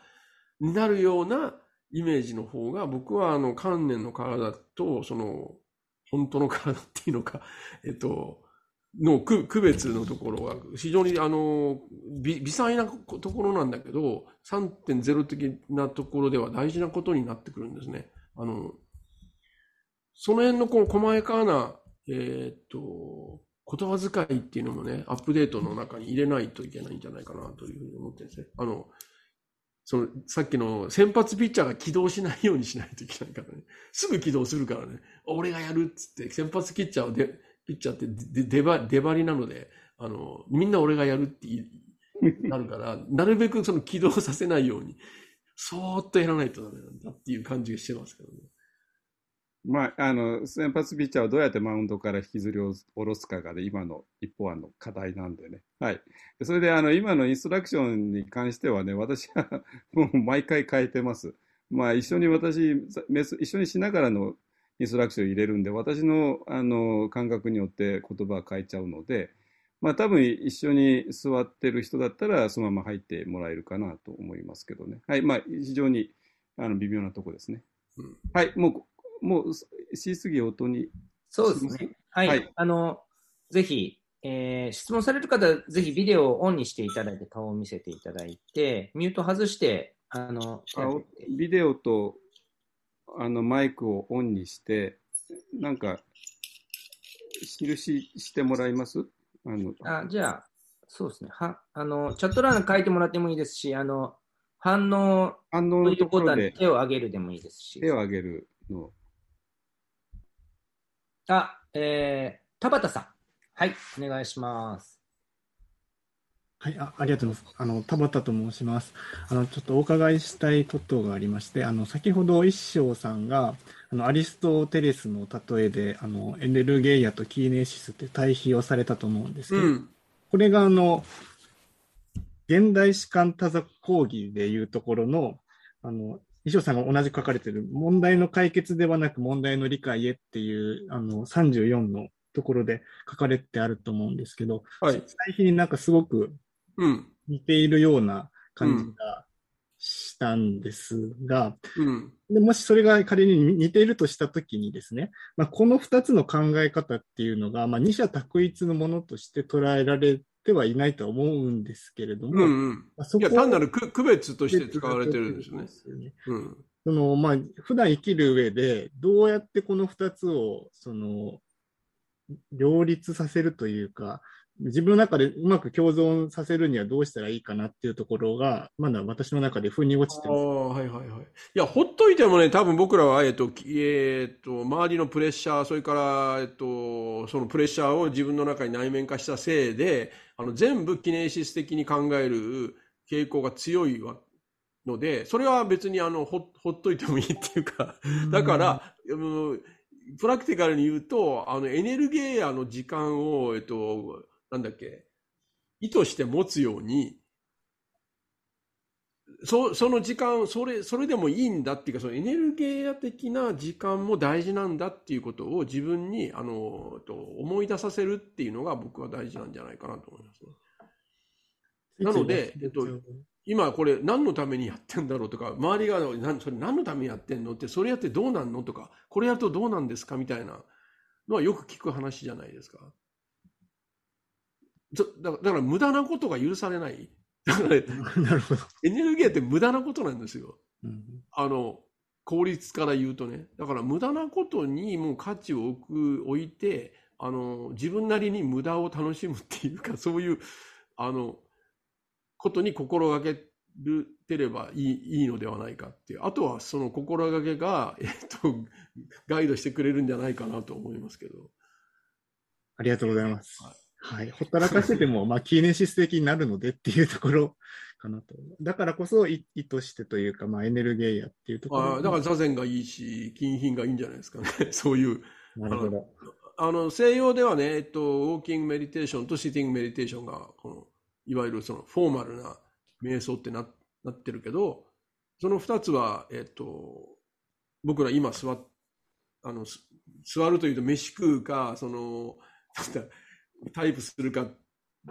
になるようなイメージの方が、僕はあの、観念の体と、その、本当の体っていうのか、[LAUGHS] えっと、の区別のところは非常にあの微細なところなんだけど3.0的なところでは大事なことになってくるんですね。あのその辺のこの細やかな、えー、っと言葉遣いっていうのもねアップデートの中に入れないといけないんじゃないかなというふうに思ってるんですね。あのそのさっきの先発ピッチャーが起動しないようにしないといけないからね。すぐ起動するからね。俺がやるっつって先発ピッチャーをでピッチャーって出張出張りなので、あの、みんな俺がやるってなるから、なるべくその起動させないように、そーっとやらないとダメなんだっていう感じがしてますけどね。まあ、あの、先発ピッチャーをどうやってマウンドから引きずり下ろすかが、ね、今の一方案の課題なんでね。はい。それで、あの、今のインストラクションに関してはね、私はもう毎回変えてます。まあ、一緒に私、一緒にしながらのインストラクションを入れるんで、私のあの感覚によって言葉を変えちゃうので、まあ多分一緒に座ってる人だったらそのまま入ってもらえるかなと思いますけどね。はい、まあ非常にあの微妙なとこですね。うん、はい、もう、もう、しすぎ音に。そうですね。はい。はい、あの、ぜひ、えー、質問される方は、ぜひビデオをオンにしていただいて、顔を見せていただいて、ミュート外して、あの、ビデオとあのマイクをオンにして、なんか、印してもらいます？あのあじゃあ、そうですね。はあのチャット欄書いてもらってもいいですし、あの反応反応のところで手を挙げるでもいいですし。手を挙げるの。あ、えー、田畑さん。はい、お願いします。はい、あありがとうございます。あの、田畑と申します。あの、ちょっとお伺いしたいことがありまして、あの、先ほど一生さんが、あの、アリストテレスの例えで、あの、エネルゲイアとキーネシスって対比をされたと思うんですけど、うん、これがあの、現代史観多座講義でいうところの、あの、衣装さんが同じ書かれている問題の解決ではなく問題の理解へっていう、あの、34のところで書かれてあると思うんですけど、はい。対比になんかすごく似ているような感じがしたんですが、うん、でもしそれが仮に似ているとしたときにですね、まあ、この2つの考え方っていうのが、まあ、二者択一のものとして捉えられてはいないと思うんですけれども、うんうんまあ、そこいや単なる区別として使われてるんですね。すねうん、そのまあ普段生きる上でどうやってこの2つをその両立させるというか、自分の中でうまく共存させるにはどうしたらいいかなっていうところが、まだ私の中で腑に落ちてます。はいはいはい。いや、ほっといてもね、多分僕らは、えっと、えっと、周りのプレッシャー、それから、えっと、そのプレッシャーを自分の中に内面化したせいで、あの、全部キネシス的に考える傾向が強いわので、それは別にあの、ほ、ほっといてもいいっていうか、だから、うんプラクティカルに言うと、あの、エネルゲーアの時間を、えっと、なんだっけ、意図して持つように、そその時間それ、それでもいいんだっていうか、そのエネルギー的な時間も大事なんだっていうことを自分にあのと思い出させるっていうのが僕は大事なんじゃないかなと思いますね。なので、えっと、今これ何のためにやってんだろうとか、周りがそれ何のためにやってんの？って、それやってどうなんの？とか、これやるとどうなんですか？みたいなのはよく聞く話じゃないですか。だから無駄なことが許されない。だから、ね、なるほど。エネルギーって無駄なことなんですよ。うん、あの、効率から言うとね。だから無駄なことにもう価値を置く、置いて、あの、自分なりに無駄を楽しむっていうか、そういう、あの、ことに心がけるてればいいいいのではないかっていう。あとはその心がけが、えっと、ガイドしてくれるんじゃないかなと思いますけど。ありがとうございます。はいはい。ほったらかしてても、まあ、キーネシス的になるのでっていうところ [LAUGHS] かなと。だからこそ、意図してというか、まあ、エネルギーやっていうところ。あだから座禅がいいし、金品がいいんじゃないですかね。[LAUGHS] そういう。なるほど。あの、西洋ではね、えっと、ウォーキングメディテーションとシティングメディテーションが、この、いわゆるその、フォーマルな瞑想ってななってるけど、その二つは、えっと、僕ら今座っ、あの、座るというと飯食うか、その、タイプするか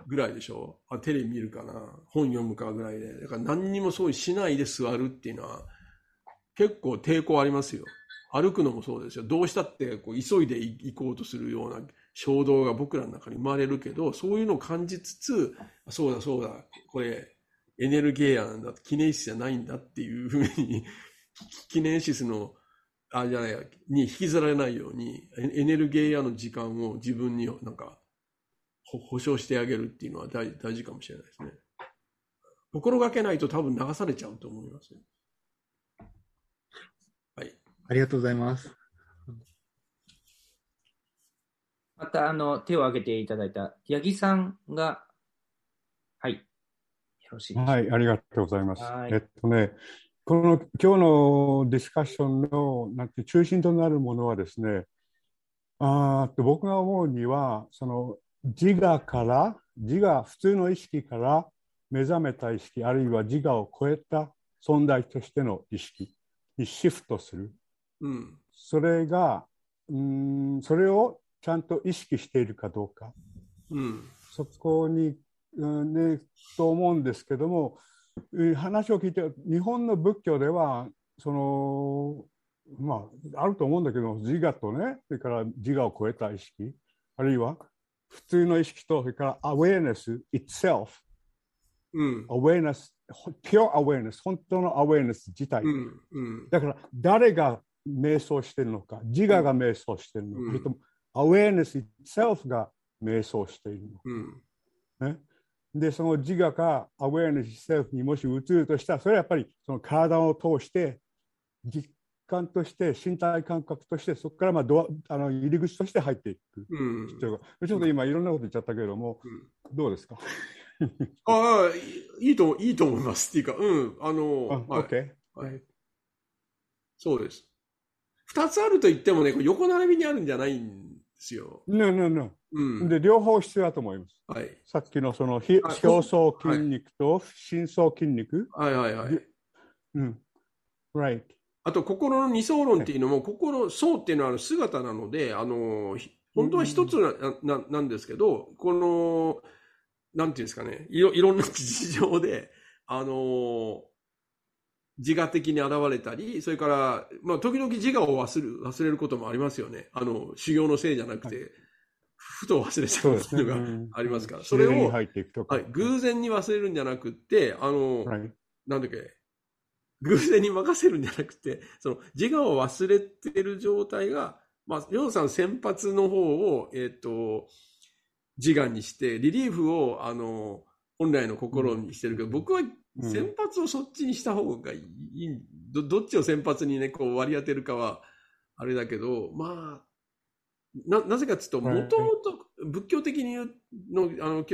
ぐらいでしょ？あテレビ見るかな？本読むかぐらいで。だから何にもそうしないで座るっていうのは結構抵抗ありますよ。歩くのもそうですよ。どうしたってこう急いで行こうとするような衝動が僕らの中に生まれるけど、そういうのを感じつつ、そうだそうだ、これエネルゲーアなんだ、キネシスじゃないんだっていうふうに、キネシスの、あ、じゃない、に引きずられないように、エネルゲーアの時間を自分になんか保証してあげるっていうのは大大事かもしれないですね。心がけないと多分流されちゃうと思います、はい。ありがとうございます。また、あの、手を挙げていただいた八木さんが、はい。よろしいはい、ありがとうございます。えっとね、この今日のディスカッションのなんて中心となるものはですね、あと僕が思うには、その自我から、自我、普通の意識から目覚めた意識、あるいは自我を超えた存在としての意識にシフトする。うん、それが、うん、それをちゃんと意識しているかどうか。うん、そこに、うんね、と思うんですけども、話を聞いて、日本の仏教では、その、まあ、あると思うんだけど、自我とね、それから自我を超えた意識、あるいは普通の意識と、それから awareness itself、うん、awareness、pure awareness、本当の awareness 自体。うんうん、だから、誰が瞑想してるのか、自我が瞑想してるのか、うん、とも awareness itself が瞑想しているのか。うん、ね、で、その自我が awareness itself にもし移るとしたら、それはやっぱりその体を通して実感として身体感覚としてそこからまあドアあの入り口として入っていく必要が、うん、ちょっと今いろんなこと言っちゃったけれども、うん、どうですか？[LAUGHS] ああいいといいと思いますっていうかうんあのあ、はい、はい、そうです二つあると言ってもね横並びにあるんじゃないんですよ。ねねね。うん、で両方必要だと思います。はい、さっきのその表層筋肉と深層筋肉。はいはいはい。うん。Right. あと、心の二層論っていうのも、心、層っていうのは姿なので、あの、本当は一つな,、ななんですけど、この、なんていうんですかね、いろいろんな事情で、あの、自我的に現れたり、それから、まあ、時々自我を忘れる忘れることもありますよね。あの、修行のせいじゃなくて、はい、ふと忘れちゃうっていうのがありますから。そ,、れを、はい、偶然に忘れるんじゃなくて、あの、はい、なんだっけ、偶然に任せるんじゃなくて、その自我を忘れてる状態が、まあ、りょうさん先発の方を、えっ、ー、と、自我にして、リリーフを、あの、本来の心にしてるけど、僕は先発をそっちにした方がいい、うん、どどっちを先発にね、こう割り当てるかは、あれだけど、まあ、な、なぜかっていうと、もともと仏教的に言うの、あの、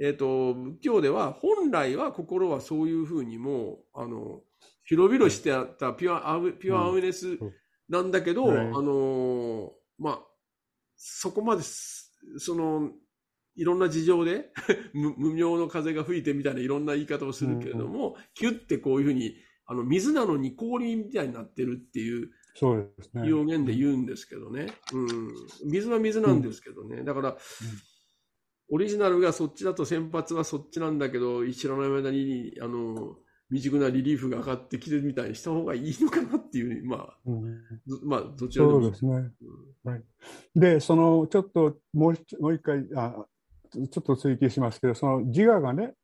えっ、ー、と、仏教では、本来は心はそういうふうにも、あの、広々してあったピュアアウピュアアウェネスなんだけど、あのまあ、そこまで、その、いろんな事情で [LAUGHS] 無名の風が吹いてみたいないろんな言い方をするけれども、うん、キュッてこういうふうに、あの、水なのに氷みたいになってるっていう、そうですね。表現で言うんですけどね。うん。水は水なんですけどね。だから、オリジナルがそっちだと先発はそっちなんだけど、知らない間に、あの、未熟なリリーフが上がってきてるみたいにした方がいいのかなっていう、まあ、うん、まあ、どちらでも。そうですね。うん、はい。で、その、ちょっと、もうもう一回あ、ちょっと追記しますけど、その自我がね、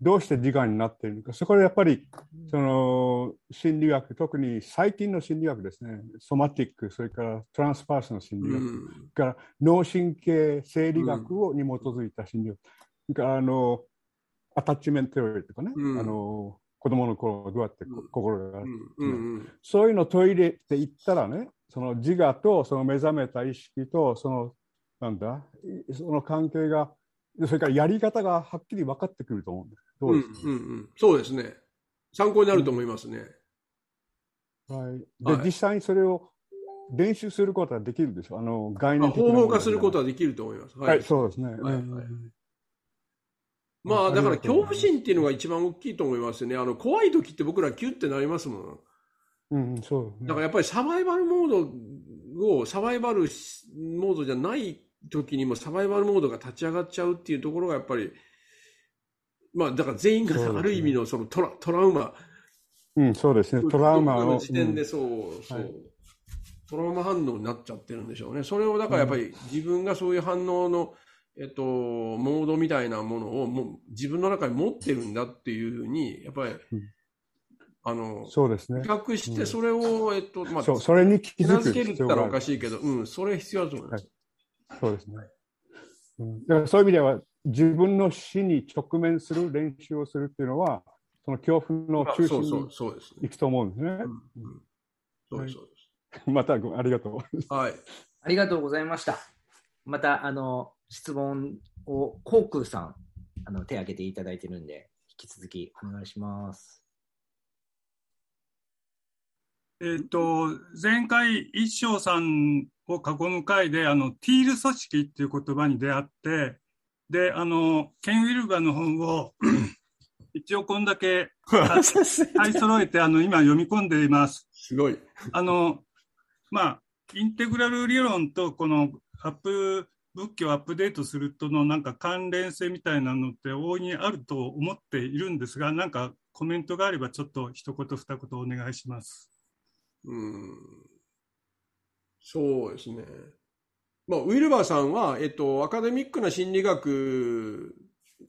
どうして自我になっているのか、そこでやっぱり、その心理学、特に最近の心理学ですね、ソマティック、それからトランスパーソンの心理学、うん、から脳神経生理学をに基づいた心理学、うん、からあのアタッチメントテオリーとかね、うん、あの子供の頃どうやって心があって、そういうのを取り入れていったらね、その自我とその目覚めた意識とそのなんだその関係がそれからやり方がはっきり分かってくると思うんです。どうですか、うんうんうん、そうですね。参考になると思いますね。はい。で、はい、実際にそれを練習することはできるでしょ？う。あの、概念的な。方法化することはできると思います。はい、はい、そうですね。はい、はいまあ、だから恐怖心っていうのが一番大きいと思いますね。あの、怖い時って僕らキュッてなりますもん。うん、そう、ね、だからやっぱりサバイバルモードを、サバイバルモードじゃない時にもサバイバルモードが立ち上がっちゃうっていうところがやっぱり、まあ、だから全員がある意味のそのトラ,、トラウマ。うん、そうですね。トラウマの時点でそう、そう、トラウマ反応になっちゃってるんでしょうね。それをだからやっぱり自分がそういう反応の、えっと、モードみたいなものをもう自分の中に持ってるんだっていうふうに、やっぱり、あの、そうですね。比較してそれを、えっと、まあ、そう、それに気づくけるったらおかしいけど、うん、それ必要だと思います。そうですね。うん、だからそういう意味では、自分の死に直面する練習をするっていうのは、その恐怖の中心に行くと思うんですね。そうです、そうです。[LAUGHS] またありがとう。はい。ありがとうございました。また、あの、質問を、コークーさん、あの、手挙げていただいてるんで、引き続きお願いします。えっ、と、前回、一生さんを囲む会で、あの、ティール組織っていう言葉に出会って、で、あの、ケン・ウィルガーの本を [COUGHS] 一応こんだけ [LAUGHS] 買い揃えて、あの、今読み込んでいます。すごい。あの、まあ、インテグラル理論とこのアップ、仏教アップデートするとのなんか関連性みたいなのって大いにあると思っているんですが、なんかコメントがあればちょっと一言二言お願いします。うん。そうですね。まあ、ウィルバーさんは、えっと、アカデミックな心理学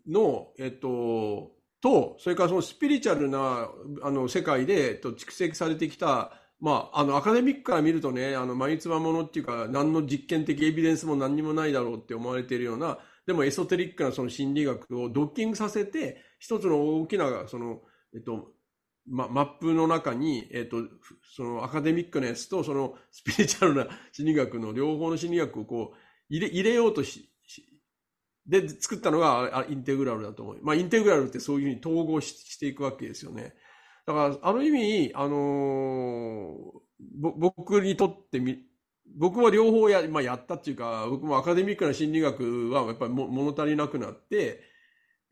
の、えっと、と、それからそのスピリチュアルな、あの、世界で、えっと、蓄積されてきた、まあ、あの、アカデミックから見るとね、あの、眉唾ものっていうか、何の実験的エビデンスも何にもないだろうって思われているような、でもエソテリックなその心理学をドッキングさせて、一つの大きな、その、えっと、ま、マップの中に、えっ、と、そのアカデミックなやつと、そのスピリチュアルな心理学の両方の心理学をこう、入れ、入れようとし、で、作ったのがインテグラルだと思う。まあ、インテグラルってそういうふうに統合していくわけですよね。だから、ある意味、あのー、僕にとってみ、僕は両方や、まあ、やったっていうか、僕もアカデミックな心理学はやっぱり物足りなくなって、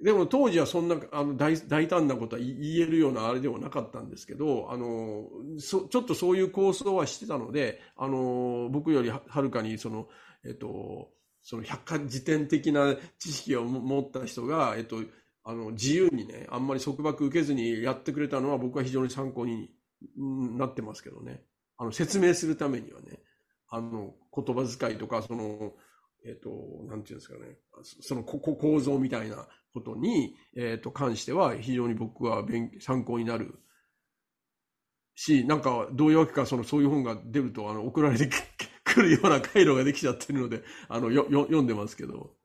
でも当時はそんなあの大大胆なことは言えるようなあれではなかったんですけど、あのそちょっとそういう構想はしてたので、あの僕よりはるかにその、えっと、その百科事典的な知識を持った人が、えっと、あの自由にね、あんまり束縛受けずにやってくれたのは僕は非常に参考になってますけどね。あの説明するためにはね、あの言葉遣いとか、その、えっ、と、なんていうんですかね、その構造みたいなことに、えっ、と、関しては非常に僕は勉参考になるし、なんか、どういうわけか、その、そういう本が出ると、あの、送られてく [LAUGHS] るような回路ができちゃってるので、あの、よ、よ、読んでますけど、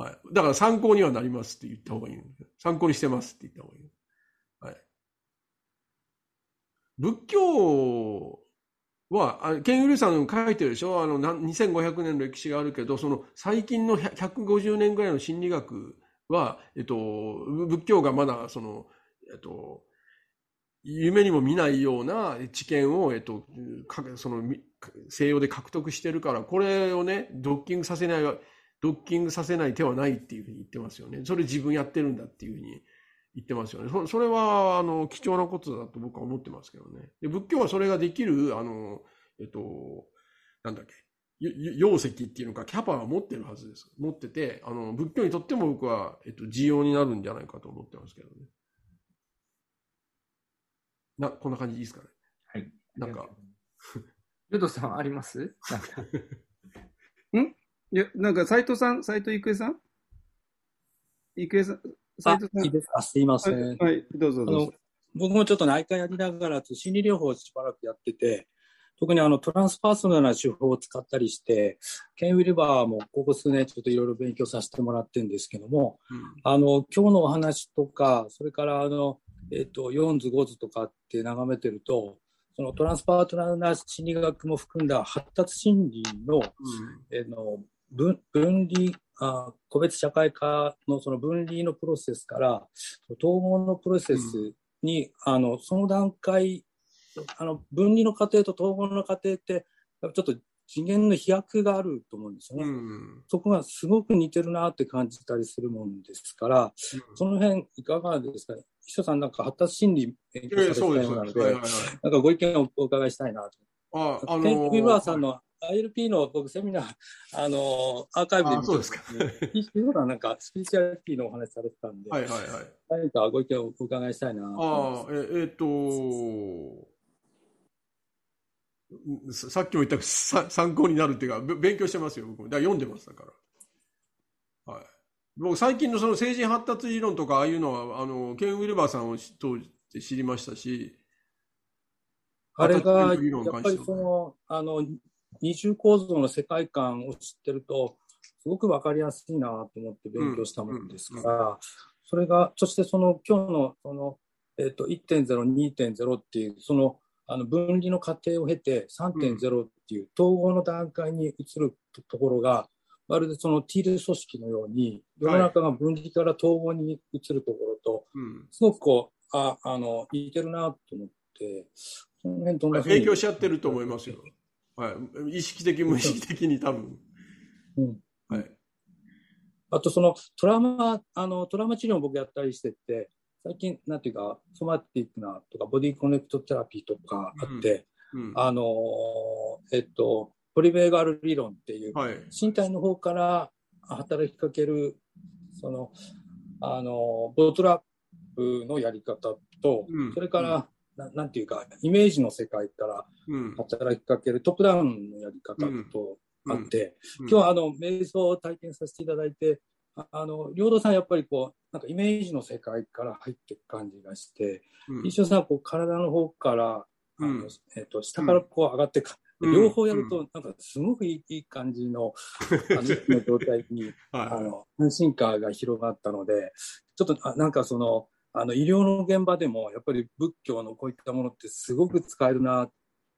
はい。だから参考にはなりますって言った方がいい。参考にしてますって言った方がいい。はい。仏教は、ケン・ウルさん書いてるでしょ？あの、2500年の歴史があるけど、その最近の150年ぐらいの心理学は、えっと、仏教がまだ、その、えっと、夢にも見ないような知見を、えっと、その、西洋で獲得してるから、これをね、ドッキングさせないドッキングさせない手はないっていうふうに言ってますよね。それ自分やってるんだっていうふうに言ってますよね。そそれは、あの、貴重なことだと僕は思ってますけどね。で仏教はそれができる、あの、えっと、なんだっけ、容積っていうのか、キャパは持ってるはずです。持ってて、あの、仏教にとっても僕は、えっと、需要になるんじゃないかと思ってますけどね。な、こんな感じでいいですかね。はい。なんか。ルドさんありますなんか。[LAUGHS] んいや、なんか、斎藤さん、斎藤郁恵さん？郁恵さん、斎藤さん？いいですか？すいません。はい、どうぞどうぞ。僕もちょっと内科やりながら、心理療法をしばらくやってて、特にあのトランスパーソナルな手法を使ったりして、ケン・ウィルバーもここ数年ちょっといろいろ勉強させてもらってるんですけども、うん、あの、今日のお話とか、それからあの、えっ、と、4図5図とかって眺めてると、そのトランスパートナーな心理学も含んだ発達心理の、うん、えの分分離あ、個別社会科のその分離のプロセスから、統合のプロセスに、うん、あの、その段階あの分離の過程と統合の過程って、ちょっと次元の飛躍があると思うんですよね、うん、そこがすごく似てるなって感じたりするもんですから、うん、その辺いかがですか、秘書さん、なんか発達心理勉強されてたようなので、なんかご意見をお伺いしたいなと。あ、あのー、ケン・ーさんの ILP の僕セミナー、あのー、アーカイブで見てそうですか。なんかスピーチャリティのお話されてたんで、はいはいはい。何かご意見をお伺いしたいなああ、えっ、えー、とさっきも言った参考になるっていうか、勉強してますよ、僕も。だ読んでますだから。はい。僕、最近のその成人発達理論とか、ああいうのは、あの、ケン・ウィルバーさんを当時知りましたし、あれが、やっぱりその、あの、二重構造の世界観を知ってると、すごくわかりやすいなと思って勉強したものですから、それが、そしてその今日の、その、えっ、ー、と、1.0、2.0っていう、その、あの分離の過程を経て3.0っていう統合の段階に移るところが、まるでそのティール組織のように世の中が分離から統合に移るところと、すごくこうああの似てるなと思ってその辺どんな影響しちゃってると思いますよ、はい、意識的無意識的に多分、うん。はい、あとそのトラウマあのトラウマ治療を僕やったりしてて最近、なんていうか、 somatic なとか、 Body Connect Therapy とかあって、うん。うん、あの、えっと、ポリベーガル理論っていう、はい、身体の方から働きかける、その、あの、ボトラップのやり方と、うん、それから、ななんていうか、イメージの世界から働きかけるトップダウンのやり方とあって、今日はあの、瞑想を体験させていただいて、あの、領土さんやっぱりこう、なんかイメージの世界から入っていく感じがして、うん、一緒さんこう体の方から、あの、うん、えっ、ー、と、下からこう上がってか、うん、両方やると、なんかすごくいい感じの、[LAUGHS] あの、の状態に、はい、あの、安心感が広がったので、ちょっと、あなんかその、あの、医療の現場でも、やっぱり仏教のこういったものってすごく使えるな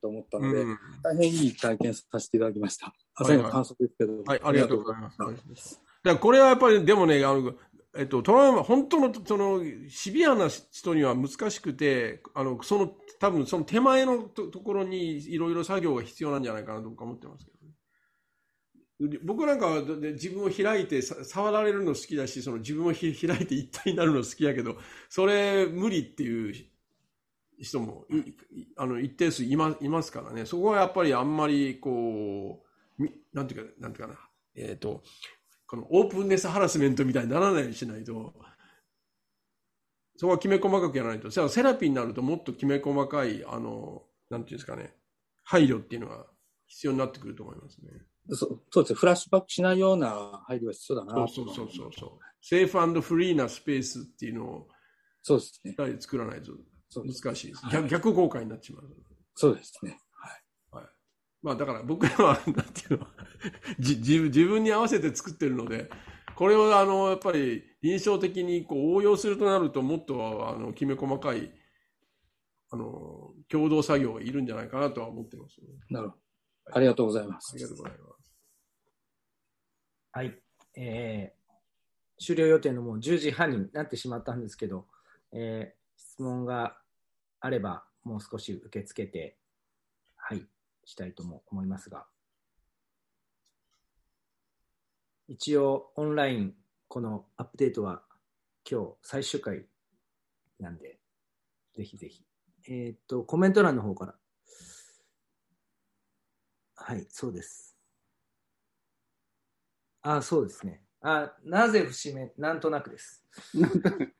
と思ったので、大変いい体験させていただきました。朝の感想ですけど、はい、はい、ありがとうございます。だこれはやっぱり、でもね、あの、えっと、トラウマ、本当の、その、シビアな人には難しくて、あの、その、多分その手前のところにいろいろ作業が必要なんじゃないかなと僕は思ってますけどね。僕なんかは自分を開いて触られるの好きだし、その自分を開いて一体になるの好きだけど、それ無理っていう人もあの一定数いまいますからね。そこはやっぱりあんまりこう、なんていうか、なんていうかな。えっ、ー、と、このオープンネスハラスメントみたいにならないようにしないと、そこはきめ細かくやらないと。セラピーになるともっときめ細かい、あの、なんていうんですかね、配慮っていうのが必要になってくると思いますね。そうそうですフラッシュバックしないような配慮が必要だなそうそうそうそう。セーフフリーなスペースっていうのを、そうですね。作らないと難しいです。逆逆効果になっちまう。そうですね。まあだから僕らは、なんていうの [LAUGHS] 自自分に合わせて作ってるので、これをあの、やっぱり印象的にこう応用するとなるともっとあの、きめ細かい、あの、共同作業がいるんじゃないかなとは思ってます、ね、なるほど。ありがとうございます。ありがとうございます。はい。えー、終了予定のもう10時半になってしまったんですけど、えー、質問があればもう少し受け付けて、はい。したいとも思いますが。一応オンライン、このアップデートは今日最終回なんで、ぜひぜひ。えー、と、コメント欄の方から。はい、そうです。あ、そうですね。あ、なぜ節目、なんとなくです。[LAUGHS]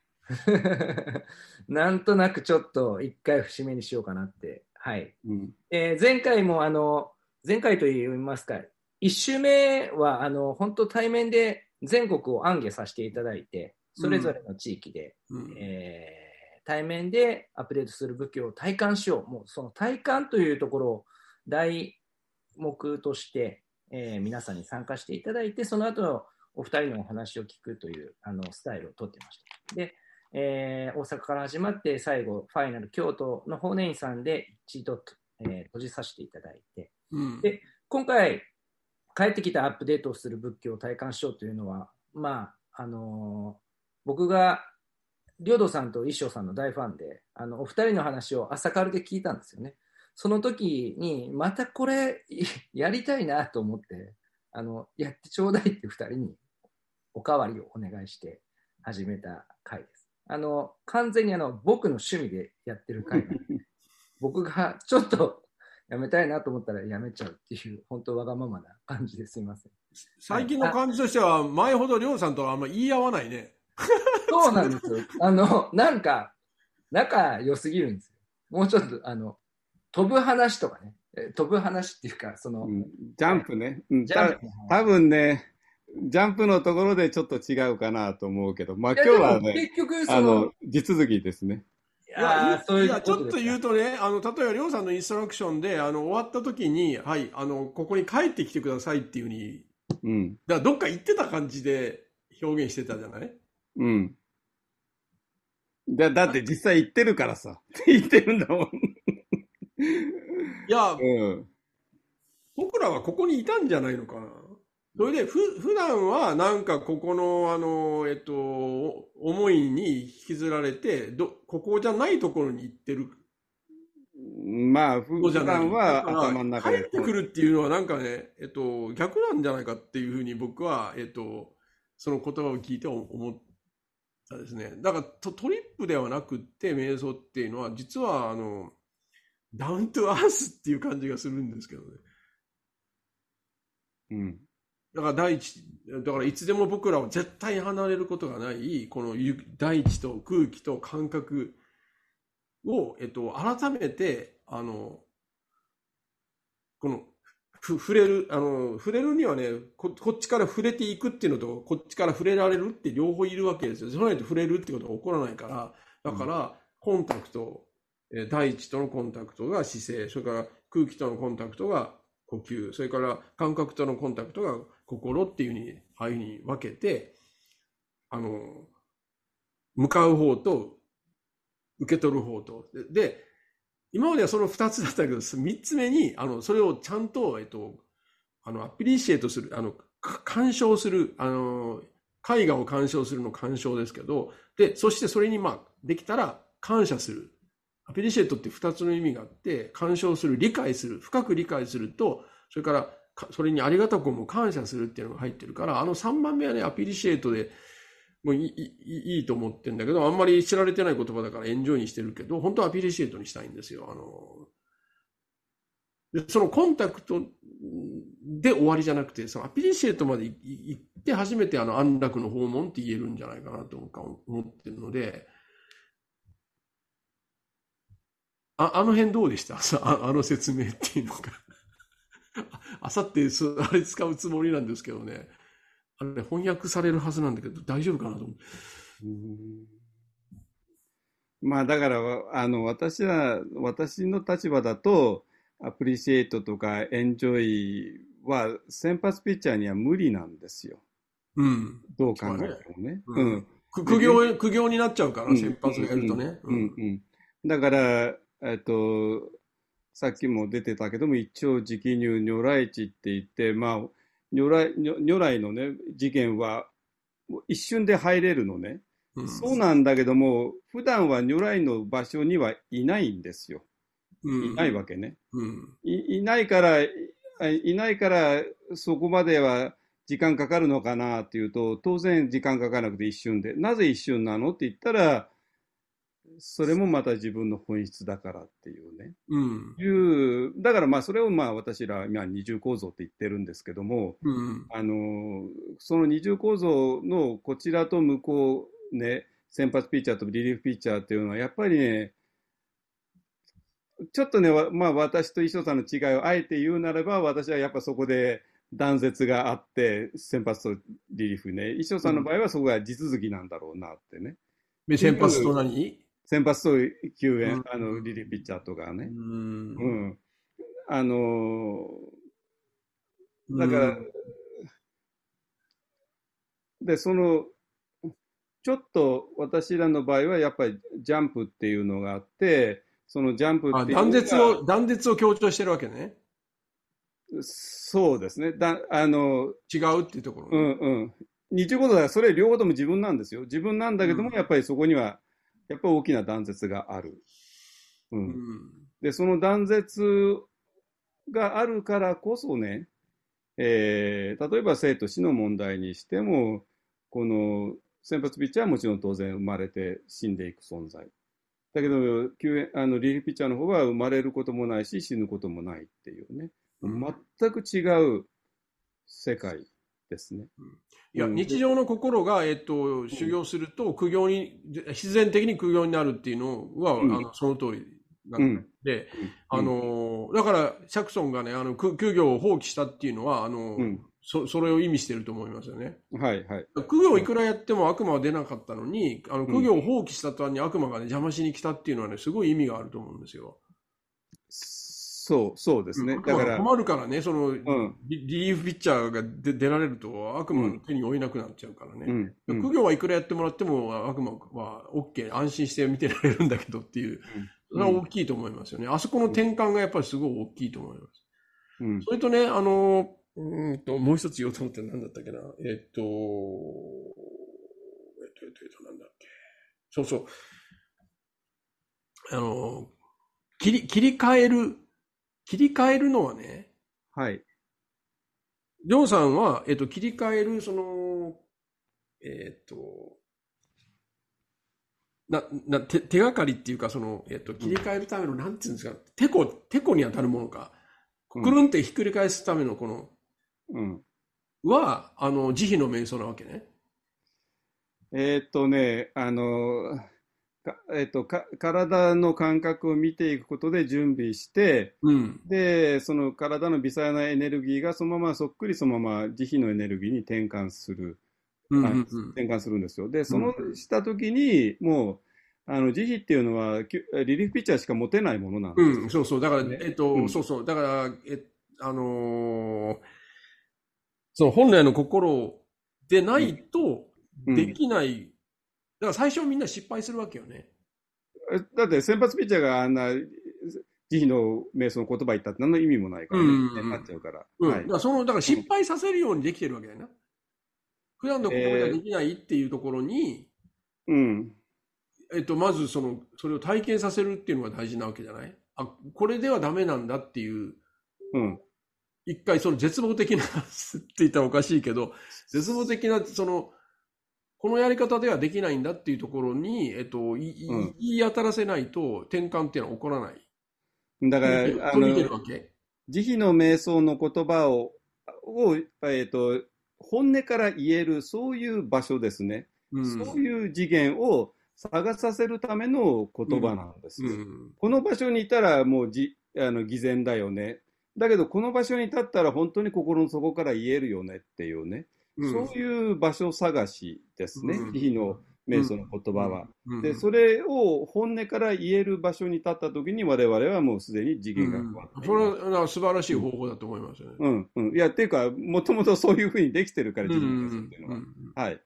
なんとなくちょっと一回節目にしようかなって。はい。うん、えー、前回もあの、前回といいますか、1週目はあの本当対面で全国を暗下させていただいて、それぞれの地域で、うん、えー、対面でアップデートする武器を体感しよう。もうその体感というところを題目として、えー、皆さんに参加していただいて、その後お二人のお話を聞くというあのスタイルをとってました。で、えー、大阪から始まって最後、ファイナル京都の法然院さんで一度、えー、閉じさせていただいて、うん、で今回帰ってきたアップデートをする仏教を体感しようというのは、まああのー、僕が領土さんと衣装さんの大ファンであのお二人の話を朝からで聞いたんですよね。その時にまたこれやりたいなと思ってあのやってちょうだいって2人におかわりをお願いして始めた回です。あの完全にあの僕の趣味でやってる回 [LAUGHS] 僕がちょっとやめたいなと思ったらやめちゃうっていう、本当わがままな感じですいません。最近の感じとしては、前ほどりょうさんとはあんま言い合わないね。そうなんですよ。あの、なんか、仲良すぎるんですよ。もうちょっと、あの、飛ぶ話とかね。飛ぶ話っていうか、その、うん、ジャンプね。うん、ジャンプ多分ね、ジャンプのところでちょっと違うかなと思うけど、まあ今日はね、結局あの、地続きですね。いや、そういういやちょっと言うとね、あの、例えば、りょうさんのインストラクションで、あの、終わった時に、はい、あの、ここに帰ってきてくださいっていうふうに、うん。だから、どっか行ってた感じで表現してたじゃない？うん。だ、だって実際行ってるからさ。[LAUGHS] 行ってるんだもん。いや、うん。僕らはここにいたんじゃないのかな。それで、ふ、普段はなんかここの、あの、えっと、思いに引きずられて、ど、ここじゃないところに行ってる。まあ、普段は頭の中で。帰ってくるっていうのはなんかね、えっと、逆なんじゃないかっていうふうに僕は、えっと、その言葉を聞いて思ったですね。だからト、トリップではなくって、瞑想っていうのは、実は、あの、ダウントゥアースっていう感じがするんですけどね。うん。だから第一、だからいつでも僕らは絶対離れることがない、この大地と空気と感覚を、えっと、改めて、あの、この、ふ、触れる、あの、触れるにはねこ、こっちから触れていくっていうのと、こっちから触れられるって両方いるわけですよ。そのないと触れるってことが起こらないから、だから、コンタクト、え大地とのコンタクトが姿勢、それから空気とのコンタクトが呼吸、それから感覚とのコンタクトが心っていうふうに、ああいうふうに分けて、あの、向かう方と、受け取る方と。で、今まではその二つだったけど、三つ目に、あの、それをちゃんと、えっと、あの、アプリシエイトする、あの、鑑賞する、あの、絵画を鑑賞するの鑑賞ですけど、で、そしてそれに、まあ、できたら感謝する。アプリシエイトって二つの意味があって、鑑賞する、理解する、深く理解すると、それからそれにありがたくも感謝するっていうのが入ってるから、あの3番目はね、アピリシエイトでもういいいいと思ってるんだけど、あんまり知られてない言葉だからエンジョイにしてるけど、本当はアピリシエイトにしたいんですよ。あの、でそのコンタクトで終わりじゃなくて、そのアピリシエイトまで行って初めてあの安楽の訪問って言えるんじゃないかなと思ってるので、ああの辺どうでした？[LAUGHS] ああの説明っていうのが [LAUGHS] あさってあれ使うつもりなんですけどね。あれ翻訳されるはずなんだけど、大丈夫かなと思って。まあだから、あの、私は、私の立場だと、アプリシエイトとかエンジョイは先発ピッチャーには無理なんですよ。うん。どう考えてもね。うん。苦行、苦行になっちゃうから、先発やるとね。うん、うん。だから、えっと、さっきも出てたけども、一丁直入如来地って言って、まあ、如来如来のね、事件は一瞬で入れるのね。うん、そうなんだけども、普段は如来の場所にはいないんですよ。うん、いないわけね、うんい。いないから、いないから、そこまでは時間かかるのかなっていうと、当然時間かからなくて一瞬で、なぜ一瞬なのって言ったら、それもまた自分の本質だからっていうね。うん。いう、だからまあそれをまあ私ら今二重構造って言ってるんですけども、うん、あの、その二重構造のこちらと向こうね、先発ピッチャーとリリーフピッチャーっていうのはやっぱりね、ちょっとね、まあ私と衣装さんの違いをあえて言うならば、私はやっぱそこで断絶があって、先発とリリーフね。衣装さんの場合はそこが地続きなんだろうなってね。うん、先発と何？先発と救援、うん、あの、リリーピッチャーとかね。うん。うん。あのー、だから、で、その、ちょっと私らの場合はやっぱりジャンプっていうのがあって、そのジャンプっていう断絶を、断絶を強調してるわけね。そうですね。だあの違うっていうところ、ね。うんうん。日中ことはそれ両方とも自分なんですよ。自分なんだけども、やっぱりそこにはやっぱり大きな断絶がある。うん。うん、で、その断絶があるからこそね、えー、例えば生と死の問題にしても、この先発ピッチャーはもちろん当然生まれて死んでいく存在。だけど、救あのリリーフピッチャーの方は生まれることもないし、死ぬこともないっていうね、うん、全く違う世界ですね。うんいや、日常の心が、えっと、修行すると、苦行に、必然的に苦行になるっていうのは、あのその通りなんで、あの、だから、シャクソンがね、あの、苦行を放棄したっていうのは、あの、そそれを意味してると思いますよね。はいはい。苦行いくらやっても悪魔は出なかったのに、あの苦行を放棄した途端に悪魔が、ね、邪魔しに来たっていうのはね、すごい意味があると思うんですよ。そう、そうですね。だから。困るからね、その、うん、リリーフピッチャーが出出られると悪魔の手に負えなくなっちゃうからね。うん、苦行はいくらやってもらっても悪魔は OK、安心して見てられるんだけどっていう、それは大きいと思いますよね。あそこの転換がやっぱりすごい大きいと思います。うん、それとね、あの、うんと、もう一つ言おうと思って何だったっけな？えっと、えっと、えっと、えっと、なんだっけ？そうそう。あの、切り、切り替える切り替えるのはね、はい。りょうさんは、えっと、切り替える、その、えっと、な、な、手、手がかりっていうか、その、えっと、切り替えるための、なんていうんですか、てこ、てこに当たるものか、くるんってひっくり返すための、この、うん。は、あの、慈悲の瞑想なわけね。えっとね、あの、えっと、か体の感覚を見ていくことで準備して、うん、で、その体の微細なエネルギーがそのままそっくりそのまま慈悲のエネルギーに転換する。うんうんうん、転換するんですよ。で、そのしたときに、もう、あの慈悲っていうのは、リリーフピッチャーしか持てないものなんです、うん、そうそう。だから、ね、えっと、うん、そうそう。だから、えあのー、その本来の心でないとできない、だから最初みんな失敗するわけよね。だって先発ピッチャーがあんな慈悲の瞑想の言葉言ったって何の意味もないからね、うんうん、なっちゃうから。うん、はい、だからそのだから失敗させるようにできてるわけだよな。普段の心ではできないっていうところに、えー、うん。えっと、まずその、それを体験させるっていうのが大事なわけじゃない？あ、これではダメなんだっていう、うん。一回その絶望的な [LAUGHS] って言ったらおかしいけど、絶望的なそのこのやり方ではできないんだっていうところに、えっと、うん、言い当たらせないと転換っていうのは起こらない。だから、あの、慈悲の瞑想の言葉を、をえっと、本音から言える、そういう場所ですね。うん、そういう次元を探させるための言葉なんです。うんうん、この場所にいたらもうじあの偽善だよね。だけど、この場所に立ったら本当に心の底から言えるよねっていうね。そういう場所探しですね、慈悲の瞑想の言葉は。で、それを本音から言える場所に立ったときに、我々はもうすでに次元が変わって、それは素晴らしい方法だと思いますよね。うん、うん。いや、っていうか、もともとそういうふうにできてるから、慈悲の瞑想っていうのは。はい。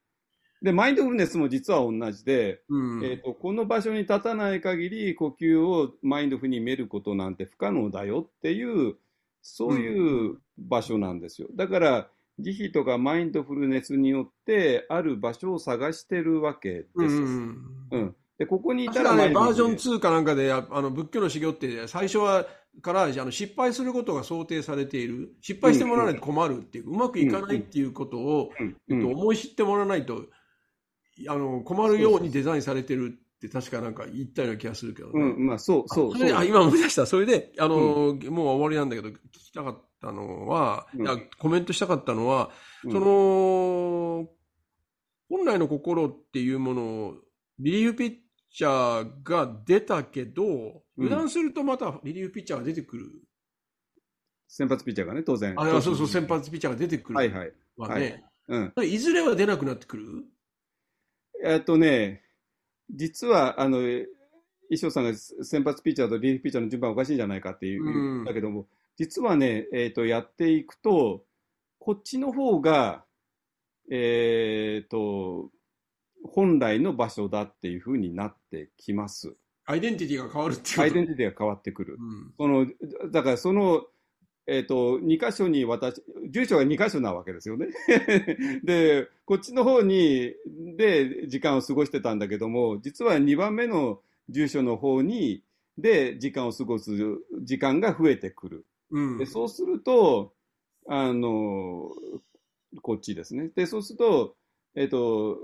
で、マインドフルネスも実は同じで、うん、えーと、この場所に立たない限り、呼吸をマインドフルに見ることなんて不可能だよっていう、そういう場所なんですよ。だから、慈悲とかマインドフルネスによってある場所を探してるわけです。うん、うん、でここにいたら、ね、バージョン2かなんかであの仏教の修行って最初はからあの失敗することが想定されている失敗してもらわないと困るっていう、うまくいかないっていうことを、えっと、思い知ってもらわないとあの困るようにデザインされてるって確かなんか言ったような気がするけどね。うん、まあそうそうそう。あ、今思い出した。それで、あの、うん、もう終わりなんだけど、聞きたかったのは、うん、コメントしたかったのは、うん、その、本来の心っていうものを、リリーフピッチャーが出たけど、油断するとまたリリーフピッチャーが出てくる。先発ピッチャーがね、当然。あ、そうそう、先発ピッチャーが出てくる。はいはい。はね。うん。いずれは出なくなってくる？えっとね、実は、あの、衣装さんが先発ピッチャーとリリーフピッチャーの順番おかしいんじゃないかっていう、だけども、実はね、えっ、ー、と、やっていくと、こっちの方が、えっ、ー、と、本来の場所だっていうふうになってきます。アイデンティティが変わるっていうアイデンティティが変わってくる。うん、そのだからそのえっ、ー、と、2箇所に私、住所が2箇所なわけですよね。[LAUGHS] で、こっちの方に、で、時間を過ごしてたんだけども、実は2番目の住所の方に、で、時間を過ごす時間が増えてくる。うん、でそうすると、あの、こっちですね。で、そうすると、えっ、ー、と、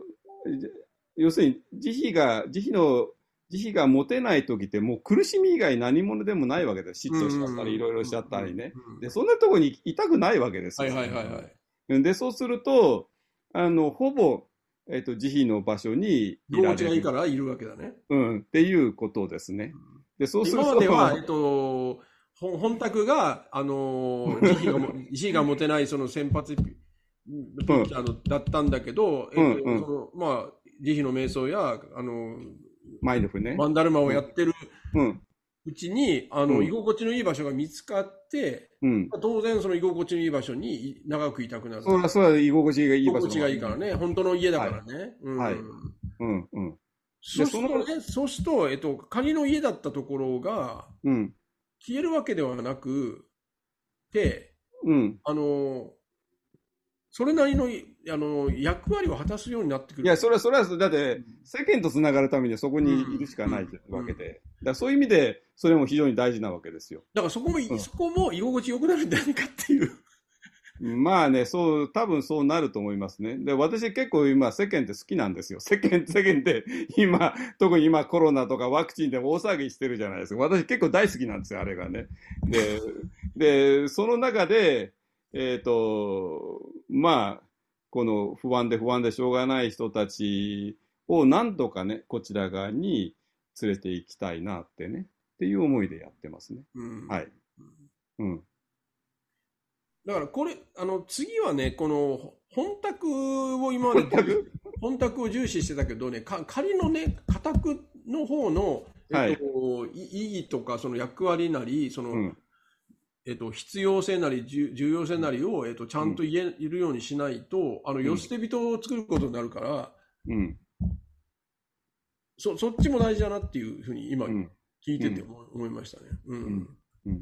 要するに、慈悲が、慈悲の慈悲が持てない時ってもう苦しみ以外何者でもないわけです。嫉妬しちゃったり、いろいろしちゃったりね。で、そんなとこにいたくないわけですよ。はいはいはいはい。で、そうすると、あの、ほぼ、えっ、ー、と、慈悲の場所にいられる。がいいからいるわけだね。うん、っていうことですね。で、そうすると。今までは、えっと、本宅が、あの、慈悲が、[LAUGHS] 慈悲が持てないその先発ピッチャーだったんだけど、えっと、その、まあ、慈悲の瞑想や、あの、マイルフね。マンダルマをやってるうちに、あの、居心地のいい場所が見つかって、うん、当然その居心地のいい場所に長くいたくなる。そうそう、居心地がいい場所。居心地がいいからね。本当の家だからね。はい。うん、うん。そうするとね、そうすると、えっと、仮の家だったところが、うん、消えるわけではなくて、うん、あの、それなりのあの役割を果たすようになってくる。いや、それは、それは、だって、世間とつながるためにはそこにいるしかないわけで、うん、だそういう意味で、それも非常に大事なわけですよ。だからそこも、うん、そこも居心地よくなるんじゃないかっていう。まあね、そう、多分そうなると思いますね。で、私結構今世間って好きなんですよ。[LAUGHS] 世間、世間って今、特に今コロナとかワクチンで大騒ぎしてるじゃないですか。私結構大好きなんですよ、あれがね。で、で、その中で、えっ、ー、と、まあ、この不安で不安でしょうがない人たちをなんとかね、こちら側に連れて行きたいなってね、っていう思いでやってますね。うん、はい。うん。だからこれ、あの、次はね、この、本宅を今まで、本宅を重視してたけどね、か仮のね、家宅の方の、えっと、はい、意義とか、その役割なり、その、うん、えっと、必要性なり重要性なりを、えっと、ちゃんと言えるようにしないと、あの、よ捨て人を作ることになるから、うん。そ、そっちも大事だなっていうふうに今、聞いてて思いましたね。うん。うん。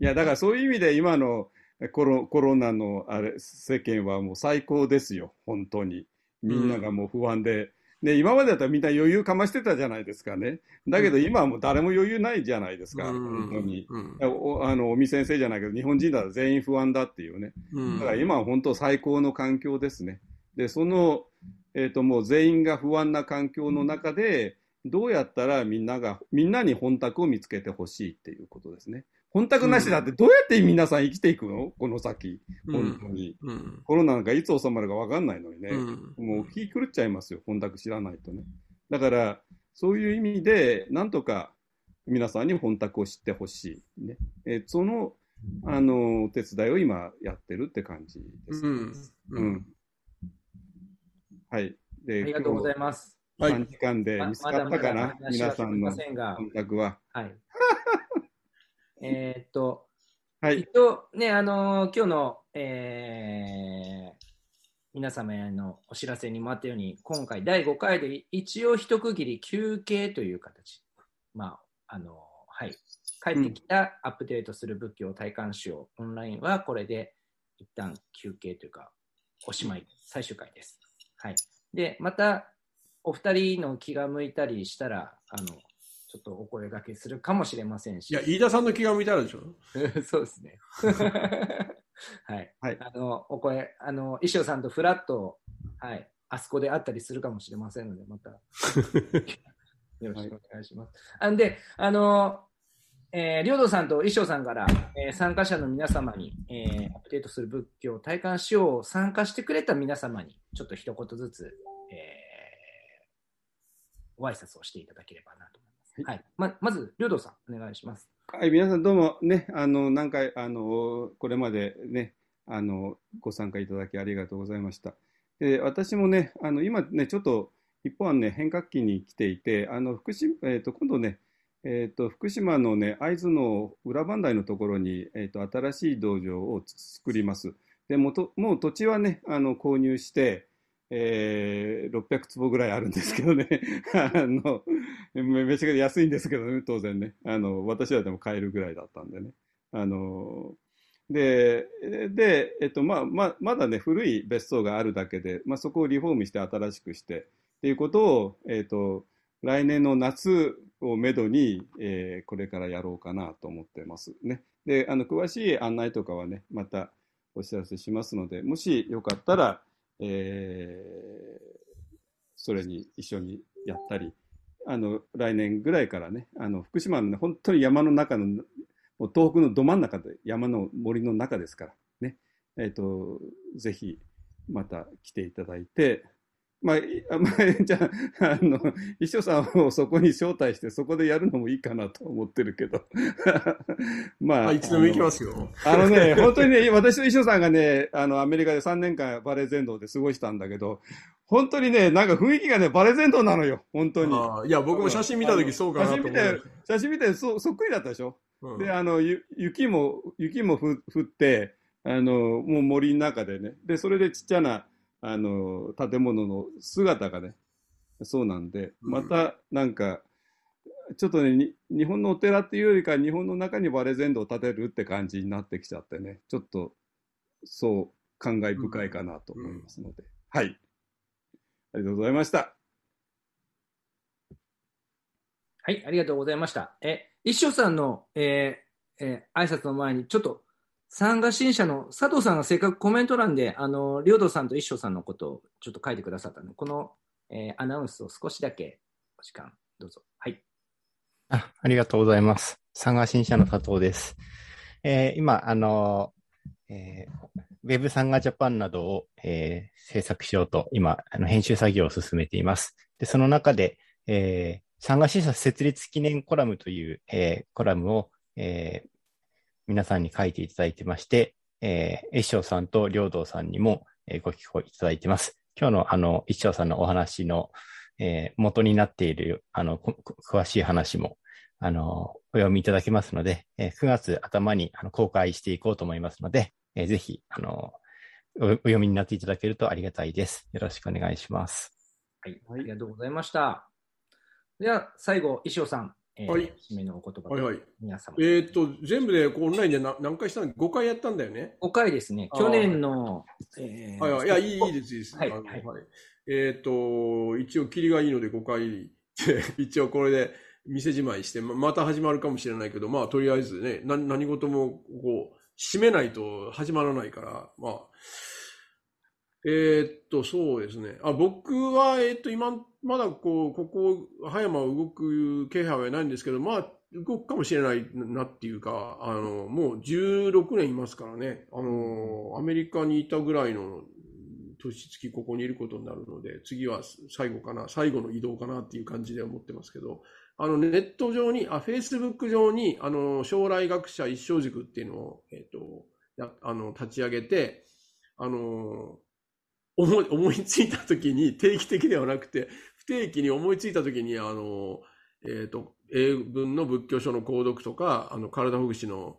いや、だからそういう意味で今のコロコロナのあれ、世間はもう最高ですよ。本当に。みんながもう不安で、ね、今までだったらみんな余裕かましてたじゃないですかね。だけど今はもう誰も余裕ないじゃないですか、うん、本当に、うん、お。あの、尾身先生じゃないけど、日本人だと全員不安だっていうね。うん、だから今は本当最高の環境ですね。で、その、えっ、ー、と、もう全員が不安な環境の中で、どうやったらみんなが、みんなに本宅を見つけてほしいっていうことですね。本宅なしだってどうやって皆さん生きていくの？この先。本当に、うん、コロナなんかいつ収まるかわかんないのにね。うん、もう気狂っちゃいますよ。本宅知らないとね。だから、そういう意味で、なんとか皆さんに本宅を知ってほしい。ね。えその、あの、手伝いを今やってるって感じです。うん。うん。はい。で、ありがとうございます。3時間で見つかったかな、皆さんの本宅は。はい。えー、っと、はい。一応ね、あのー、今日の、えー、皆様へのお知らせにもあったように、今回第5回で一応一区切り休憩という形。まあ、あのー、はい。帰ってきたアップデートする仏教を体感しよう。オンラインはこれで一旦休憩というか、おしまい、最終回です。はい。で、また、お二人の気が向いたりしたら、あの、ちょっとお声掛けするかもしれませんし。いや、飯田さんの気が向いたらでしょ [LAUGHS] そうですね。[LAUGHS] はい。はい、あの、お声、あの、衣装さんとフラット、はい、あそこであったりするかもしれませんので、また、[LAUGHS] よろしくお願いします。はい、んで、あの、えー、領土さんと衣装さんから、えー、参加者の皆様に、えー、アップデートする仏教体感しよう参加してくれた皆様に、ちょっと一言ずつ、えー、ご挨拶をしていただければなと。はい。はい、ままず、領土さん、お願いします。はい、皆さんどうもね、あの、何回、あの、これまでね、あの、ご参加いただきありがとうございました。で私もね、あの今ね、ちょっと一方はね、変革期に来ていて、あの福島えーと、今度ね、えーと、福島のね、会津の裏磐梯のところに、えーと、新しい道場を作ります。でもともう土地はね、あの購入して、えー、600坪ぐらいあるんですけどね、[LAUGHS] あのめちゃくちゃ安いんですけどね、当然ね、あの私はでも買えるぐらいだったんでね。あので、で、えっと、まあ、ままだね、古い別荘があるだけで、まあ、そこをリフォームして新しくして、っていうことを、えっと、来年の夏をめどに、えー、これからやろうかなと思ってますね。で、あの、詳しい案内とかはね、またお知らせしますので、もしよかったら、えー、それに一緒にやったり、あの、来年ぐらいからね、あの、福島のね、本当に山の中のもう東北のど真ん中で、山の森の中ですから、ね。えっ、ー、と、ぜひ、また来ていただいて、ま [LAUGHS] あ、まあ、じゃあ、あの、一生さんをそこに招待して、そこでやるのもいいかなと思ってるけど。[LAUGHS] まあ。いつでも行きますよ。あの [LAUGHS] ね、本当にね、私と一生さんがね、あの、アメリカで3年間バレー全道で過ごしたんだけど、本当にね、なんか雰囲気がね、バレー全道なのよ、本当に。いや、僕も写真見たときそうかなと思写真見て、写真見てそ、そっくりだったでしょ？で、あの、雪も、雪も降って、あの、もう森の中でね。で、それでちっちゃな、あの、建物の姿がね、そうなんで、また、なんか、ちょっとね、日本のお寺っていうよりか、日本の中にバレ全土を建てるって感じになってきちゃってね、ちょっと、そう、感慨深いかなと思いますので、うんうん、はい。ありがとうございました。はい、ありがとうございました。え、一生さんの、えーえー、挨拶の前に、ちょっと、参加新社の佐藤さんがせっかくコメント欄で、あの、両道さんと一生さんのことをちょっと書いてくださったので、この、えー、アナウンスを少しだけお時間、どうぞ。はい。あありがとうございます。参加新社の佐藤です。えー、今、あの、えー、ウェブサンガジャパンなどを、えー、制作しようと、今、あの編集作業を進めています。で、その中で、えー、サンガシーサ設立記念コラムという、えー、コラムを、えー、皆さんに書いていただいてまして、えー、一生さんと両道さんにも、えー、ご寄稿いただいてます。今日のあの、一生さんのお話の、えー、元になっている、あの、詳しい話も、あの、お読みいただけますので、えー、9月頭にあの公開していこうと思いますので、えー、ぜひ、あのお、お読みになっていただけるとありがたいです。よろしくお願いします。はい、ありがとうございました。では、最後、石尾さん、えー、はい、締めのお言葉はいはい、皆様。えー、っと、全部でこうオンラインで何何回したん ?5 回やったんだよね。5回ですね。去年の、えー、はいはい、いや、いいいいです、いいです。はい、はい、えー、っと、一応、切りがいいので5回 [LAUGHS] 一応これで店じまいして、また始まるかもしれないけど、まあ、とりあえずね、何何事も、こう、締めないと始まらないから、まあ、えー、っと、そうですね。あ僕は、えー、っと、今、まだこう、ここ、葉山を動く気配はないんですけど、まあ、動くかもしれないなっていうか、あの、もう16年いますからね。あの、アメリカにいたぐらいの年月ここにいることになるので、次は最後かな、最後の移動かなっていう感じで思ってますけど、あの、ネット上に、あ、フェイスブック上に、あの、将来学者一生塾っていうのを、えっ、と、あの、立ち上げて、あの、思い、思いついた時に、定期的ではなくて、不定期に思いついた時に、あの、え、ー、と、英文の仏教書の購読とか、あの、体ほぐしの、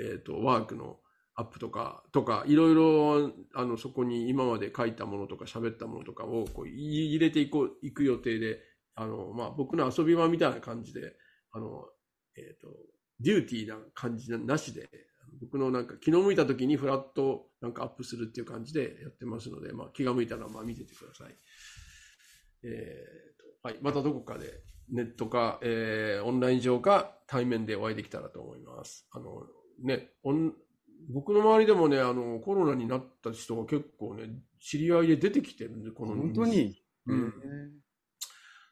え、ー、と、ワークのアップとか、とか、いろいろ、あの、そこに今まで書いたものとか喋ったものとかを、こう、入れていこう、いく予定で、あの、まあ、僕の遊び場みたいな感じで、あの、えっ、ー、と、デューティーな感じなしで、僕のなんか気の向いた時にフラットなんかアップするっていう感じでやってますので、まあ、気が向いたらまあ見ててください。えーとはい、またどこかでネットか、えー、オンライン上か対面でお会いできたらと思います。あの、ね、僕の周りでもね、あの、コロナになった人が結構ね、知り合いで出てきてるんで、この。本当に？うん。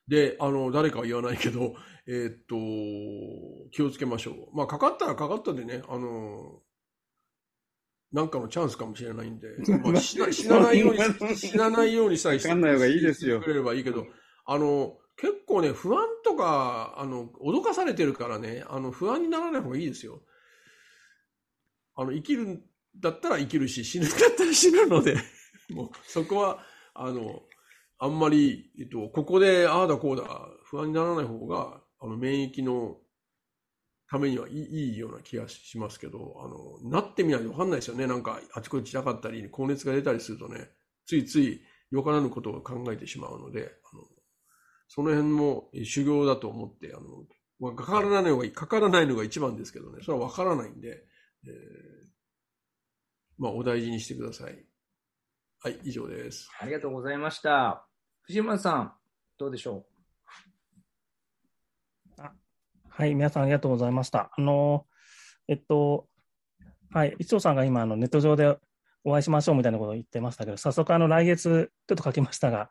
で、あの、誰かは言わないけど、えー、っと、気をつけましょう。まあ、かかったらかかったでね、あの、なんかのチャンスかもしれないんで、[LAUGHS] まあ、死な死なないように、死な [LAUGHS] ないようにさえしてくれればいいけど、あの、結構ね、不安とか、あの、脅かされてるからね、あの、不安にならない方がいいですよ。あの、生きるんだったら生きるし、死ぬんだったら死ぬので、[LAUGHS] もう、そこは、あの、あんまり、えっと、ここで、ああだこうだ、不安にならない方が、あの、免疫のためにはいいような気がしますけど、あの、なってみないとわかんないですよね。なんか、あちこち痛かったり、高熱が出たりするとね、ついつい、よからぬことを考えてしまうので、あのその辺も修行だと思って、あの、かからないのが、かからないのが一番ですけどね、それはわからないんで、えー、まあ、お大事にしてください。はい、以上です。ありがとうございました。藤村さん、どうでしょう？はい、皆さんありがとうございました。あの、えっと、はい、一応さんが今、あのネット上でお会いしましょうみたいなことを言ってましたけど、早速、あの、来月、ちょっと書きましたが、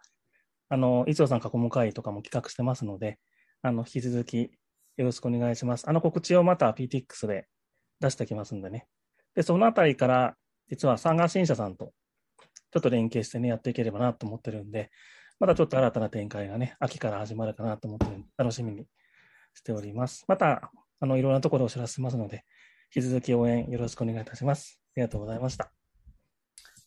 あの、一応さん囲む会とかも企画してますので、あの、引き続きよろしくお願いします。あの告知をまた PTX で出してきますんでね。で、そのあたりから、実は産ン新社さんとちょっと連携してね、やっていければなと思ってるんで、またちょっと新たな展開がね、秋から始まるかなと思ってるんで、楽しみにしております。また、あの、いろんなところをお知らせしますので、引き続き応援よろしくお願いいたします。ありがとうございました。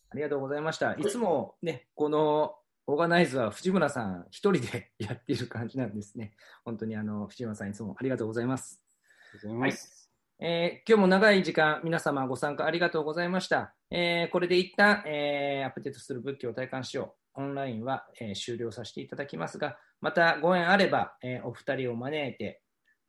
ありがとうございました。いつもね、このオーガナイズは藤村さん一人で [LAUGHS] やっている感じなんですね。本当にあの、藤村さんいつもありがとうございます。ありがとうございます。はいえー、今日も長い時間、皆様ご参加ありがとうございました。えー、これで一旦、えー、アップデートする仏教を体感しよう。オンラインは、えー、終了させていただきますが、またご縁あれば、えー、お二人を招いて、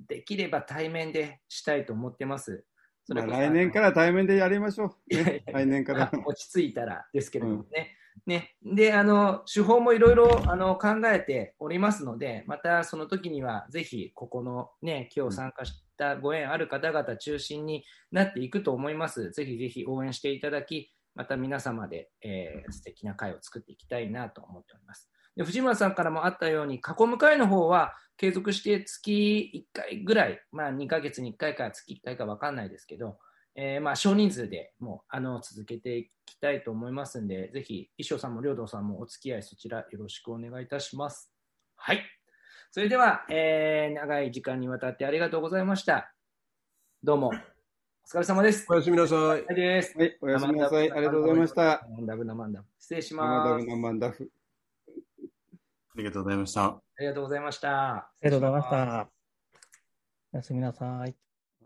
できれば対面でしたいと思ってます。それ来年から対面でやりましょう。ね、[LAUGHS] 来年から。落ち着いたらですけれどもね。うん、ねで、あの、手法もいろいろあの考えておりますので、またその時にはぜひ、ここのね、今日参加しったご縁ある方々中心になっていくと思います。ぜひぜひ応援していただき、また皆様で、えー、素敵な会を作っていきたいなと思っております。で藤村さんからもあったように、囲む会の方は継続して月1回ぐらい、まあ2ヶ月に1回か月1回か分かんないですけど、えー、まあ少人数でもうあの続けていきたいと思いますんで、ぜひ、衣装さんも領土さんもお付き合いそちらよろしくお願いいたします。はい。それでは、えー、長い時間にわたってありがとうございました。どうも。お疲れ様です。おやすみなさい。はい、おやすみなさい。ありがとうございました。マンダブナマンダ失礼します。ありがとうございました。ありがとうございました。ありがとうございました。おやすみなさい。